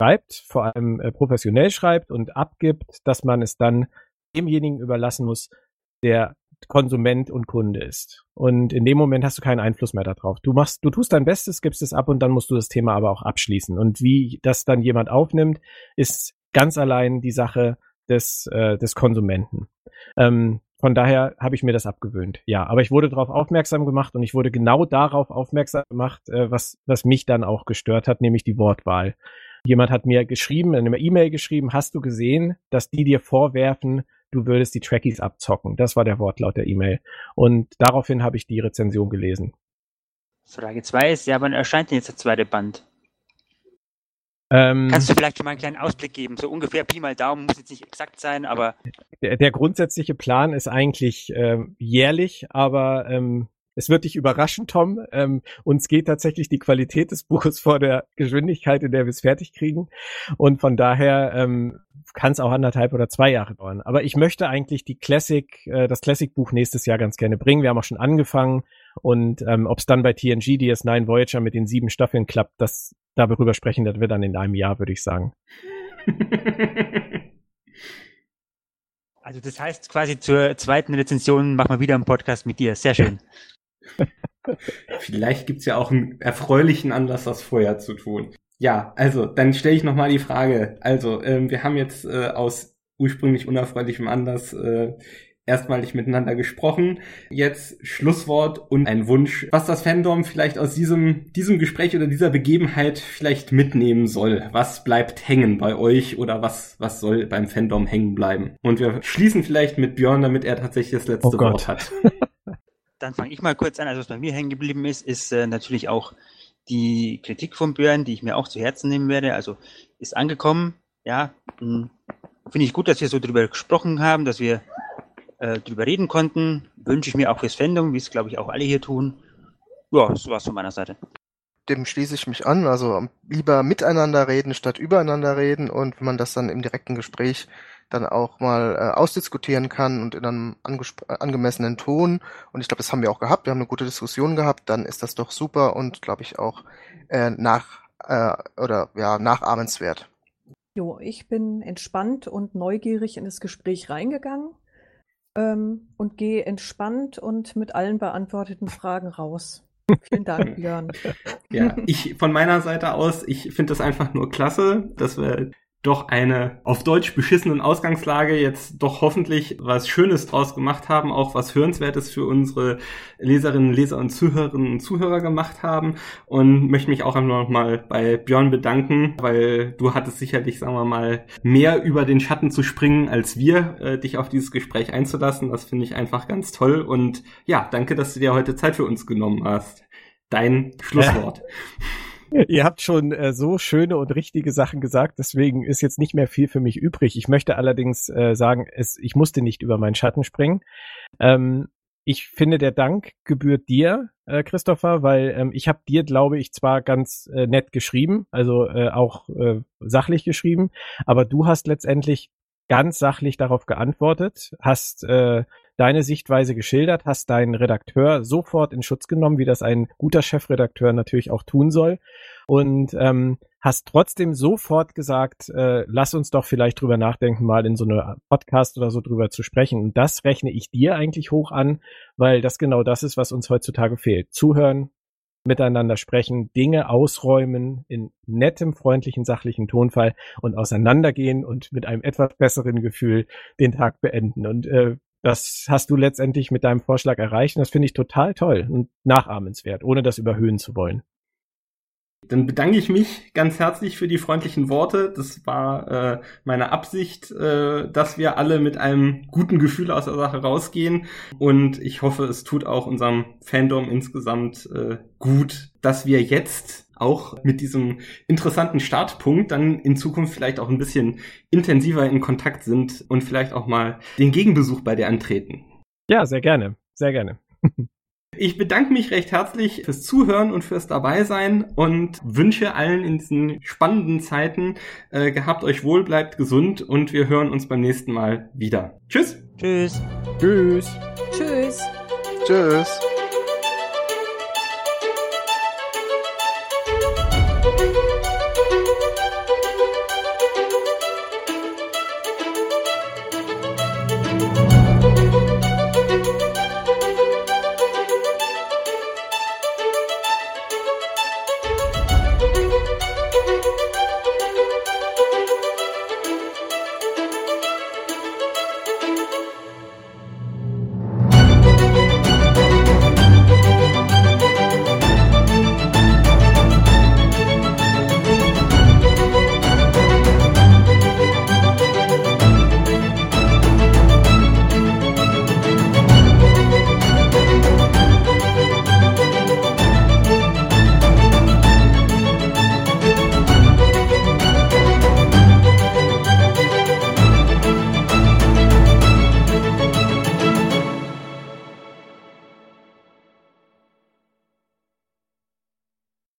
schreibt, vor allem äh, professionell schreibt und abgibt, dass man es dann demjenigen überlassen muss, der Konsument und Kunde ist. Und in dem Moment hast du keinen Einfluss mehr darauf. Du machst, du tust dein Bestes, gibst es ab und dann musst du das Thema aber auch abschließen. Und wie das dann jemand aufnimmt, ist ganz allein die Sache des, äh, des Konsumenten. Ähm, von daher habe ich mir das abgewöhnt. Ja, aber ich wurde darauf aufmerksam gemacht und ich wurde genau darauf aufmerksam gemacht, äh, was, was mich dann auch gestört hat, nämlich die Wortwahl. Jemand hat mir geschrieben, in einer E-Mail geschrieben, hast du gesehen, dass die dir vorwerfen, du würdest die Trackies abzocken. Das war der Wortlaut der E-Mail. Und daraufhin habe ich die Rezension gelesen. Frage 2 ist, ja, wann erscheint denn jetzt der zweite Band? Ähm, Kannst du vielleicht schon mal einen kleinen Ausblick geben? So ungefähr Pi mal Daumen, muss jetzt nicht exakt sein, aber. Der, der grundsätzliche Plan ist eigentlich ähm, jährlich, aber ähm, es wird dich überraschen, Tom. Ähm, uns geht tatsächlich die Qualität des Buches vor der Geschwindigkeit, in der wir es fertig kriegen. Und von daher ähm, kann es auch anderthalb oder zwei Jahre dauern. Aber ich möchte eigentlich die Classic, äh, das Classic-Buch nächstes Jahr ganz gerne bringen. Wir haben auch schon angefangen. Und ähm, ob es dann bei TNG DS9 Voyager mit den sieben Staffeln klappt, das darüber sprechen, das wird dann in einem Jahr, würde ich sagen. Also das heißt quasi zur zweiten Rezension machen wir wieder einen Podcast mit dir. Sehr schön. Vielleicht gibt's ja auch einen erfreulichen Anlass, das vorher zu tun. Ja, also dann stelle ich nochmal die Frage. Also ähm, wir haben jetzt äh, aus ursprünglich unerfreulichem Anlass äh, erstmalig miteinander gesprochen. Jetzt Schlusswort und ein Wunsch, was das Fandom vielleicht aus diesem, diesem Gespräch oder dieser Begebenheit vielleicht mitnehmen soll. Was bleibt hängen bei euch oder was, was soll beim Fandom hängen bleiben? Und wir schließen vielleicht mit Björn, damit er tatsächlich das letzte Oh. Wort hat. Dann fange ich mal kurz an. Also was bei mir hängen geblieben ist, ist äh, natürlich auch die Kritik von Björn, die ich mir auch zu Herzen nehmen werde. Also ist angekommen. Ja, mh, finde ich gut, dass wir so drüber gesprochen haben, dass wir äh, drüber reden konnten. Wünsche ich mir auch fürs Fandom, wie es glaube ich auch alle hier tun. Ja, das war's von meiner Seite. Dem schließe ich mich an. Also lieber miteinander reden statt übereinander reden und wenn man das dann im direkten Gespräch dann auch mal äh, ausdiskutieren kann und in einem äh, angemessenen Ton. Und ich glaube, das haben wir auch gehabt. Wir haben eine gute Diskussion gehabt. Dann ist das doch super und glaube ich auch äh, nach äh, oder ja nachahmenswert. Jo, ich bin entspannt und neugierig in das Gespräch reingegangen ähm, und gehe entspannt und mit allen beantworteten Fragen raus. Vielen Dank, Björn. Ja, ich von meiner Seite aus, ich finde das einfach nur klasse, dass wir doch eine auf Deutsch beschissenen Ausgangslage jetzt doch hoffentlich was Schönes draus gemacht haben, auch was Hörenswertes für unsere Leserinnen, Leser und Zuhörerinnen und Zuhörer gemacht haben und möchte mich auch einfach nochmal bei Björn bedanken, weil du hattest sicherlich, sagen wir mal, mehr über den Schatten zu springen als wir, äh, dich auf dieses Gespräch einzulassen. Das finde ich einfach ganz toll und ja, danke, dass du dir heute Zeit für uns genommen hast. Dein Schlusswort. Ihr habt schon äh, so schöne und richtige Sachen gesagt, deswegen ist jetzt nicht mehr viel für mich übrig. Ich möchte allerdings äh, sagen, es, ich musste nicht über meinen Schatten springen. Ähm, ich finde, der Dank gebührt dir, äh, Christopher, weil ähm, ich habe dir, glaube ich, zwar ganz äh, nett geschrieben, also äh, auch äh, sachlich geschrieben, aber du hast letztendlich ganz sachlich darauf geantwortet, hast äh, deine Sichtweise geschildert, hast deinen Redakteur sofort in Schutz genommen, wie das ein guter Chefredakteur natürlich auch tun soll. Und ähm, hast trotzdem sofort gesagt, äh, lass uns doch vielleicht drüber nachdenken, mal in so einer Podcast oder so drüber zu sprechen. Und das rechne ich dir eigentlich hoch an, weil das genau das ist, was uns heutzutage fehlt. Zuhören, miteinander sprechen, Dinge ausräumen in nettem, freundlichen, sachlichen Tonfall und auseinandergehen und mit einem etwas besseren Gefühl den Tag beenden. Und äh, das hast du letztendlich mit deinem Vorschlag erreicht und das finde ich total toll und nachahmenswert, ohne das überhöhen zu wollen. Dann bedanke ich mich ganz herzlich für die freundlichen Worte. Das war äh, meine Absicht, äh, dass wir alle mit einem guten Gefühl aus der Sache rausgehen. Und ich hoffe, es tut auch unserem Fandom insgesamt äh, gut, dass wir jetzt auch mit diesem interessanten Startpunkt dann in Zukunft vielleicht auch ein bisschen intensiver in Kontakt sind und vielleicht auch mal den Gegenbesuch bei dir antreten. Ja, sehr gerne. Sehr gerne. Ich bedanke mich recht herzlich fürs Zuhören und fürs Dabeisein und wünsche allen in diesen spannenden Zeiten, äh, gehabt euch wohl, bleibt gesund und wir hören uns beim nächsten Mal wieder. Tschüss. Tschüss. Tschüss. Tschüss. Tschüss.